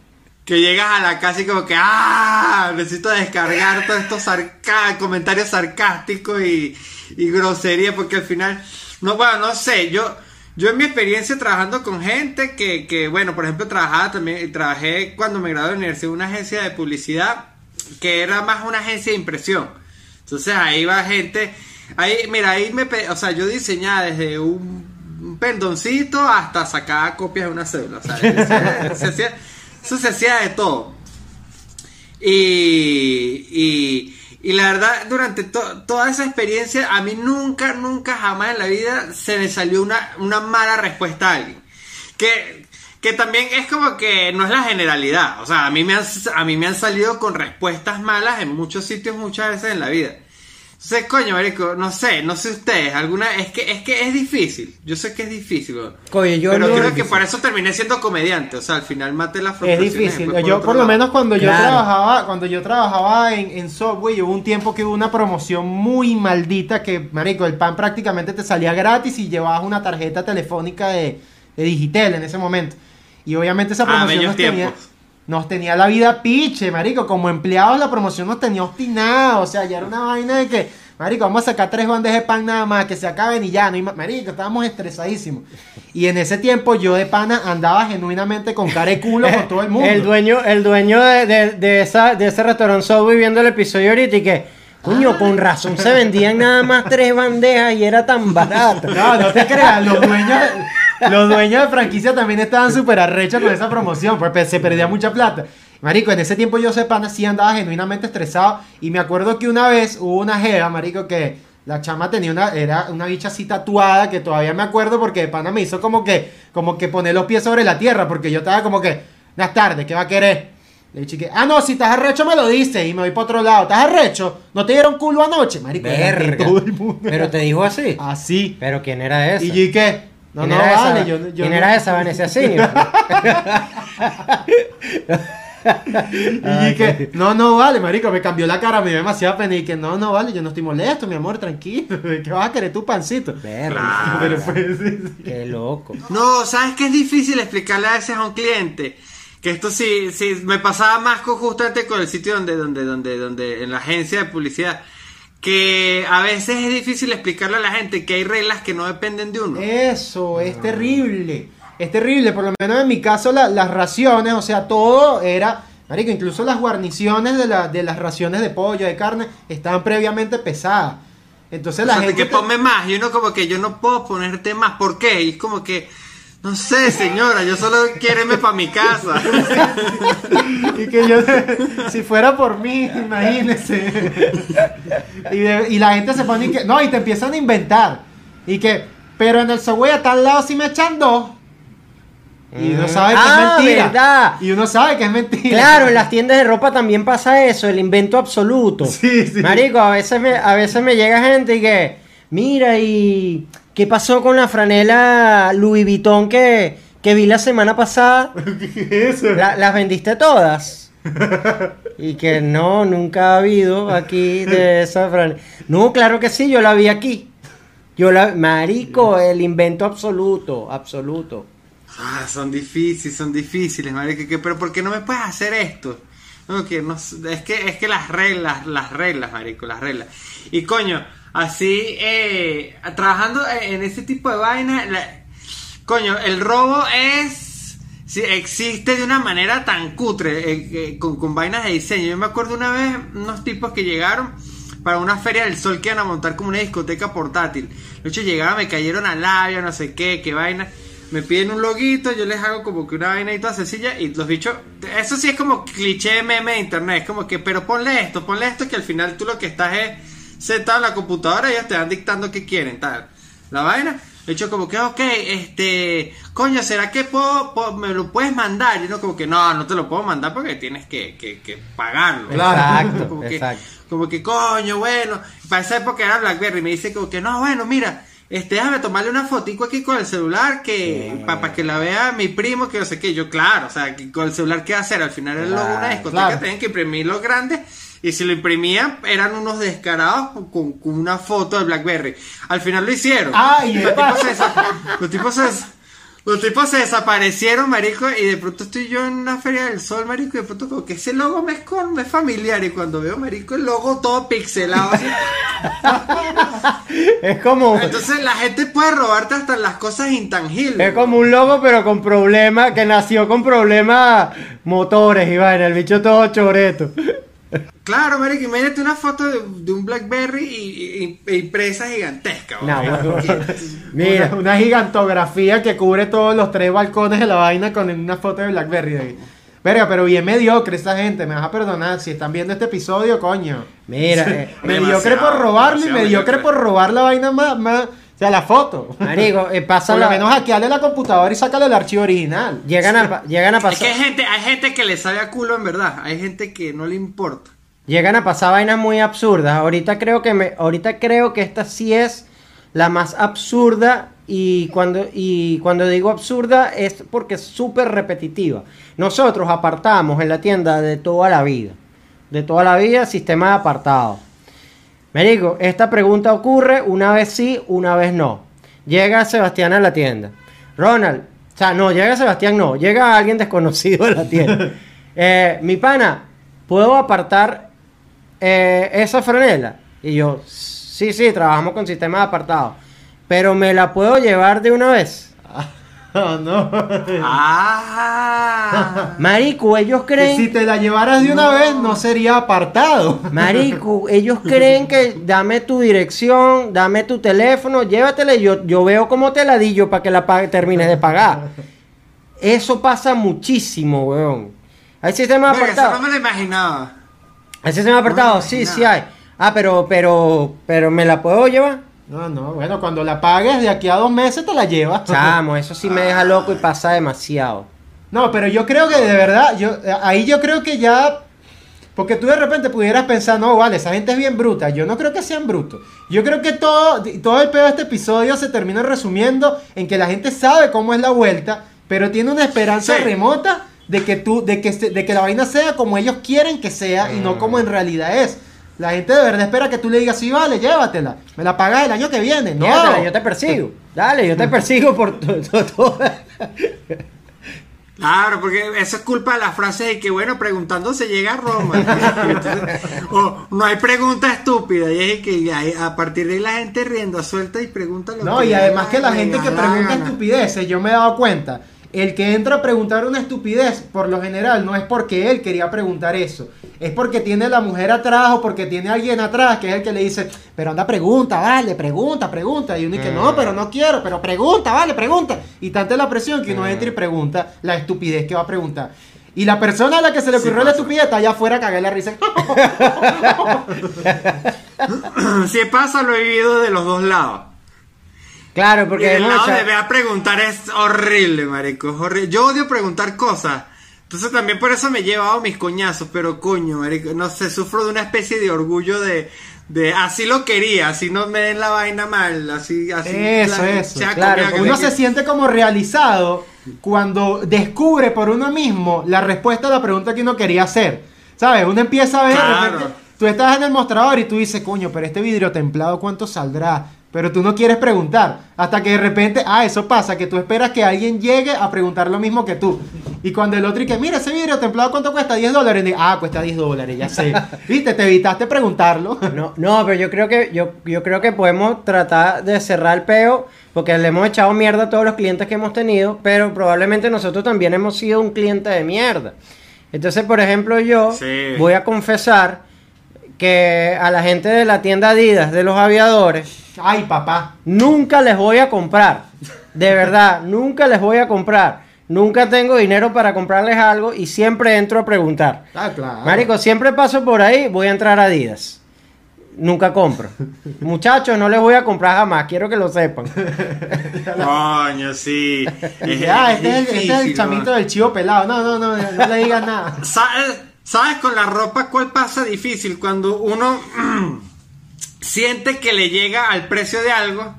Que llegas a la casa y como que, ah, necesito descargar todos estos sarca- comentarios sarcásticos y, y grosería porque al final, no, bueno, no sé, yo, yo en mi experiencia trabajando con gente que, que bueno, por ejemplo, trabajaba también, trabajé cuando me gradué de la universidad en una agencia de publicidad que era más una agencia de impresión. Entonces ahí va gente, ahí, mira, ahí me, o sea, yo diseñaba desde un, un pendoncito hasta sacar copias de una cédula, o sea, se- hacía- de todo. Y, y, y la verdad, durante to- toda esa experiencia, a mí nunca, nunca, jamás en la vida se me salió una, una mala respuesta a alguien. Que, que también es como que no es la generalidad. O sea, a mí, me han, a mí me han salido con respuestas malas en muchos sitios muchas veces en la vida. Entonces, coño, marico, no sé, no sé ustedes, alguna, es que, es que es difícil, yo sé que es difícil, weón. Yo pero no- creo que por eso terminé siendo comediante, o sea, al final maté la Es difícil. Yo, por lo menos cuando yo trabajaba, cuando yo trabajaba en, en Subway, hubo un tiempo que hubo una promoción muy maldita que, marico, el pan prácticamente te salía gratis y llevabas una tarjeta telefónica de, de Digitel en ese momento. Y obviamente esa Ah, promoción bellos nos tenía, tiempos. Nos tenía la vida piche, marico. Como empleados la promoción nos tenía obstinados. O sea, ya era una vaina de que, marico, vamos a sacar tres bandejas de pan nada más, que se acaben y ya, no más. Marico, estábamos estresadísimos. Y en ese tiempo yo de pana andaba genuinamente con cara de culo con todo el mundo. El dueño, el dueño de, de- de esa, de ese restaurante Subway viendo el episodio ahorita y que, coño, con razón se vendían nada más tres bandejas y era tan barato. No, no te creas, los dueños, los dueños de franquicia también estaban súper arrechos con esa promoción, pues se perdía mucha plata. Marico, en ese tiempo yo ese pana sí andaba genuinamente estresado. Y me acuerdo que una vez hubo una jeva, marico, que la chama tenía una, era una bicha así tatuada, que todavía me acuerdo porque de pana me hizo como que, como que poner los pies sobre la tierra, porque yo estaba como que, buenas tardes, ¿qué va a querer? Le dije que, ah, no, si estás arrecho me lo dices y me voy para otro lado. ¿Estás arrecho? ¿No te dieron culo anoche? Marico, Verga. todo el mundo. Pero te dijo así. Así. Pero ¿quién era esa? Y yo no, ¿Quién no, era vale, esa? yo, yo ¿Quién no- era esa Vanessa Senior? Y que, no, no vale, marico, me cambió la cara, me dio demasiada pena y que, no, no vale, yo no estoy molesto, mi amor, tranquilo, ¿qué vas a querer tu pancito? Verga, Pero pues, sí, sí. qué loco. No, ¿sabes qué es difícil explicarle a veces a un cliente? Que esto sí, sí, me pasaba más con, justamente con el sitio donde, donde, donde, donde, en la agencia de publicidad. Que a veces es difícil explicarle a la gente que hay reglas que no dependen de uno. Eso, es terrible, es terrible, por lo menos en mi caso la- las raciones, o sea, todo era, marico, incluso las guarniciones de, la- de las raciones de pollo, de carne, estaban previamente pesadas. Entonces O la sea, gente... que te- ponme más y uno como que yo no puedo ponerte más. ¿Por qué? Y es como que, no sé, señora, yo solo quiero irme para mi casa. Y que yo, si fuera por mí, imagínese. Y, de- y la gente se pone que, no, y te empiezan a inventar. Y que, pero en el subway a tal lado sí me echan dos. Y uno sabe que Ah, es mentira. verdad. Y uno sabe que es mentira. Claro, en las tiendas de ropa también pasa eso, el invento absoluto. Sí, sí. Marico, a veces me, a veces me llega gente y que, mira, ¿y qué pasó con la franela Louis Vuitton que, que vi la semana pasada? ¿Qué es eso? La- ¿Las vendiste todas? Y que no, nunca ha habido aquí de esa franela. No, claro que sí, yo la vi aquí. Yo la, marico, el invento absoluto, absoluto. Ah, son difíciles, son difíciles, marico, que, pero ¿por qué no me puedes hacer esto? No, que no s- es que es que las reglas, las reglas, marico, las reglas. Y coño, así eh, trabajando en ese tipo de vainas, la- coño, el robo es sí, existe de una manera tan cutre eh, eh, con, con vainas de diseño. Yo me acuerdo una vez unos tipos que llegaron para una feria del sol que iban a montar como una discoteca portátil. Los chicos llegaron, me cayeron al labio, no sé qué, qué vaina. Me piden un loguito, yo les hago como que una vaina y toda sencilla y los bichos, eso sí es como cliché meme de internet, es como que, pero ponle esto, ponle esto que al final tú lo que estás es sentado en la computadora y ellos te van dictando qué quieren, tal. La vaina, de hecho como que, ok, este, coño, ¿será que puedo, puedo- me lo puedes mandar? Y uno como que, no, no te lo puedo mandar porque tienes que, que, que pagarlo. Claro. Exacto, Como que, exacto. como que, coño, bueno, para esa época era Blackberry, me dice como que, no, bueno, mira, este, déjame tomarle una fotico aquí con el celular que, para que la vea mi primo, que no sé qué, yo, claro, o sea, que con el celular, ¿qué hacer? Al final el logo de una Claro, discoteca, claro. tenían que imprimirlo grande, y si lo imprimían, eran unos descarados con, con una foto de Blackberry. Al final lo hicieron. Ah, y los, tipos se los tipos se los tipos se desaparecieron, marico, y de pronto estoy yo en una feria del sol, marico, y de pronto como que ese logo me es, con, me es familiar, y cuando veo, marico, el logo todo pixelado, así. Es como, entonces la gente puede robarte hasta las cosas intangibles. es como un logo, pero con problemas, que nació con problemas motores y vaina, el bicho todo choreto. Claro, marico, imagínate una foto de, de un Blackberry y, y- impresa gigantesca. No, bueno. Mira, Una, una gigantografía que cubre todos los tres balcones de la vaina con una foto de Blackberry. de- Verga, pero bien mediocre esa gente, me vas a perdonar. Si están viendo este episodio, coño. mira, eh, mediocre por robarlo y mediocre mediocre. por robar la vaina más, más. Sea, la foto. marico, eh, pasa Por lo la- menos hackearle la computadora y sacarle el archivo original. llegan a, llegan a Es que pasar, hay gente, hay gente que le sabe a culo en verdad, hay gente que no le importa. llegan a pasar vainas muy absurdas. Ahorita creo que me, ahorita creo que esta sí es la más absurda y cuando y cuando digo absurda es porque es súper repetitiva. Nosotros apartamos en la tienda de toda la vida, de toda la vida sistema de apartado. Me digo, esta pregunta ocurre una vez sí, una vez no. Llega Sebastián a la tienda. Ronald, o sea, no, llega Sebastián, no, llega alguien desconocido a la tienda. Eh, mi pana, ¿puedo apartar eh, esa franela? Y yo, sí, sí, trabajamos con sistema de apartado. Pero me la puedo llevar de una vez. Oh, no. Ah. Marico, ellos Que creen. si te la llevaras de una vez, no sería apartado. Marico, ellos creen que dame tu dirección, dame tu teléfono, llévatela y yo, yo veo cómo te la di yo para que la pague- termines de pagar. Eso pasa muchísimo, weón. Hay sistema Verga, eso apartado. no me lo imaginaba. Hay sistema apartado, No, sí, sí hay. Ah, pero, pero, pero ¿me la puedo llevar? No, no, bueno, cuando la pagues de aquí a dos meses te la llevas. Chamo, eso sí me deja loco y pasa demasiado. No, pero yo creo que de verdad, yo ahí yo creo que ya. Porque tú de repente pudieras pensar, no, vale, esa gente es bien bruta. Yo no creo que sean brutos. Yo creo que todo, todo el peor de este episodio se termina resumiendo en que la gente sabe cómo es la vuelta, pero tiene una esperanza Sí. remota de que tú, de que, se- de que la vaina sea como ellos quieren que sea y no como en realidad es. La gente de verdad espera que tú le digas, sí, vale, llévatela. Me la pagas el año que viene. No, Llévatela, yo te persigo. Dale, yo te persigo por todo. Claro, porque eso es culpa de las frases de que, bueno, preguntando se llega a Roma. Entonces, o no hay pregunta estúpida. Y es que a partir de ahí la gente riendo suelta y pregunta lo No, que y además que la la gente que pregunta estupideces, yo me he dado cuenta. El que entra a preguntar una estupidez, por lo general, no es porque él quería preguntar eso. Es porque tiene la mujer atrás o porque tiene alguien atrás que es el que le dice, pero anda, pregunta, vale, pregunta, pregunta. Y uno dice, no, pero no quiero, pero pregunta, vale, pregunta. Y tanta es la presión que uno entra y pregunta la estupidez que va a preguntar. Y la persona a la que se le Sí ocurrió la pasa. estupidez está allá afuera cagué la risa. Si pasa, lo he vivido de los dos lados. Claro, Y porque del lado mucha- de preguntar es horrible, marico. es horrible. Yo odio preguntar cosas. Entonces también por eso me he llevado mis coñazos. Pero coño, no sé, sufro de una especie de orgullo de... de así lo quería, así no me den la vaina mal, así... así Eso, eso. sea Claro, Uno se siente como realizado cuando descubre por uno mismo la respuesta a la pregunta que uno quería hacer. ¿Sabes? Uno empieza a ver, Claro. repente, tú estás en el mostrador y tú dices, coño, pero este vidrio templado, ¿cuánto saldrá? Pero tú no quieres preguntar. Hasta que de repente, ah, eso pasa, que tú esperas que alguien llegue a preguntar lo mismo que tú. Y cuando el otro y que, mira, ese vidrio templado, ¿cuánto cuesta? 10 dólares. Y, ah, cuesta 10 dólares, ya sé. Viste, te evitaste preguntarlo. No, no, pero yo creo que yo, yo creo que podemos tratar de cerrar el peo porque le hemos echado mierda a todos los clientes que hemos tenido, pero probablemente nosotros también hemos sido un cliente de mierda. Entonces, por ejemplo, yo Sí. voy a confesar que a la gente de la tienda Adidas de los aviadores Ay, papá. nunca les voy a comprar. De verdad, nunca les voy a comprar. Nunca tengo dinero para comprarles algo y siempre entro a preguntar. Ah, claro. Marico, siempre paso por ahí, voy a entrar a Adidas. Nunca compro. Muchachos, no les voy a comprar jamás, quiero que lo sepan. Coño, sí. Es- Ya, es este es, el- este es el difícil, chamito ¿no? del chivo pelado. No, no, no, no le digas nada. ¿Sabes, ¿Sabes con la ropa cuál pasa difícil? Cuando uno siente que le llega al precio de algo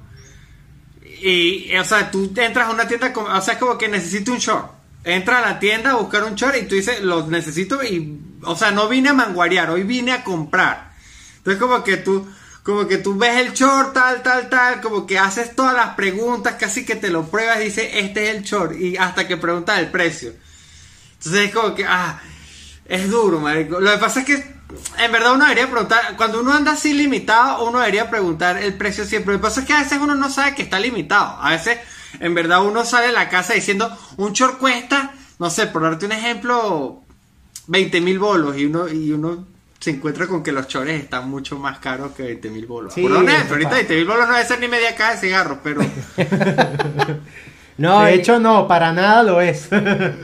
y, o sea, tú entras a una tienda, o sea, es como que necesito un short. Entra a la tienda a buscar un short y tú dices, lo necesito y, o sea, no vine a manguarear, hoy vine a comprar. Entonces como que tú, como que tú ves el short, tal, tal, tal, como que haces todas las preguntas, casi que te lo pruebas y dices, este es el short, y hasta que preguntas el precio. Entonces es como que, ah, es duro, marico. Lo que pasa es que, en verdad, uno debería preguntar, cuando uno anda así limitado, uno debería preguntar el precio siempre. Lo que pasa es que a veces uno no sabe que está limitado. A veces, en verdad, uno sale de la casa diciendo, un short cuesta, no sé, por darte un ejemplo, 20 mil bolos, y uno, y uno se encuentra con que los chores están mucho más caros que 20 mil bolos. Sí, por ejemplo, eso ahorita pasa. 20 mil bolos no debe ser ni media caja de cigarros, pero... No, de y- hecho, no, para nada lo es.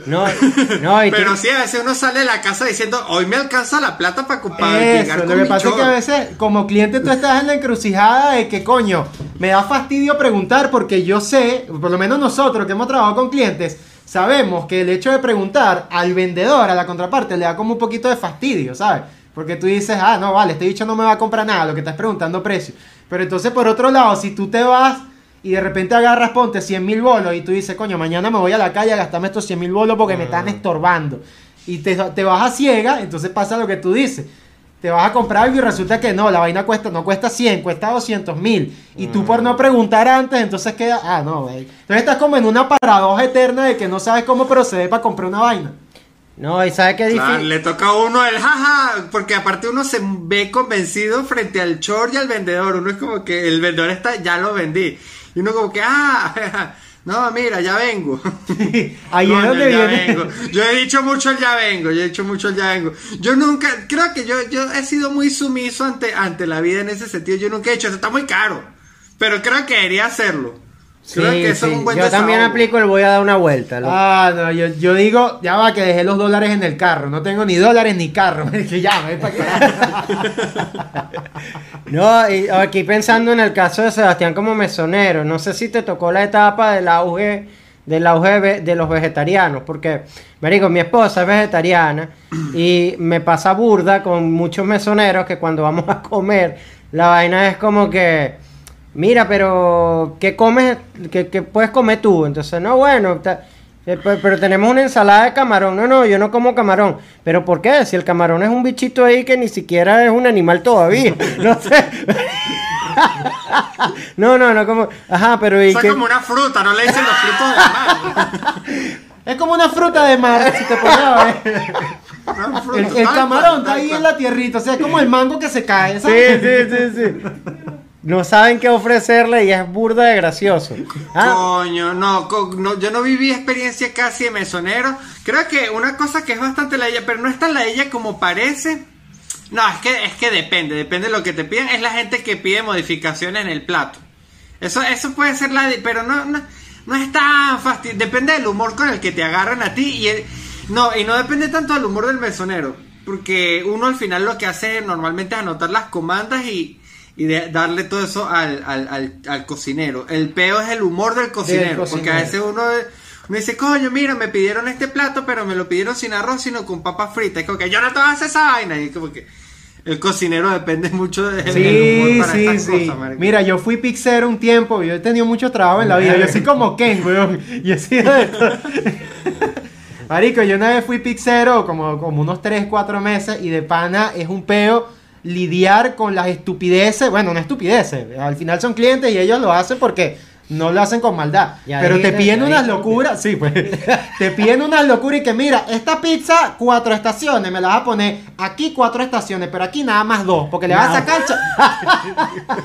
no, no, y Pero sí, a veces uno sale de la casa diciendo, hoy me alcanza la plata para, para Eso, llegar lo con que mi pasa es que short". a veces, como cliente, tú estás en la encrucijada de que, coño, me da fastidio preguntar porque yo sé, por lo menos nosotros que hemos trabajado con clientes, sabemos que el hecho de preguntar al vendedor, a la contraparte, le da como un poquito de fastidio, ¿sabes? Porque tú dices, ah, no, vale, este bicho no me va a comprar nada, lo que estás preguntando precio. Pero entonces, por otro lado, si tú te vas y de repente agarras, ponte 100 mil bolos y tú dices, coño, mañana me voy a la calle a gastarme estos 100 mil bolos porque me están estorbando. Y te, te vas a ciega, entonces pasa lo que tú dices. Te vas a comprar algo y resulta que no, la vaina cuesta, no cuesta 100, cuesta 200 mil. Y tú por no preguntar antes, entonces queda, ah, no, güey. Entonces estás como en una paradoja eterna de que no sabes cómo proceder para comprar una vaina. no, y sabes qué Claro, difícil. le toca a uno el jaja, porque aparte uno se ve convencido frente al short y al vendedor. Uno es como que el vendedor está, ya lo vendí. Y uno como que, ah, no, mira, ya vengo. Ahí es donde viene. Yo he dicho mucho el ya vengo, yo he dicho mucho el ya vengo. Yo nunca, creo que yo, yo he sido muy sumiso ante, ante la vida en ese sentido. Yo nunca he dicho, eso está muy caro. Pero creo que debería hacerlo. Creo Sí, que eso sí. es un buen Yo también aplico el voy a dar una vuelta. loco. Ah, no, yo, yo digo, ya va, que dejé los dólares en el carro. No tengo ni dólares ni carro. que ya, me para No, y aquí pensando en el caso de Sebastián como mesonero, no sé si te tocó la etapa del auge, del auge de los vegetarianos, porque, marico, mi esposa es vegetariana y me pasa burda con muchos mesoneros que cuando vamos a comer, la vaina es como que, mira, pero, ¿qué comes? ¿Qué, qué puedes comer tú? Entonces, no, bueno, ta- eh, pe- pero tenemos una ensalada de camarón. No, no, yo no como camarón. ¿Pero por qué? Si el camarón es un bichito ahí que ni siquiera es un animal todavía. No sé. No, no, no como... Ajá, pero ¿y Eso es como una fruta, no le dicen los frutos del mar. Es como una fruta de mar, si te pones a ver. Una fruta, El, el camarón está ahí en la tierrita, o sea, es como el mango que se cae, Sí, ¿sabes? sí, sí, sí. No saben qué ofrecerle y es burda de gracioso. Ah, Coño, no, no, yo no viví experiencia casi de mesonero. Creo que una cosa que es bastante la ella, pero no es tan la ella como parece. No, es que, es que depende, depende de lo que te piden. Es la gente que pide modificaciones en el plato. Eso, eso puede ser la pero no, no, no es tan fácil. Depende del humor con el que te agarran a ti y el- no, y no depende tanto del humor del mesonero. Porque uno al final lo que hace normalmente es anotar las comandas y, y de- darle todo eso al, al, al, al cocinero. El peo es el humor del cocinero. Porque a veces uno me dice, coño, mira, me pidieron este plato, pero me lo pidieron sin arroz, sino con papas fritas. Es como que yo no te voy a hacer esa vaina. Y es como que el cocinero depende mucho del Sí, humor para sí, estas sí. cosas, marico. Mira, yo fui pixero un tiempo, yo he tenido mucho trabajo en la vida. Yo soy como Ken, weón. Yo todo. Marico, yo una vez fui pixero como, como unos 3, 4 meses y de pana es un peo lidiar con las estupideces. Bueno, no estupideces. Al final son clientes y ellos lo hacen porque no lo hacen con maldad. Ya pero te piden unas locuras. Sí, pues. te piden unas locuras y que mira, esta pizza, cuatro estaciones. Me la vas a poner aquí cuatro estaciones, pero aquí nada más dos. Porque le vas a No. sacar.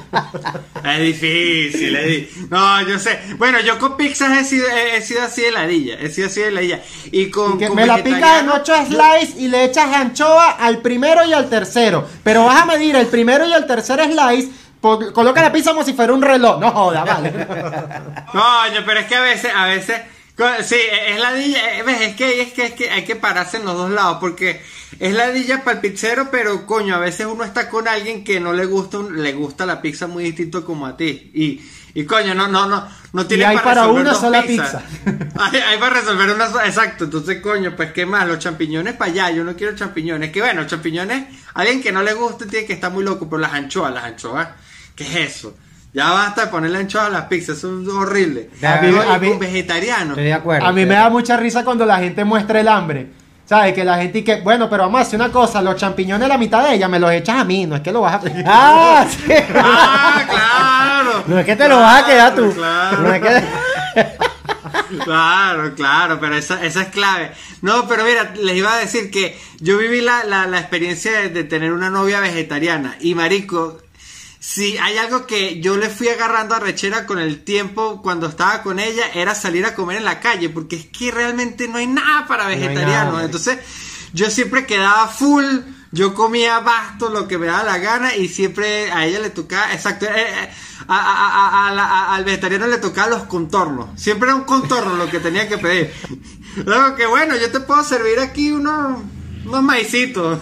Es difícil, es di- No, yo sé. Bueno, yo con pizzas he sido, he, he sido así de ladilla. He sido así de ladilla. Y con. Y que con me la picas en ocho slices y le echas anchoa al primero y al tercero. Pero vas a medir el primero y el tercer slice. Por- coloca la pizza como si fuera un reloj. No joda, vale. Coño, pero es que a veces, a veces. Sí, es ladilla. eh, ves, Es que, es que, es que hay que pararse en los dos lados. Porque es ladilla para el pizzero, pero coño, a veces uno está con alguien que no le gusta, le gusta la pizza muy distinto como a ti. Y. Y coño, no, no, no, no tienes hay para resolver una sola pizzas. Hay, hay para resolver una sola, exacto. Entonces, coño, pues qué más, los champiñones para allá, yo no quiero champiñones. Que bueno, champiñones, alguien que no le guste tiene que estar muy loco, pero las anchoas, las anchoas, ¿qué es eso? Ya basta de ponerle anchoas a las pizzas, eso es horrible. A mí- a vegetariano. estoy de acuerdo. A mí me da mucha risa cuando la gente muestra el hambre. ¿Sabes? Que la gente y que, bueno, pero vamos a hacer una cosa, los champiñones la mitad de ella me los echas a mí, no es que lo vas a... Ah, sí. Ah, claro. No es que te lo vas a quedar tú. Claro. No es que... Claro, claro, pero esa, esa es clave. No, pero mira, les iba a decir que yo viví la, la, la experiencia de, de tener una novia vegetariana y marico, si hay algo que yo le fui agarrando a rechera con el tiempo cuando estaba con ella era salir a comer en la calle, porque es que realmente no hay nada para vegetarianos. nada. Entonces, yo siempre quedaba full, yo comía basto, lo que me daba la gana, y siempre a ella le tocaba, exacto, eh, eh, a- a- al vegetariano le tocaba los contornos. Siempre era un contorno lo que tenía que pedir. Luego que bueno, yo te puedo servir aquí unos, unos maicitos.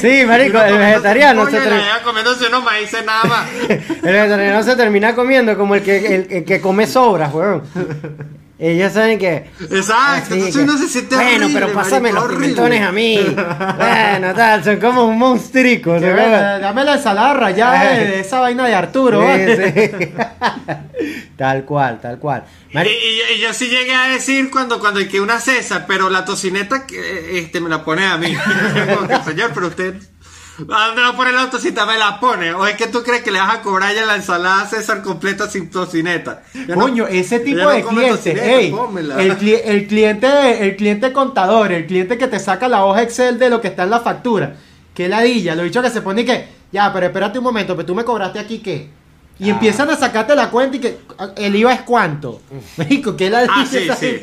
Sí, marico, el vegetariano se vieja comiéndose unos maíces nada más. El vegetariano se termina comiendo como el que, el, el que come sobras, weón. Ellos saben que. Exacto, entonces que, uno se siente Bueno, horrible, pero pásame marico, los pimentones a mí. Bueno, tal, son como un monstruico. Que, ¿se bueno, acuerdan? dame la ensalada rayada de, de esa vaina de Arturo. ¿vale? Sí, sí. tal cual, tal cual. Y, y- y yo sí llegué a decir cuando, cuando hay que una César, pero la tocineta que, este, me la pone a mí. Señor, pero usted, ¿a dónde va a poner la tocineta? Me la pone. ¿O es que tú crees que le vas a cobrar ya la ensalada César completa sin tocineta? Yo no- Coño, ese tipo no de come cliente, tocineta, ey, pónmela. el, cli- el cliente, el cliente contador, el cliente que te saca la hoja Excel de lo que está en la factura, que ladilla, lo dicho que se pone y que, ya, pero espérate un momento, pero tú me cobraste aquí qué, y Ah. empiezan a sacarte la cuenta y que el IVA es cuánto, México, qué ladilla Ah, sí, sí.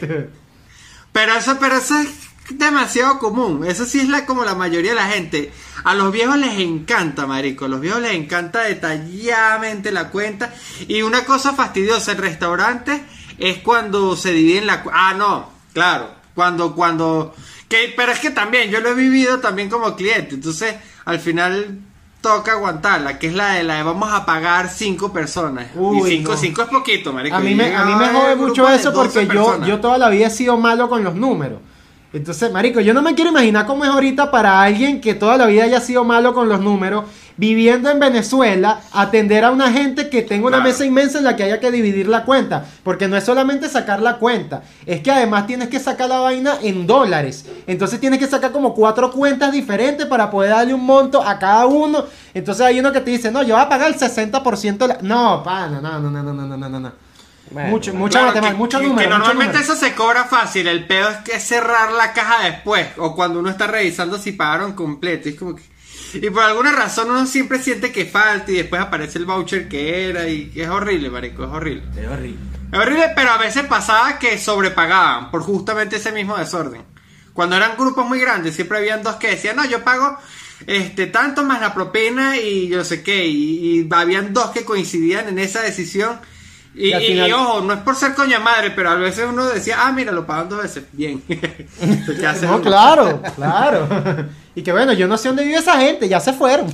Pero eso, pero eso es demasiado común. Eso sí es la, como la mayoría de la gente. A los viejos les encanta, marico. A los viejos les encanta detalladamente la cuenta. Y una cosa fastidiosa en restaurantes es cuando se dividen la... Ah, no, claro. Cuando, cuando... Que, pero es que también, yo lo he vivido también como cliente. Entonces, al final toca aguantarla, que es la de la de vamos a pagar cinco personas. Uy, y cinco, no. cinco es poquito, marico. A mí me, a mí me jode mucho eso 12 porque yo, yo toda la vida he sido malo con los números. Entonces, marico, yo no me quiero imaginar cómo es ahorita para alguien que toda la vida haya sido malo con los números, viviendo en Venezuela, atender a una gente que tenga una mesa inmensa en la que haya que dividir la cuenta. Porque no es solamente sacar la cuenta, es que además tienes que sacar la vaina en dólares. Entonces tienes que sacar como cuatro cuentas diferentes para poder darle un monto a cada uno. Entonces hay uno que te dice, no, yo voy a pagar el 60%. De la... No, pana, no, no, no, no, no, no, no. no. Bueno, mucho, mucha Claro, que- mucho número. Que mucho normalmente número. eso se cobra fácil. El pedo es que cerrar la caja después. O cuando uno está revisando si pagaron completo. Es como que. Y por alguna razón uno siempre siente que falta y después aparece el voucher que era. Y es horrible, marico, es horrible. Es horrible. Es horrible, pero a veces pasaba que sobrepagaban por justamente ese mismo desorden. Cuando eran grupos muy grandes, siempre habían dos que decían, no, yo pago este tanto más la propina y yo sé qué. Y, y habían dos que coincidían en esa decisión. Y, Y final- ojo, no es por ser coña madre, pero a veces uno decía, ah, mira, lo pagan dos veces. Bien. Entonces, ¿qué hace No, uno? claro, claro. Y que bueno, yo no sé dónde vive esa gente, ya se fueron.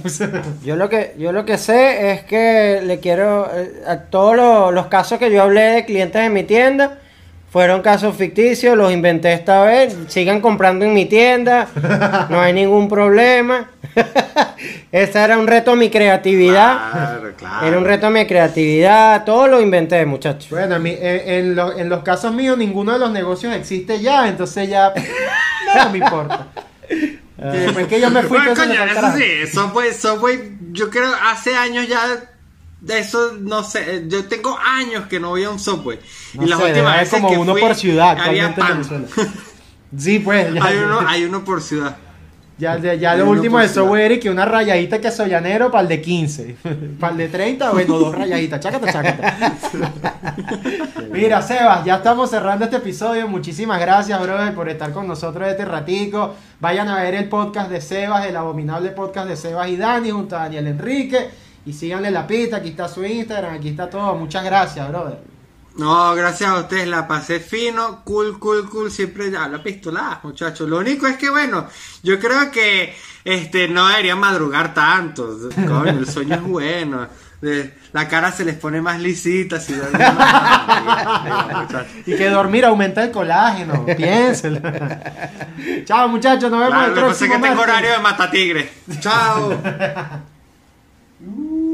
Yo lo que yo lo que sé es que le quiero eh, a todos los, los casos que yo hablé de clientes en mi tienda fueron casos ficticios, los inventé esta vez, sigan comprando en mi tienda, no hay ningún problema. Ese era un reto a mi creatividad. Claro, claro. Era un reto a mi creatividad, todo lo inventé, muchachos. Bueno, a mí, en, en lo- en los casos míos ninguno de los negocios existe ya, entonces ya no me importa. Después que yo me fui, Bueno, coño, eso sí, Subway, Subway, yo creo hace años ya de eso no sé, yo tengo años que no voy a un Subway. No y las sé, últimas veces como que uno fui, por ciudad había pan. Venezuela. Sí, pues. Ya, hay uno, hay uno por ciudad. Ya, ya, lo último de software y que una rayadita que soy llanero para el de 15. para el de 30, bueno, dos rayaditas. Chácata, chácata. Mira, Sebas, ya estamos cerrando este episodio. Muchísimas gracias, brother, por estar con nosotros este ratico. Vayan a ver el podcast de Sebas, el abominable podcast de Sebas y Dani, junto a Daniel Enrique. Y síganle la pista, aquí está su Instagram, aquí está todo. Muchas gracias, brother. No, gracias a ustedes, la pasé fino, cool, cool, cool, siempre ya la pistola, muchachos. Lo único es que, bueno, yo creo que este no deberían madrugar tanto. Coño, el sueño es bueno. De- la cara se les pone más lisita si más. Y que dormir aumenta el colágeno. Piénselo. Chao, muchachos. Nos vemos Claro, el lo que pasa es próximo que tengo horario de matatigre. Chao.